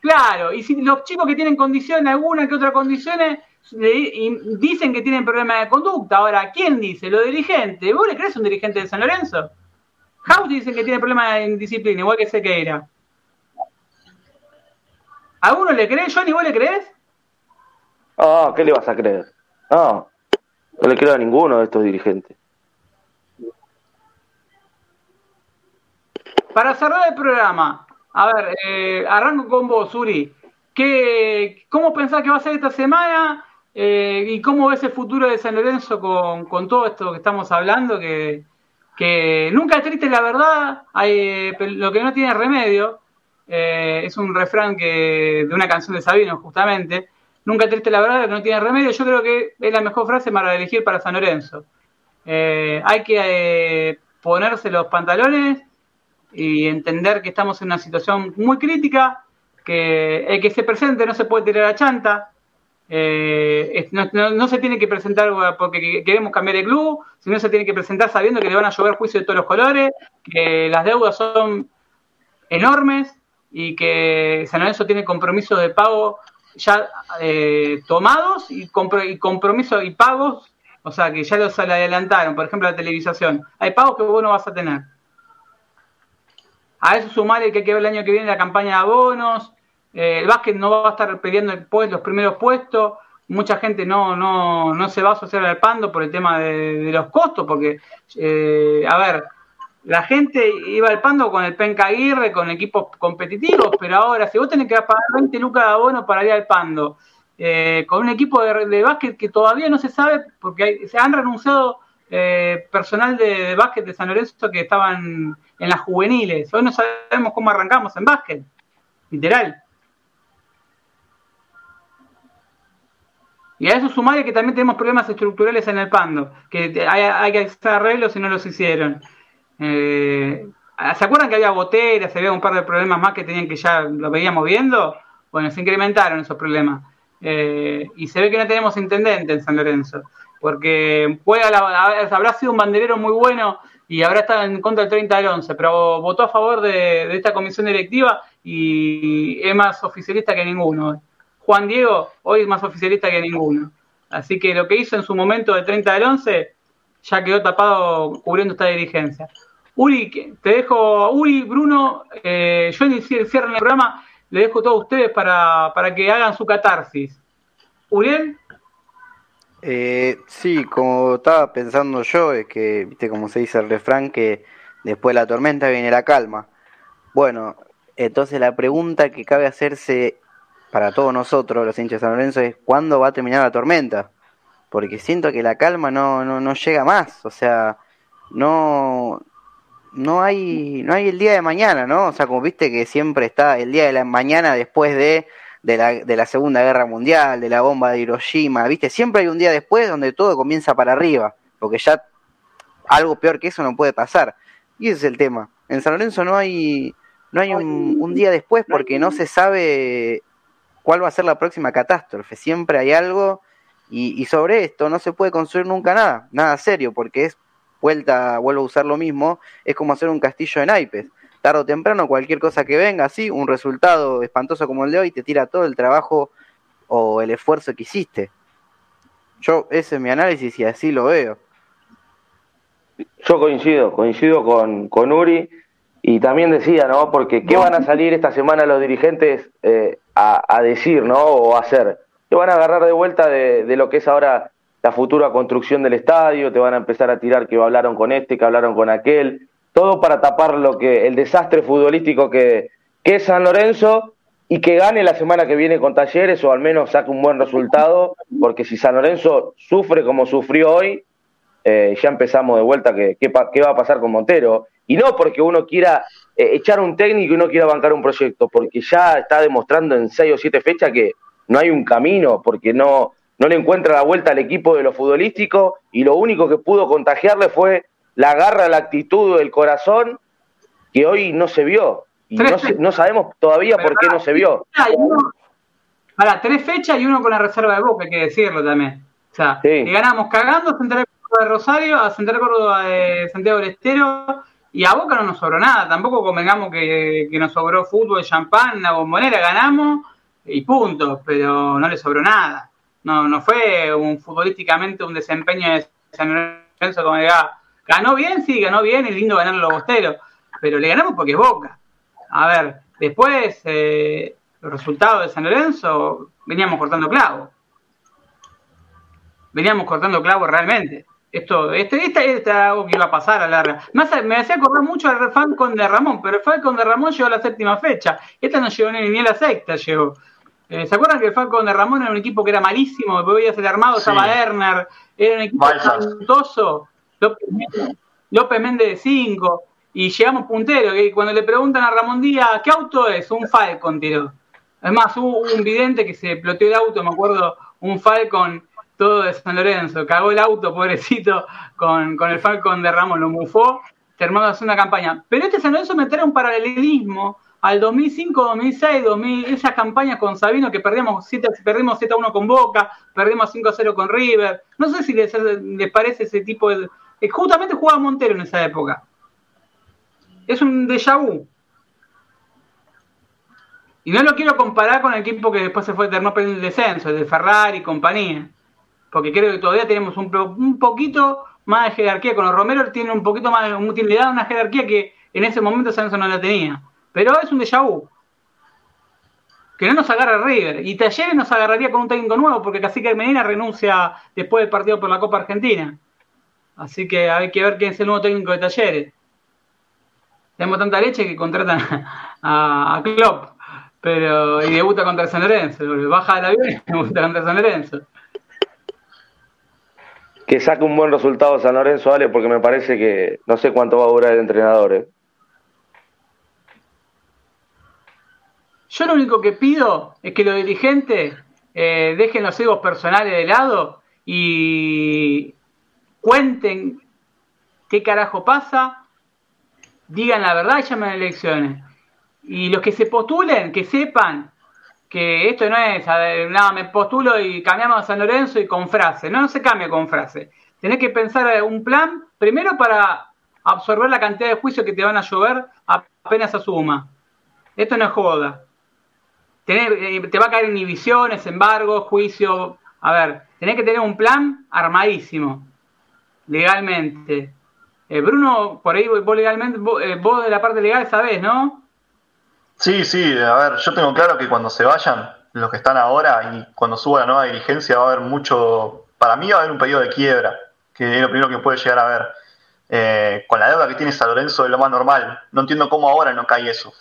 claro, y si los chicos que tienen condiciones, alguna que otra condiciones, dicen que tienen problemas de conducta. Ahora, ¿quién dice? Los dirigentes. ¿Vos le crees un dirigente de San Lorenzo? House dice que tiene problemas de disciplina, igual que Sequeira. ¿A uno le cree? ¿Johnny, vos le crees? Ah, ¿qué le vas a creer? No, no le creo a ninguno de estos dirigentes. Para cerrar el programa, a ver, eh, arranco con vos, Uri. ¿Qué, ¿Cómo pensás que va a ser esta semana? Eh, ¿Y cómo ves el futuro de San Lorenzo con, con todo esto que estamos hablando? Que, que nunca es triste la verdad, hay, lo que no tiene remedio. eh, es un refrán que de una canción de Sabino, justamente. Nunca triste la verdad que no tiene remedio. Yo creo que es la mejor frase para elegir para San Lorenzo. Eh, hay que eh, ponerse los pantalones y entender que estamos en una situación muy crítica, que el que se presente no se puede tirar a chanta, eh, no, se tiene que presentar porque queremos cambiar el club, sino se tiene que presentar sabiendo que le van a llover juicios de todos los colores, que las deudas son enormes y que San Lorenzo tiene compromisos de pago ya eh, tomados y, compromisos y pagos, o sea, que ya los adelantaron, por ejemplo, la televisación. Hay pagos que vos no vas a tener. A eso sumar el que hay que ver el año que viene la campaña de abonos, eh, el básquet no va a estar pidiendo los primeros puestos, mucha gente no, no, no se va a asociar al Pando por el tema de, los costos, porque, eh, a ver, la gente iba al Pando con el Penca Aguirre, con equipos competitivos, pero ahora, si vos tenés que pagar 20 lucas de abono para ir al Pando, eh, con un equipo de, básquet que todavía no se sabe, porque se han renunciado personal de, de, básquet de San Lorenzo que estaban en las juveniles. Hoy no sabemos cómo arrancamos en básquet, literal. Y a eso sumarle que también tenemos problemas estructurales en el Pando, que hay, que hacer arreglos si no los hicieron. Eh, ¿Se acuerdan que había goteras, había un par de problemas más que tenían que ya lo veíamos viendo? Bueno, se incrementaron esos problemas. Eh, y se ve que no tenemos intendente en San Lorenzo, porque puede, habrá sido un banderero muy bueno y habrá estado en contra del 30 del 11, pero votó a favor de, de esta comisión directiva y es más oficialista que ninguno. Juan Diego hoy es más oficialista que ninguno. Así que lo que hizo en su momento de 30 del 11 ya quedó tapado cubriendo esta dirigencia. Uri, te dejo, Uri, Bruno, eh, yo en el cierre del programa le dejo a todos ustedes para, que hagan su catarsis. Uriel. Eh, sí, como estaba pensando yo, es que, viste como se dice el refrán, que después de la tormenta viene la calma. Bueno, entonces la pregunta que cabe hacerse para todos nosotros, los hinchas de San Lorenzo, es cuándo va a terminar la tormenta. Porque siento que la calma no, no, no llega más. O sea, no, no hay, no hay el día de mañana, ¿no? O sea, como viste que siempre está el día de la mañana después de, de, la, de la Segunda Guerra Mundial, de la bomba de Hiroshima, viste, siempre hay un día después donde todo comienza para arriba, porque ya algo peor que eso no puede pasar. Y ese es el tema. En San Lorenzo no hay, no hay un, un día después porque no se sabe cuál va a ser la próxima catástrofe. Siempre hay algo y, sobre esto no se puede construir nunca nada, nada serio, porque es vuelta, vuelvo a usar lo mismo, es como hacer un castillo de naipes. Tarde o temprano, cualquier cosa que venga así, un resultado espantoso como el de hoy, te tira todo el trabajo o el esfuerzo que hiciste. Yo, ese es mi análisis y así lo veo. Yo coincido, coincido con, con Uri y también decía, ¿no? Porque ¿qué van a salir esta semana los dirigentes eh, a, decir, ¿no? O a hacer. Te van a agarrar de vuelta de, lo que es ahora la futura construcción del estadio, te van a empezar a tirar que hablaron con este, que hablaron con aquel, todo para tapar lo que el desastre futbolístico que, que es San Lorenzo y que gane la semana que viene con Talleres o al menos saque un buen resultado, porque si San Lorenzo sufre como sufrió hoy, eh, ya empezamos de vuelta que qué va a pasar con Montero. Y no porque uno quiera eh, echar un técnico y no quiera bancar un proyecto, porque ya está demostrando en seis o siete fechas que no hay un camino, porque no, no le encuentra la vuelta al equipo de lo futbolístico y lo único que pudo contagiarle fue la garra, la actitud, el corazón, que hoy no se vio. Y no, no, sabemos todavía por qué no se vio. Para tres fechas y uno con la reserva de Boca, hay que decirlo también. O sea, ganamos cagando a Central Córdoba de Rosario, a Central Córdoba de Santiago del Estero y a Boca no nos sobró nada, tampoco convengamos que, nos sobró fútbol, champán, una bombonera, ganamos y punto, pero no le sobró nada. No, no fue un futbolísticamente un desempeño de San Lorenzo como diga, ganó bien, sí, ganó bien, es lindo ganar los bosteros, pero le ganamos porque es Boca. A ver, después eh, los resultados de San Lorenzo veníamos cortando clavo. Veníamos cortando clavo realmente. Esto, este, esta es algo que iba a pasar a larga. me hacía acordar mucho al Falcon de Ramón, pero el Falcon de Ramón llegó a la séptima fecha. Esta no llegó ni, a la sexta, llegó. Eh, ¿Se acuerdan que el Falcon de Ramón era un equipo que era malísimo? Que podía ser armado, estaba Erner, era un equipo espantoso. López, Méndez de 5. y llegamos puntero. Que cuando le preguntan a Ramón Díaz, ¿qué auto es? Un Falcon, tiró. Es más, hubo un vidente que se ploteó el auto, me acuerdo, un Falcon todo de San Lorenzo. Cagó el auto, pobrecito, con, con el Falcon de Ramón, lo mufó, terminó de hacer una campaña. Pero este San Lorenzo me trae un paralelismo al 2005, 2006, 2000, esas campañas con Sabino que perdimos 7, perdimos 7 a 1 con Boca, perdimos 5 a 0 con River. No sé si les, les parece ese tipo de. Eh, justamente jugaba Montero en esa época. Es un déjà vu. Y no lo quiero comparar con el equipo que después se fue terminó perdiendo el descenso, el de Ferrari y compañía. Porque creo que todavía tenemos un, un poquito más de jerarquía. Con los Romero tiene un poquito más, le da una jerarquía que en ese momento Sanso no la tenía. Pero es un déjà vu. Que no nos agarra River. Y Talleres nos agarraría con un técnico nuevo, porque Cacique Medina renuncia después del partido por la Copa Argentina. Así que hay que ver quién es el nuevo técnico de Talleres. Tenemos tanta leche que contratan a, a Klopp. Pero, y debuta contra San Lorenzo. Baja del avión y debuta contra San Lorenzo. Que saque un buen resultado San Lorenzo, Ale, porque me parece que no sé cuánto va a durar el entrenador. ¿eh? Yo lo único que pido es que los dirigentes eh, dejen los egos personales de lado y cuenten qué carajo pasa, digan la verdad y llamen a elecciones. Y los que se postulen, que sepan que esto no es, nada, me postulo y cambiamos a San Lorenzo y con frase. No, no se cambia con frase. Tenés que pensar un plan, primero para absorber la cantidad de juicios que te van a llover apenas asuma. Esto no es joda. Eh, te va a caer inhibiciones, embargos, juicio. A ver, tenés que tener un plan armadísimo, legalmente. Eh, Bruno, por ahí vos legalmente, eh, vos de la parte legal sabés, ¿no? Sí, sí, a ver, yo tengo claro que cuando se vayan los que están ahora y cuando suba la nueva dirigencia va a haber mucho, para mí va a haber un periodo de quiebra, que es lo primero que puede llegar a ver. Eh, con la deuda que tiene San Lorenzo es lo más normal, no entiendo cómo ahora no cae eso.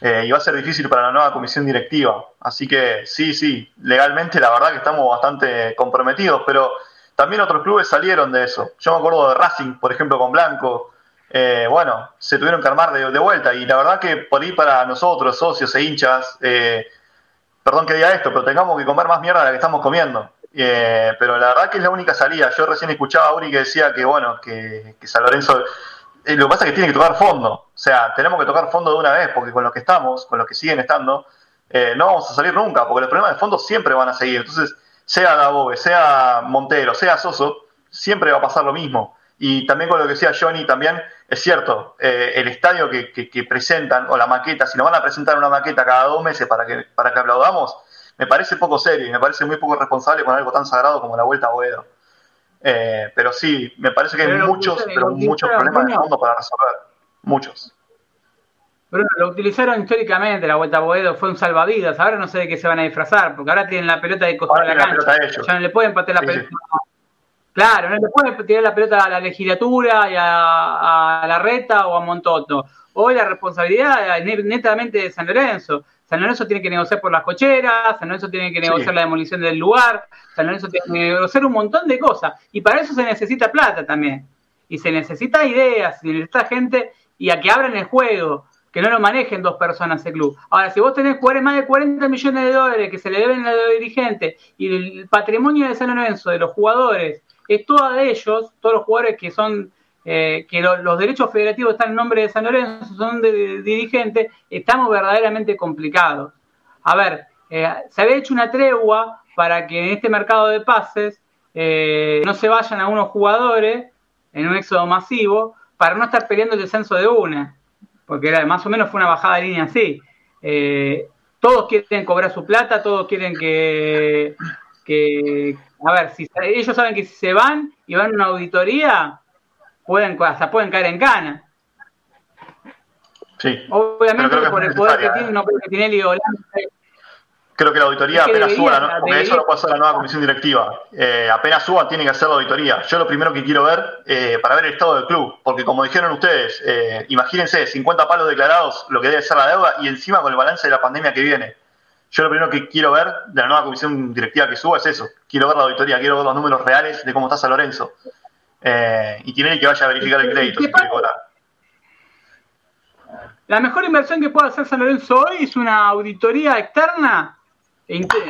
Eh, y va a ser difícil para la nueva comisión directiva. Así que sí, sí, legalmente la verdad que estamos bastante comprometidos, pero también otros clubes salieron de eso. Yo me acuerdo de Racing, por ejemplo, con Blanco, eh, bueno, se tuvieron que armar de, vuelta. Y la verdad que por ahí para nosotros, socios e hinchas, eh, perdón que diga esto, pero tengamos que comer más mierda de la que estamos comiendo. Eh, pero la verdad que es la única salida. Yo recién escuchaba a Uri que decía que, bueno, que, San Lorenzo... lo que pasa es que tiene que tocar fondo. O sea, tenemos que tocar fondo de una vez, porque con los que estamos, con los que siguen estando, no vamos a salir nunca, porque los problemas de fondo siempre van a seguir. Entonces, sea Dabove, sea Montero, sea Soso, siempre va a pasar lo mismo. Y también con lo que decía Johnny, también es cierto, eh, el estadio que, presentan, o la maqueta, si nos van a presentar una maqueta cada dos meses para que, para que aplaudamos, me parece poco serio y me parece muy poco responsable con algo tan sagrado como la Vuelta a Boedo. Eh, pero sí, me parece que hay muchos, pero muchos problemas de fondo para resolver. Muchos. Bruno, lo utilizaron históricamente, la Vuelta a Boedo fue un salvavidas, ahora no sé de qué se van a disfrazar, porque ahora tienen la pelota de costado de la cancha, ya no le pueden patear la pelota. Claro, no le pueden tirar la pelota a la legislatura y a, la reta o a Montoto. Hoy la responsabilidad es netamente de San Lorenzo. San Lorenzo tiene que negociar por las cocheras, San Lorenzo tiene que negociar la demolición del lugar, San Lorenzo tiene que negociar un montón de cosas. Y para eso se necesita plata también. Y se necesita ideas, se necesita gente y a que abran el juego, que no lo manejen dos personas el club. Ahora, si vos tenés más de 40 millones de dólares que se le deben a los dirigentes y el patrimonio de San Lorenzo, de los jugadores, es toda de ellos, todos los jugadores que son, eh, que los derechos federativos están en nombre de San Lorenzo, son dirigentes, estamos verdaderamente complicados. A ver, eh, se había hecho una tregua para que en este mercado de pases eh, no se vayan a unos jugadores en un éxodo masivo para no estar peleando el descenso de una, porque era, más o menos fue una bajada de línea así. todos quieren cobrar su plata, todos quieren que, que, a ver, si ellos saben que si se van y van a una auditoría, pueden hasta pueden caer en cana. Sí. Obviamente por el poder que tiene, no creo que Creo que la auditoría apenas suba, ¿no? porque eso lo pasa la nueva comisión directiva. Eh, apenas suba, tiene que hacer la auditoría. Yo lo primero que quiero ver, eh, para ver el estado del club, porque como dijeron ustedes, eh, imagínense, 50 palos declarados, lo que debe ser la deuda, y encima con el balance de la pandemia que viene. Yo lo primero que quiero ver de la nueva comisión directiva que suba es eso. Quiero ver la auditoría, quiero ver los números reales de cómo está San Lorenzo. Eh, y tiene que vaya a verificar el crédito si la mejor inversión que puede hacer San Lorenzo hoy es una auditoría externa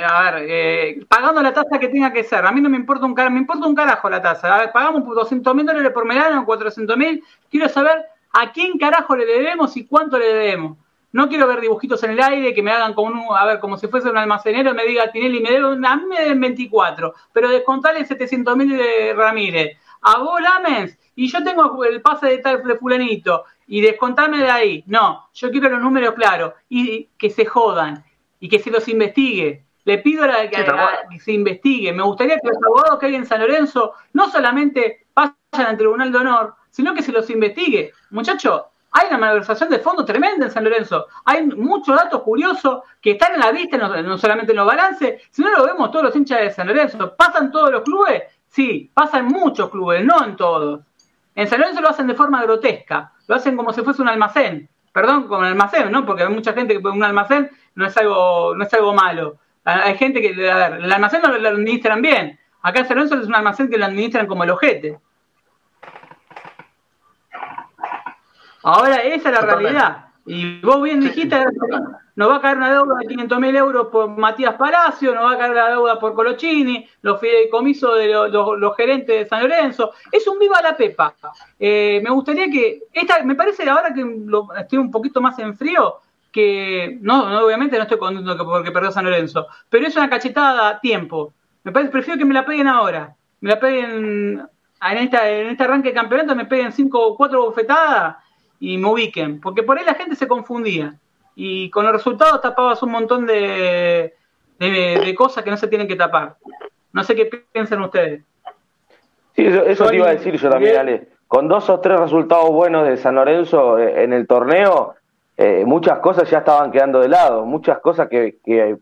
a ver, eh, pagando la tasa que tenga que ser. A mí no me importa un carajo, me importa un carajo la tasa. A ver, pagamos 200 mil dólares por o 400 mil. Quiero saber a quién carajo le debemos y cuánto le debemos. No quiero ver dibujitos en el aire que me hagan como un, a ver, como si fuese un almacenero y me diga Tinelli, me debe, a mí me deben 24, pero descontale 700 mil de Ramírez. A vos Lamens, y yo tengo el pase de tal de fulanito, y descontame de ahí. No, yo quiero los números claros y que se jodan y que se los investigue. Le pido a, que, se investigue. Me gustaría que los abogados que hay en San Lorenzo no solamente pasen al Tribunal de Honor, sino que se los investigue. Muchachos, hay una malversación de fondos tremenda en San Lorenzo. Hay muchos datos curiosos que están en la vista, no, solamente en los balances, sino lo vemos todos los hinchas de San Lorenzo. ¿Pasan todos los clubes? Sí, pasan muchos clubes, no en todos. En San Lorenzo lo hacen de forma grotesca, lo hacen como si fuese un almacén. Perdón, como un almacén, ¿no? Porque hay mucha gente que un almacén no es algo, no es algo malo. Hay gente que, a ver, el almacén no lo administran bien. Acá en San Lorenzo es un almacén que lo administran como el ojete. Ahora esa es la realidad. Y vos bien dijiste, nos va a caer una deuda de 500 mil euros por Matías Palacio, nos va a caer la deuda por Colochini, los fideicomisos de los, gerentes de San Lorenzo. Es un viva la pepa. Eh, me gustaría que, esta, me parece ahora que estoy un poquito más en frío, que no, obviamente no estoy contento porque perdió San Lorenzo, pero es una cachetada a tiempo. Me parece, prefiero que me la peguen ahora. Me la peguen en, esta, en este arranque de campeonato, me peguen cinco o cuatro bofetadas y me ubiquen. Porque por ahí la gente se confundía. Y con los resultados tapabas un montón de, de, cosas que no se tienen que tapar. No sé qué piensan ustedes. Sí, eso, te iba a decir yo también, Ale. Con dos o tres resultados buenos de San Lorenzo eh, en el torneo, eh, muchas cosas ya estaban quedando de lado, muchas cosas que,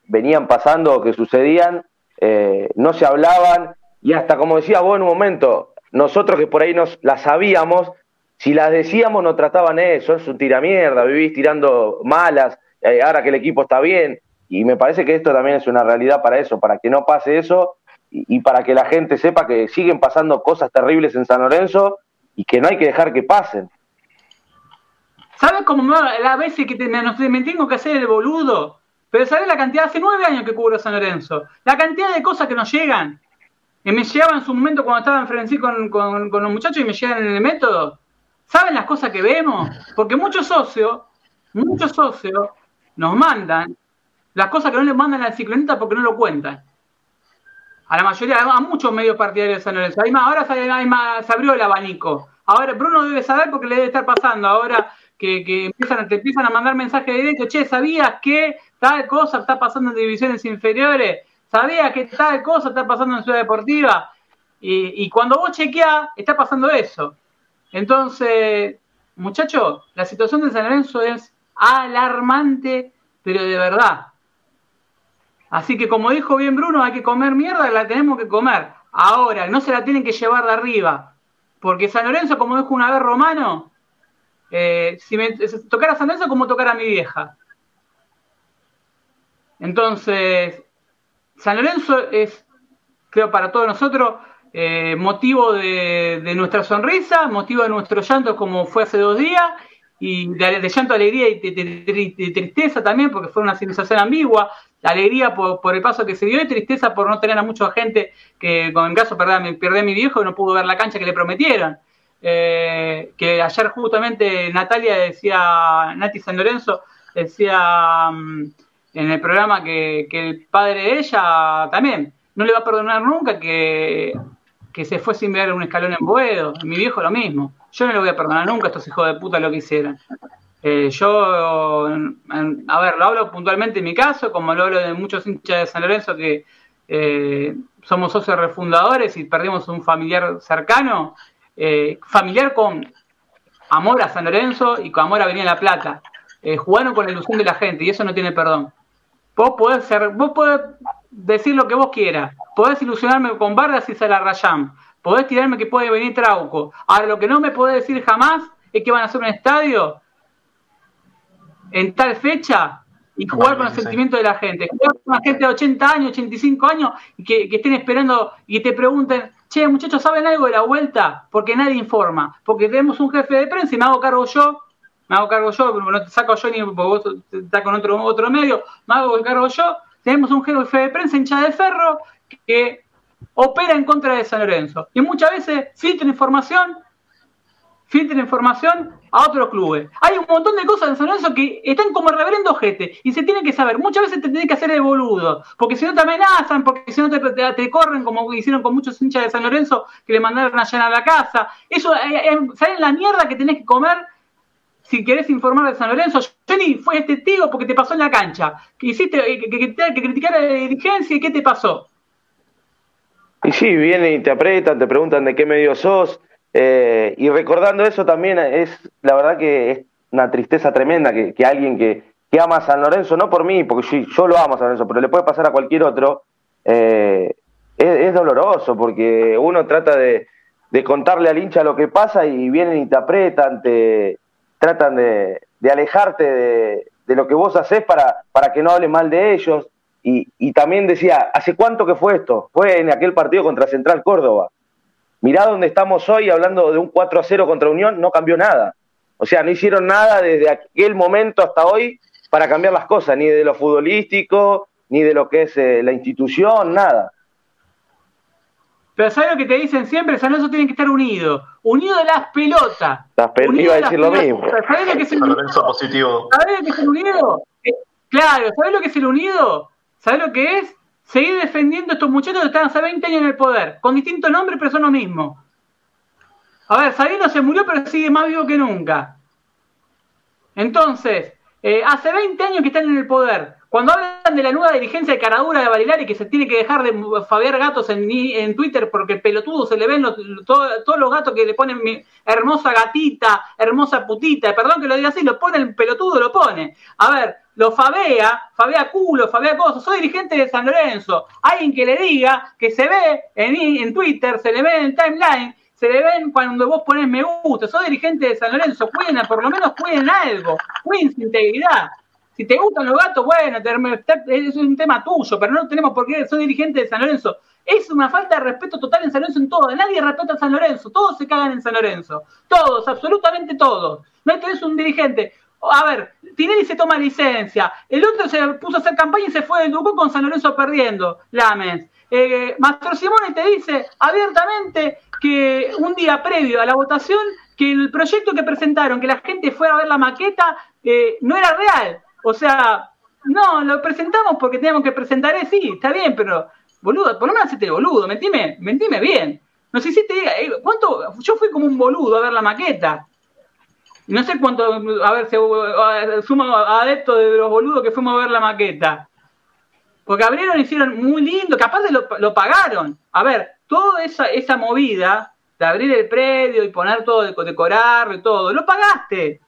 venían pasando, que sucedían, eh, no se hablaban y hasta como decía vos en un momento, nosotros que por ahí nos las sabíamos, si las decíamos nos trataban eso, es un tiramierda, vivís tirando malas, eh, ahora que el equipo está bien, y me parece que esto también es una realidad para eso, para que no pase eso y, para que la gente sepa que siguen pasando cosas terribles en San Lorenzo y que no hay que dejar que pasen. ¿Sabes cómo me, la veces que me, tengo que hacer el boludo? Pero ¿sabes la cantidad? Hace nueve años que cubro San Lorenzo. La cantidad de cosas que nos llegan. Que me llegaban en su momento cuando estaba en Frenesí con, con, los muchachos y me llegan en el método. ¿Saben las cosas que vemos? Porque muchos socios, muchos socios nos mandan las cosas que no les mandan al ciclonista porque no lo cuentan. A la mayoría, a muchos medios partidarios de San Lorenzo. Hay más, ahora hay más, se abrió el abanico. Ahora Bruno debe saber porque le debe estar pasando. Ahora que, empiezan, te empiezan a mandar mensajes directos, che, ¿sabías que tal cosa está pasando en divisiones inferiores? ¿Sabías que tal cosa está pasando en Ciudad Deportiva? Y, cuando vos chequeás, está pasando eso. Entonces, muchachos, la situación de San Lorenzo es alarmante, pero de verdad. Así que como dijo bien Bruno, hay que comer mierda, la tenemos que comer. Ahora, no se la tienen que llevar de arriba. Porque San Lorenzo, como dijo una vez Romano, eh, si me tocar a San Lorenzo como tocar a mi vieja. Entonces, San Lorenzo es, creo, para todos nosotros, eh, motivo de, nuestra sonrisa, motivo de nuestro llanto como fue hace dos días, y de, llanto, alegría y de, tristeza también, porque fue una sensación ambigua, alegría por, el paso que se dio y tristeza por no tener a mucha gente que, con el caso, perdí, perdí a mi viejo y no pudo ver la cancha que le prometieron. Eh, que ayer justamente Natalia decía, Nati San Lorenzo, decía mm, en el programa que, el padre de ella también no le va a perdonar nunca que, se fue sin ver un escalón en Boedo. Mi viejo lo mismo. Yo no le voy a perdonar nunca a estos hijos de puta lo que hicieron. Eh, yo, a ver, lo hablo puntualmente en mi caso, como lo hablo de muchos hinchas de San Lorenzo que eh, somos socios refundadores y perdimos un familiar cercano eh, familiar con amor a San Lorenzo y con amor a Avenida La Plata. Jugaron con la ilusión de la gente y eso no tiene perdón. Vos podés, ser, vos podés decir lo que vos quieras. Podés ilusionarme con Vargas y Salarrayán. Podés tirarme que puede venir Trauco. Ahora, lo que no me podés decir jamás es que van a hacer un estadio en tal fecha y jugar con el sentimiento de la gente. Jugar con la gente de 80 años, 85 años y que, que estén esperando y te pregunten, che, muchachos, ¿saben algo de la vuelta? Porque nadie informa. Porque tenemos un jefe de prensa y me hago cargo yo, me hago cargo yo, pero no te saco yo ni porque vos estás con otro, otro medio, me hago cargo yo. Tenemos un jefe de prensa hinchada de ferro que opera en contra de San Lorenzo. Y muchas veces filtra información, filtra información a otros clubes. Hay un montón de cosas en San Lorenzo que están como reverendo ojete y se tiene que saber. Muchas veces te tienes que hacer de boludo, porque si no te amenazan, porque si no te, corren, como hicieron con muchos hinchas de San Lorenzo que le mandaron a llenar la casa. Eso, eh, eh ¿saben la mierda que tenés que comer si querés informar de San Lorenzo? Johnny fue testigo porque te pasó en la cancha. Que hiciste eh, que, que, que, que criticar a la dirigencia y qué te pasó. Y sí, vienen y te apretan, te preguntan de qué medio sos. Eh, y recordando eso también es, la verdad que es una tristeza tremenda que, alguien que, ama a San Lorenzo, no por mí, porque yo, lo amo a San Lorenzo, pero le puede pasar a cualquier otro, eh, es, doloroso porque uno trata de, contarle al hincha lo que pasa y vienen y te apretan, te tratan de, alejarte de, de, lo que vos haces para, para que no hable mal de ellos. Y, y también decía, ¿hace cuánto que fue esto? Fue en aquel partido contra Central Córdoba. Mirá dónde estamos hoy hablando de un 4 a 0 contra Unión, no cambió nada. O sea, no hicieron nada desde aquel momento hasta hoy para cambiar las cosas, ni de lo futbolístico, ni de lo que es eh, la institución, nada. Pero ¿sabes lo que te dicen siempre? San Lorenzo tiene que estar unido. Unido de las pelotas. Las pelotas, iba a decir lo mismo. ¿Sabes lo que es el unido? positivo. ¿Sabes lo que es el unido? Eh, claro, ¿sabes lo que es el unido? ¿Sabes lo que es? Seguir defendiendo a estos muchachos que están hace 20 años en el poder, con distintos nombres, pero son lo mismo. A ver, Sabino se murió, pero sigue más vivo que nunca. Entonces, eh, hace 20 años que están en el poder. Cuando hablan de la nueva dirigencia de Caradura de Barilari, que se tiene que dejar de fabiar gatos en, Twitter porque pelotudo se le ven todos los gatos que le ponen mi hermosa gatita, hermosa putita, perdón que lo diga así, lo pone el pelotudo, lo pone. A ver, lo fabea, fabea culo, fabea cosas. Soy dirigente de San Lorenzo. Alguien que le diga que se ve en, en Twitter, se le ve en el timeline, se le ven cuando vos pones me gusta. Soy dirigente de San Lorenzo. Cuiden, por lo menos cuiden algo. Cuiden su integridad. Si te gustan los gatos, bueno, es un tema tuyo, pero no tenemos por qué. Soy dirigente de San Lorenzo. Es una falta de respeto total en San Lorenzo en todo. Nadie respeta a San Lorenzo. Todos se cagan en San Lorenzo. Todos, absolutamente todos. No tenés un dirigente a ver, Tinelli se toma licencia, el otro se puso a hacer campaña y se fue del grupo con San Lorenzo perdiendo, Lamens. Eh, Mastro Simone te dice abiertamente que un día previo a la votación, que el proyecto que presentaron, que la gente fuera a ver la maqueta, eh, no era real. O sea, no, lo presentamos porque teníamos que presentar, eh, sí, está bien, pero boludo, por lo menos hacete boludo, mentime, mentime bien. No sé si te diga, eh, ¿cuánto? Yo fui como un boludo a ver la maqueta. No sé cuánto, a ver, se suma adeptos de los boludos que fuimos a ver la maqueta. Porque abrieron hicieron muy lindo, capaz de lo, lo pagaron. A ver, toda esa, esa movida de abrir el predio y poner todo, decorarlo y todo, lo pagaste.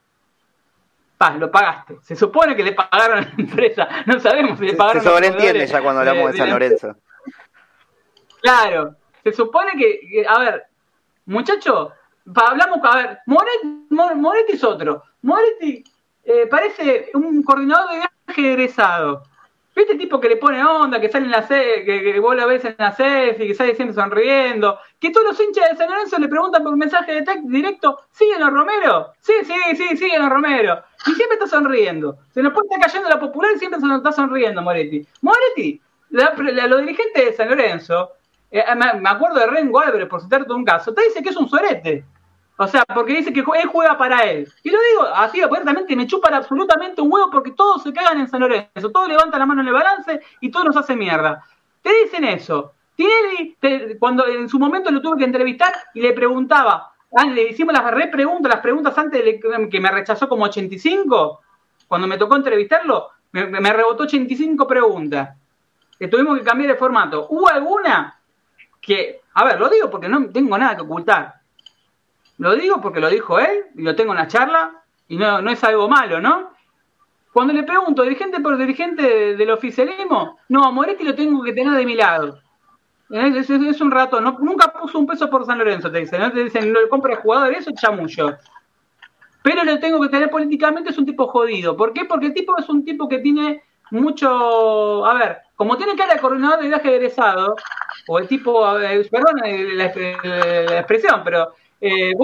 Paz, lo pagaste. Se supone que le pagaron a la empresa. No sabemos si le pagaron Se sobreentiende ya cuando hablamos de, San Lorenzo. Claro. Se supone que, a ver, muchacho, hablamos, a ver, Moretti, es otro. Moretti eh, parece un coordinador de viaje egresado. ¿Viste tipo que le pone onda, que sale en la que, que vos la ves en la CEF y que sale siempre sonriendo? Que todos los hinchas de San Lorenzo le preguntan por un mensaje de texto directo, ¿siguen los Romero? Sí, sí, sí, siguen los Romero. Y siempre está sonriendo. Se nos puede estar cayendo la popular y siempre se nos está sonriendo Moretti. Moretti, los dirigentes de San Lorenzo, eh, me, acuerdo de Ren Gualbres, por citarte un caso, te dice que es un suerete. O sea, porque dice que él juega para él. Y lo digo así abiertamente, me chupan absolutamente un huevo porque todos se cagan en San Lorenzo, todos levantan la mano en el balance y todos nos hacen mierda. Te dicen eso. Tinelli, cuando en su momento lo tuve que entrevistar y le preguntaba, ah, le hicimos las repreguntas, las preguntas antes de que me rechazó como 85, cuando me tocó entrevistarlo, me, me rebotó 85 preguntas. Que tuvimos que cambiar de formato. ¿Hubo alguna que, a ver, lo digo porque no tengo nada que ocultar lo digo porque lo dijo él y lo tengo en la charla y no, no es algo malo, ¿no? Cuando le pregunto, dirigente por dirigente del oficialismo, no, a Moretti lo tengo que tener de mi lado. Es, un rato, no, nunca puso un peso por San Lorenzo, te dicen, ¿no? Te dicen, no compra jugador, eso es chamullo. Pero lo tengo que tener políticamente, es un tipo jodido. ¿Por qué? Porque el tipo es un tipo que tiene mucho. A ver, como tiene cara de coordinador de viaje egresado, o el tipo, perdón la, expresión, pero eh,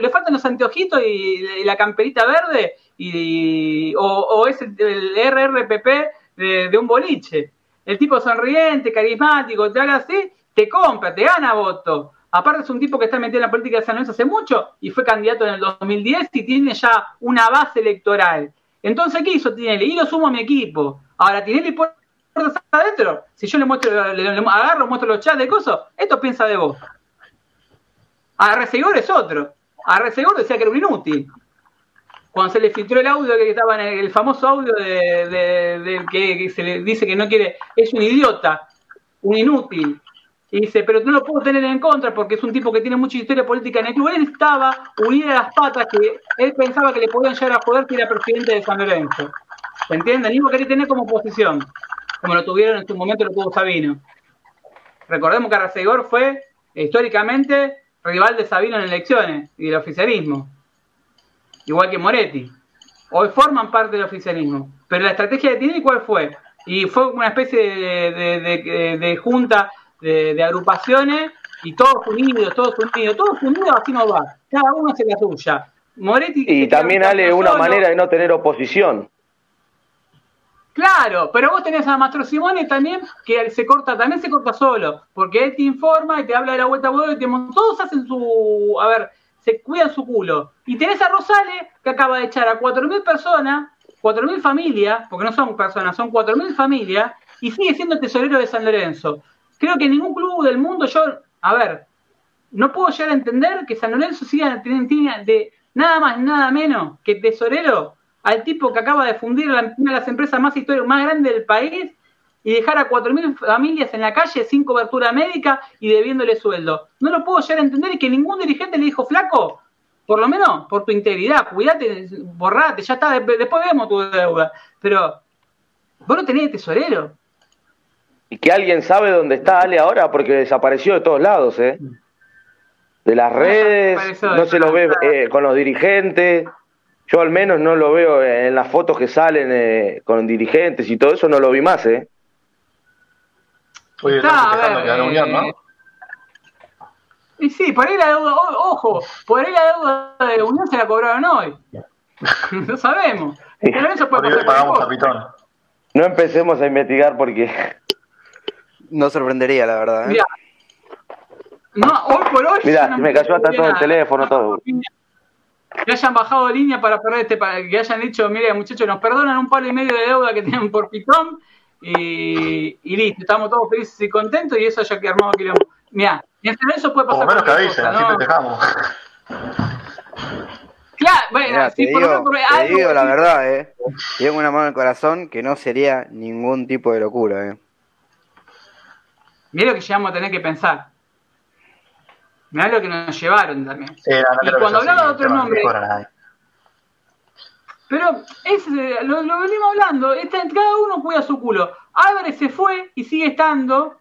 le, faltan los anteojitos y, la camperita verde y, o, es el, RRPP de, un boliche. El tipo sonriente, carismático, te habla así, te compra, te gana voto. Aparte es un tipo que está metido en la política de San Luis hace mucho y fue candidato en el 2010 y tiene ya una base electoral. Entonces, ¿qué hizo Tinelli? Y lo sumo a mi equipo. Ahora, Tinelli puertas adentro. Si yo le muestro, le, agarro, muestro los chats de cosas, esto piensa de vos. A Resegor es otro. A Resegor decía que era un inútil. Cuando se le filtró el audio que estaba en el, famoso audio de, que, se le dice que no quiere, es un idiota, un inútil. Y dice, pero no lo puedo tener en contra porque es un tipo que tiene mucha historia política en el club. Él estaba unido a las patas que él pensaba que le podían llegar a poder que era presidente de San Lorenzo. ¿Se entiende? Ni lo quería tener como oposición, como lo tuvieron en su momento lo tuvo Sabino. Recordemos que Arcegor fue históricamente rival de Sabino en elecciones y del oficialismo, igual que Moretti. Hoy forman parte del oficialismo. Pero la estrategia de Tinelli, ¿cuál fue? Y fue una especie de, junta de, agrupaciones y todos unidos, todos unidos, todos unidos, así no va. Cada uno hace la suya. Moretti y también, Ale, una manera de no tener oposición. Claro, pero vos tenés a Mastro Simone también, que se corta, también se corta solo, porque él te informa y te habla de la vuelta a y te, todos hacen su, a ver, se cuidan su culo. Y tenés a Rosales, que acaba de echar a 4.000 personas, 4.000 familias, porque no son personas, son 4.000 familias, y sigue siendo tesorero de San Lorenzo. Creo que ningún club del mundo, yo, a ver, no puedo llegar a entender que San Lorenzo siga teniendo de nada más, nada menos que tesorero al tipo que acaba de fundir una de las empresas más históricas, más grandes del país y dejar a 4.000 familias en la calle sin cobertura médica y debiéndole sueldo. No lo puedo llegar a entender y que ningún dirigente le dijo, flaco, por lo menos por tu integridad, cuídate, borrate, ya está, después vemos tu deuda. Pero vos no tenés tesorero. Y que alguien sabe dónde está Ale ahora porque desapareció de todos lados, ¿eh? De las redes, no, se lo ve eh, con los dirigentes. Yo al menos no lo veo en las fotos que salen eh, con dirigentes y todo eso, no lo vi más, ¿eh? Oye, Está, a ver, la Unión, ¿no? Y sí, por ahí la deuda, ojo, por ahí la deuda de la Unión se la cobraron hoy. no sabemos. Pero eso puede pasar No empecemos a investigar porque... No sorprendería, la verdad. ¿eh? no, hoy por hoy... Mira, me cayó hasta todo el teléfono, todo que hayan bajado línea para perder este, para que hayan dicho, mire muchachos, nos perdonan un par y medio de deuda que tienen por Pitón y, listo, estamos todos felices y contentos y eso ya que armado quilombo. Mira, mientras eso puede pasar. Por menos que avisen, así festejamos. Claro, bueno, si te por digo, te digo la verdad, eh. Tengo una mano en el corazón que no sería ningún tipo de locura, eh. Mira lo que llegamos a tener que pensar. Mirá lo que nos llevaron también. y cuando hablaba de otro nombre. Pero es, eh, lo, lo, venimos hablando, cada uno cuida su culo. Álvarez se fue y sigue estando.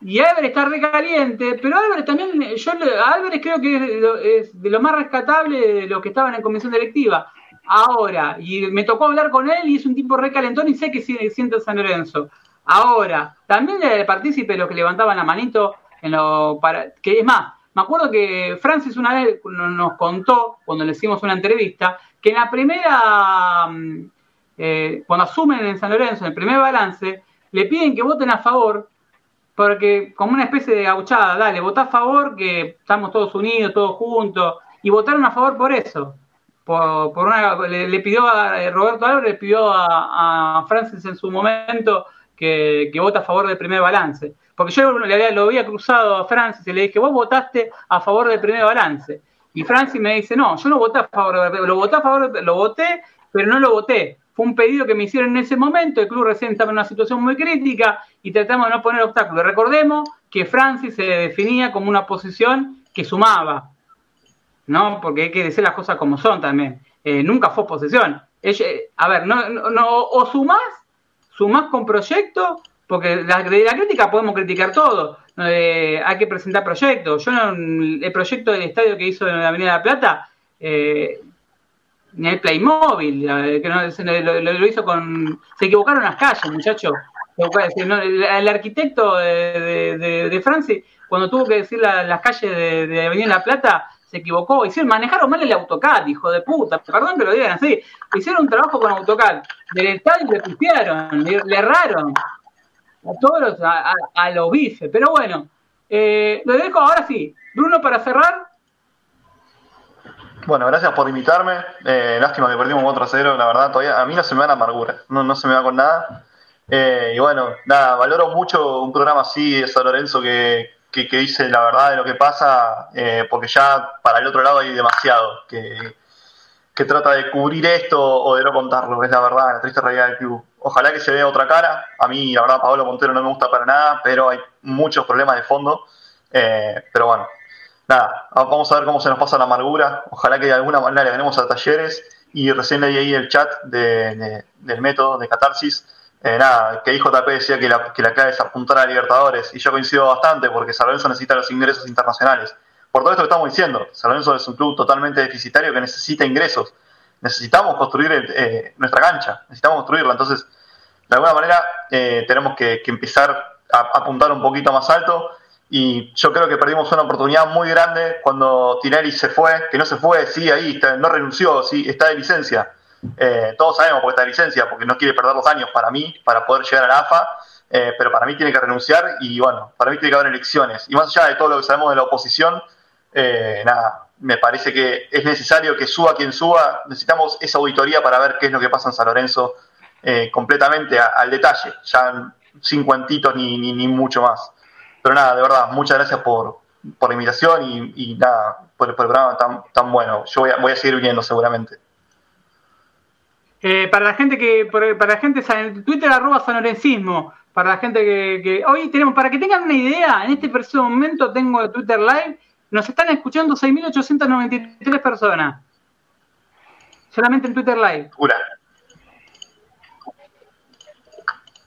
Y Álvarez está recaliente, pero Álvarez también, yo Álvarez creo que es de, lo, más rescatable de los que estaban en comisión directiva. Ahora, y me tocó hablar con él y es un tipo recalentón y sé que siente San Lorenzo. Ahora, también de partícipe de los que levantaban la manito en lo para, que es más, me acuerdo que Francis una vez nos contó, cuando le hicimos una entrevista, que en la primera, mm, eh, cuando asumen en San Lorenzo, en el primer balance, le piden que voten a favor, porque como una especie de gauchada, dale, votá a favor, que estamos todos unidos, todos juntos, y votaron a favor por eso. Por, por una, le, pidió a eh, Roberto Álvarez, le pidió a, Francis en su momento que, que vota a favor del primer balance. Porque yo lo había cruzado a Francis y le dije, vos votaste a favor del primer balance. Y Francis me dice, no, yo no voté a favor, lo voté a favor, lo voté, pero no lo voté. Fue un pedido que me hicieron en ese momento, el club recién estaba en una situación muy crítica y tratamos de no poner obstáculos. Recordemos que Francis se definía como una posición que sumaba, ¿no? Porque hay que decir las cosas como son también. Eh, nunca fue oposición. a ver, no, no, o sumás, sumás con proyecto porque de la crítica podemos criticar todo. Eh, hay que presentar proyectos. Yo el proyecto del estadio que hizo en la Avenida de la Plata, eh, ni el Playmobil, que lo, hizo con. Se equivocaron las calles, muchachos. El, arquitecto de, de, Francis, cuando tuvo que decir las calles de, Avenida de la Plata, se equivocó. Hicieron, manejaron mal el AutoCAD, hijo de puta. Perdón que lo digan así. Hicieron un trabajo con AutoCAD. Del estadio le putearon, le, erraron. A todos los, a, los bifes. Pero bueno, eh, lo dejo ahora sí. Bruno, para cerrar. Bueno, gracias por invitarme. Eh, lástima que perdimos otro cero, la verdad, todavía a mí no se me da la amargura, no, no se me va con nada. Eh, y bueno, nada, valoro mucho un programa así de San Lorenzo que, que, dice la verdad de lo que pasa, eh, porque ya para el otro lado hay demasiado que, que trata de cubrir esto o de no contarlo, es la verdad, la triste realidad del club. Ojalá que se vea otra cara. A mí, la verdad, Pablo Montero no me gusta para nada, pero hay muchos problemas de fondo. Eh, pero bueno, nada, vamos a ver cómo se nos pasa la amargura. Ojalá que de alguna manera le ganemos a talleres. Y recién leí ahí el chat de, del método de catarsis eh, nada, que dijo JP decía que la, que la clave es apuntar a Libertadores, y yo coincido bastante porque San necesita los ingresos internacionales. Por todo esto que estamos diciendo, San es un club totalmente deficitario que necesita ingresos. Necesitamos construir eh, nuestra cancha, necesitamos construirla. Entonces, de alguna manera, eh, tenemos que, empezar a, apuntar un poquito más alto. Y yo creo que perdimos una oportunidad muy grande cuando Tinelli se fue, que no se fue, sí, ahí no renunció, sí, está de licencia eh, todos sabemos por esta licencia, porque no quiere perder los años para mí, para poder llegar a la AFA, eh, pero para mí tiene que renunciar y bueno, para mí tiene que haber elecciones. Y más allá de todo lo que sabemos de la oposición, eh, nada, me parece que es necesario que suba quien suba, necesitamos esa auditoría para ver qué es lo que pasa en San Lorenzo completamente al detalle, ya sin cuentitos ni, ni, mucho más. Pero nada, de verdad, muchas gracias por, por la invitación y, nada, por, el programa tan, tan bueno. Yo voy a, voy a seguir viniendo seguramente. Eh, para la gente que, para la gente en Twitter arroba sanorencismo, para la gente que, hoy tenemos, para que tengan una idea, en este preciso momento tengo Twitter Live, nos están escuchando 6.893 personas. Solamente en Twitter Live.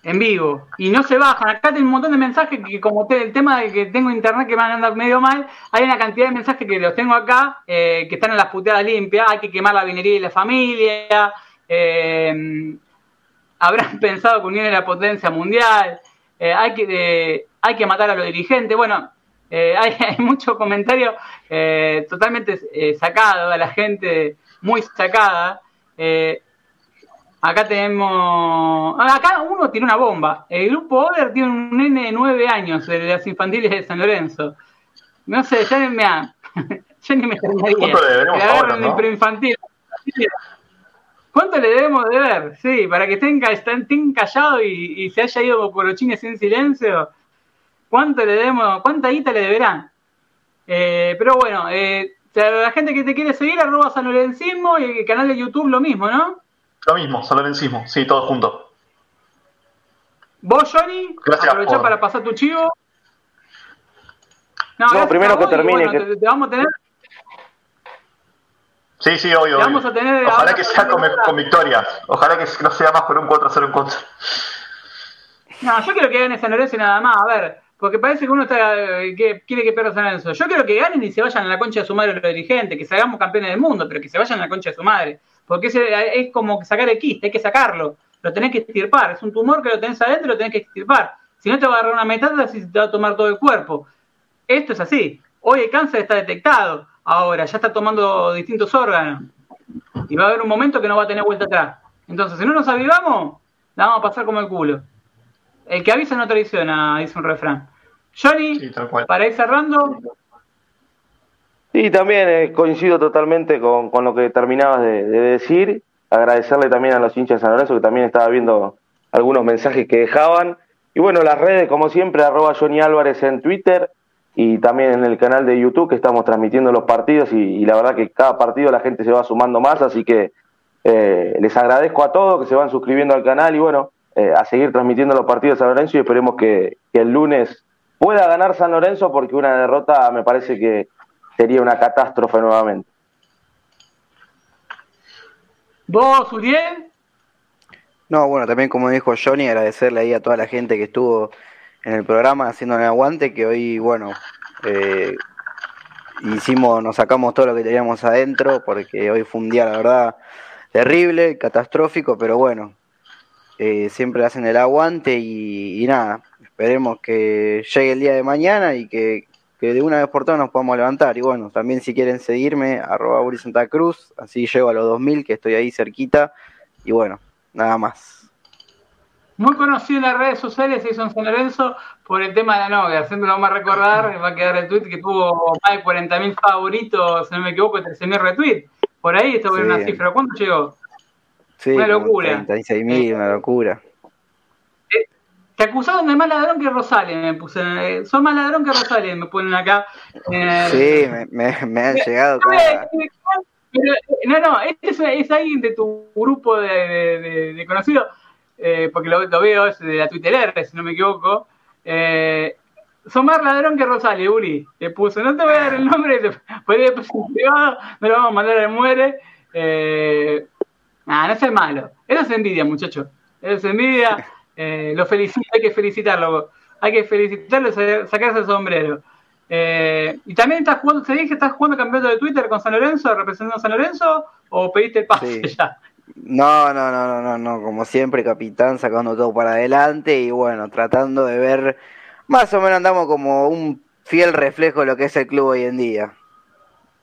En vivo. Y no se bajan. Acá tengo un montón de mensajes que como el tema de que tengo internet que van a andar medio mal, hay una cantidad de mensajes que los tengo acá, eh, que están en las puteadas limpias, hay que quemar la vinería y la familia, eh, habrán pensado que Unión era potencia mundial, eh, hay, que, hay que matar a los dirigentes. Bueno, eh, hay, hay muchos comentarios totalmente sacados, a la gente muy sacada. acá tenemos. Acá uno tiene una bomba. El grupo Oder tiene un nene de nueve años de las infantiles de San Lorenzo. No sé, ya, me, ya ni me. Que preinfantil. ¿Cuánto le debemos de ver? Sí, para que estén, estén callados y, se haya ido por chines en silencio. ¿Cuánto le debemos? ¿Cuánta guita le deberán? Eh, pero bueno, eh, la gente que te quiere seguir, arroba San Lorencismo y el canal de YouTube lo mismo, ¿no? Lo mismo, San Lorencismo, sí, todo junto. ¿Vos, Johnny? Gracias. Aprovechá para pasar tu chivo. No, primero que termine. que... te, vamos a tener Sí, sí, obvio. Vamos a tener Ojalá que sea con, con, victorias. Ojalá que no sea más por un 4-0 en contra. No, yo quiero que gane San Lorenzo y nada más. A ver, porque parece que uno está, eh, que quiere que pierda San Lorenzo. Yo quiero que ganen y se vayan a la concha de su madre los dirigentes, que salgamos campeones del mundo, pero que se vayan a la concha de su madre. Porque ese, es como sacar el quiste, hay que sacarlo. Lo tenés que extirpar. Es un tumor que lo tenés adentro y lo tenés que extirpar. Si no te va a agarrar una metástasis y te va a tomar todo el cuerpo. Esto es así. Hoy el cáncer está detectado ahora, ya está tomando distintos órganos. Y va a haber un momento que no va a tener vuelta atrás. Entonces, si no nos avivamos, la vamos a pasar como el culo. El que avisa no traiciona, dice un refrán. Johnny, para ir cerrando. Sí, también eh, coincido totalmente con, lo que terminabas de, decir. Agradecerle también a los hinchas de San Lorenzo que también estaba viendo algunos mensajes que dejaban. Y bueno, las redes, como siempre, arroba Johnny Álvarez en Twitter, y también en el canal de YouTube que estamos transmitiendo los partidos y, la verdad que cada partido la gente se va sumando más, así que eh, les agradezco a todos que se van suscribiendo al canal y bueno, eh, a seguir transmitiendo los partidos de San Lorenzo y esperemos que, el lunes pueda ganar San Lorenzo porque una derrota me parece que sería una catástrofe nuevamente. ¿Vos, Uriel? No, bueno, también como dijo Johnny, agradecerle ahí a toda la gente que estuvo en el programa haciendo el aguante, que hoy, bueno, eh, hicimos, nos sacamos todo lo que teníamos adentro, porque hoy fue un día, la verdad, terrible, catastrófico, pero bueno, eh, siempre hacen el aguante y, nada, esperemos que llegue el día de mañana y que que de una vez por todas nos podamos levantar. Y bueno, también si quieren seguirme, arroba Uri Santa Cruz, así llego a los 2000, que estoy ahí cerquita. Y bueno, nada más. Muy conocido en las redes sociales, se hizo en San Lorenzo por el tema de la novia. Siempre lo vamos a recordar, va a quedar el tweet que tuvo más de 40.000 favoritos, si no me equivoco, 13.000 retweets. Por ahí esto sí. una cifra. ¿Cuánto llegó? Sí, una locura. 36.000, una locura. Te acusaron de más ladrón que Rosales, me puse. Eh, son más ladrón que Rosales, me ponen acá. Eh, sí, me, me, han llegado. no, no, este es, es, alguien de tu grupo de, de, de conocidos, eh, porque lo, lo, veo, es de la Twitter si no me equivoco. Eh, son más ladrón que Rosales, Uri. Le puso, no te voy a dar el nombre, ir privado, me lo vamos a mandar al muere. Eh, nah, no es malo. Eso es envidia, muchachos. Eso es envidia. Eh, lo felicito, hay que felicitarlo. Hay que felicitarlo y sacarse el sombrero. Eh, y también estás jugando, ¿se dice que estás jugando campeonato de Twitter con San Lorenzo, representando a San Lorenzo, o pediste el pase sí. ya? No, no, no, no, no, no, como siempre, capitán, sacando todo para adelante y bueno, tratando de ver, más o menos andamos como un fiel reflejo de lo que es el club hoy en día.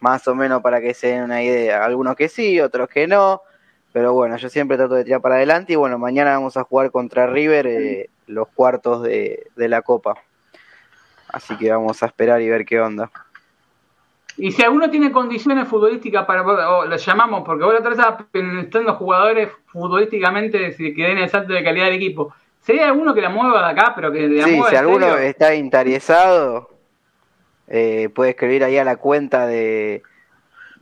Más o menos para que se den una idea. Algunos que sí, otros que no. Pero bueno, yo siempre trato de tirar para adelante y bueno, mañana vamos a jugar contra River eh, los cuartos de, de la Copa. Así que vamos a esperar y ver qué onda. Y si alguno tiene condiciones futbolísticas para, o lo llamamos, porque vos vez están los jugadores futbolísticamente que den el salto de calidad del equipo. ¿Sería alguno que la mueva de acá, pero que la sí, mueva si alguno serio? está interesado, eh, puede escribir ahí a la cuenta de,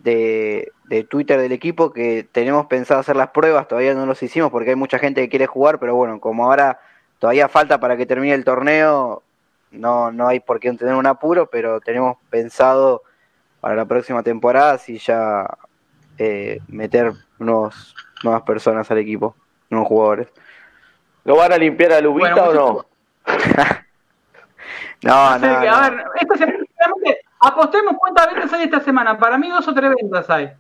de, de, Twitter del equipo que tenemos pensado hacer las pruebas, todavía no los hicimos porque hay mucha gente que quiere jugar, pero bueno, como ahora todavía falta para que termine el torneo, no, no hay por qué tener un apuro, pero tenemos pensado para la próxima temporada si ya eh, meter unos nuevas personas al equipo, nuevos jugadores. ¿Lo van a limpiar a Lubita bueno, o no? no, no, A ver, esta semana, apostemos cuántas ventas hay esta semana. Para mí dos o tres ventas hay.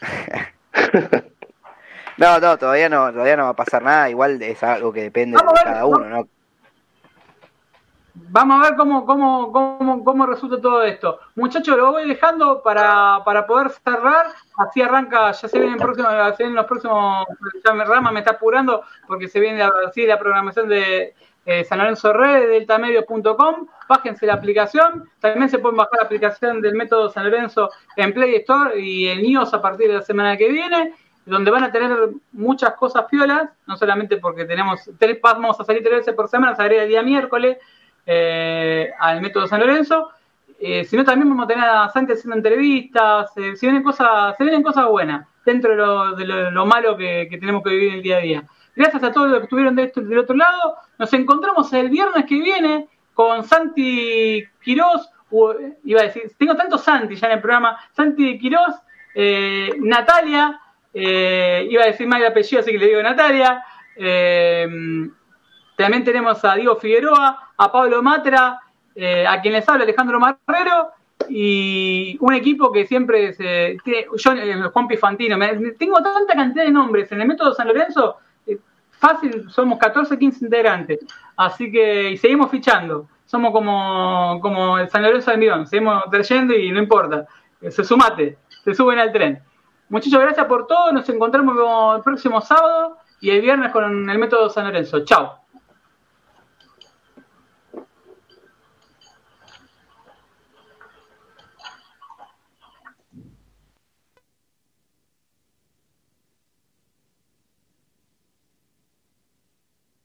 no, no, todavía no, todavía no va a pasar nada. Igual es algo que depende de cada uno, ¿no? Vamos a ver cómo, cómo, cómo, cómo resulta todo esto. Muchachos, lo voy dejando para, para poder cerrar. Así arranca, ya se vienen los próximos. Ya me rama, me está apurando porque se viene así la programación de eh, San Lorenzo Red, deltamedios.com. Bájense la aplicación. También se pueden bajar la aplicación del método San Lorenzo en Play Store y en iOS a partir de la semana que viene donde van a tener muchas cosas piolas, no solamente porque tenemos, vamos a salir tres veces por semana, saldría el día miércoles, eh, al método San Lorenzo, eh, sino también vamos a tener a Santi haciendo entrevistas, eh, se, vienen cosas, se vienen cosas buenas dentro de lo, de lo malo que, que, tenemos que vivir el día a día. Gracias a todos los que estuvieron de esto, del otro lado. Nos encontramos el viernes que viene con Santi Quirós, iba a decir, tengo tanto Santi ya en el programa, Santi Quirós, Natalia, iba a decir mal el apellido, así que le digo Natalia, también tenemos a Diego Figueroa, a Pablo Matra, eh, a quien les habla Alejandro Marrero y un equipo que siempre se, yo, eh, Juan Pifantino, me, tengo tanta cantidad de nombres. En el método San Lorenzo, eh, fácil, somos 14, 15 integrantes, así que y seguimos fichando, somos como, como el San Lorenzo de Mirón, seguimos trayendo y no importa, se sumate, se suben al tren. Muchachos, gracias por todo, nos encontramos el próximo sábado y el viernes con el método San Lorenzo. Chao.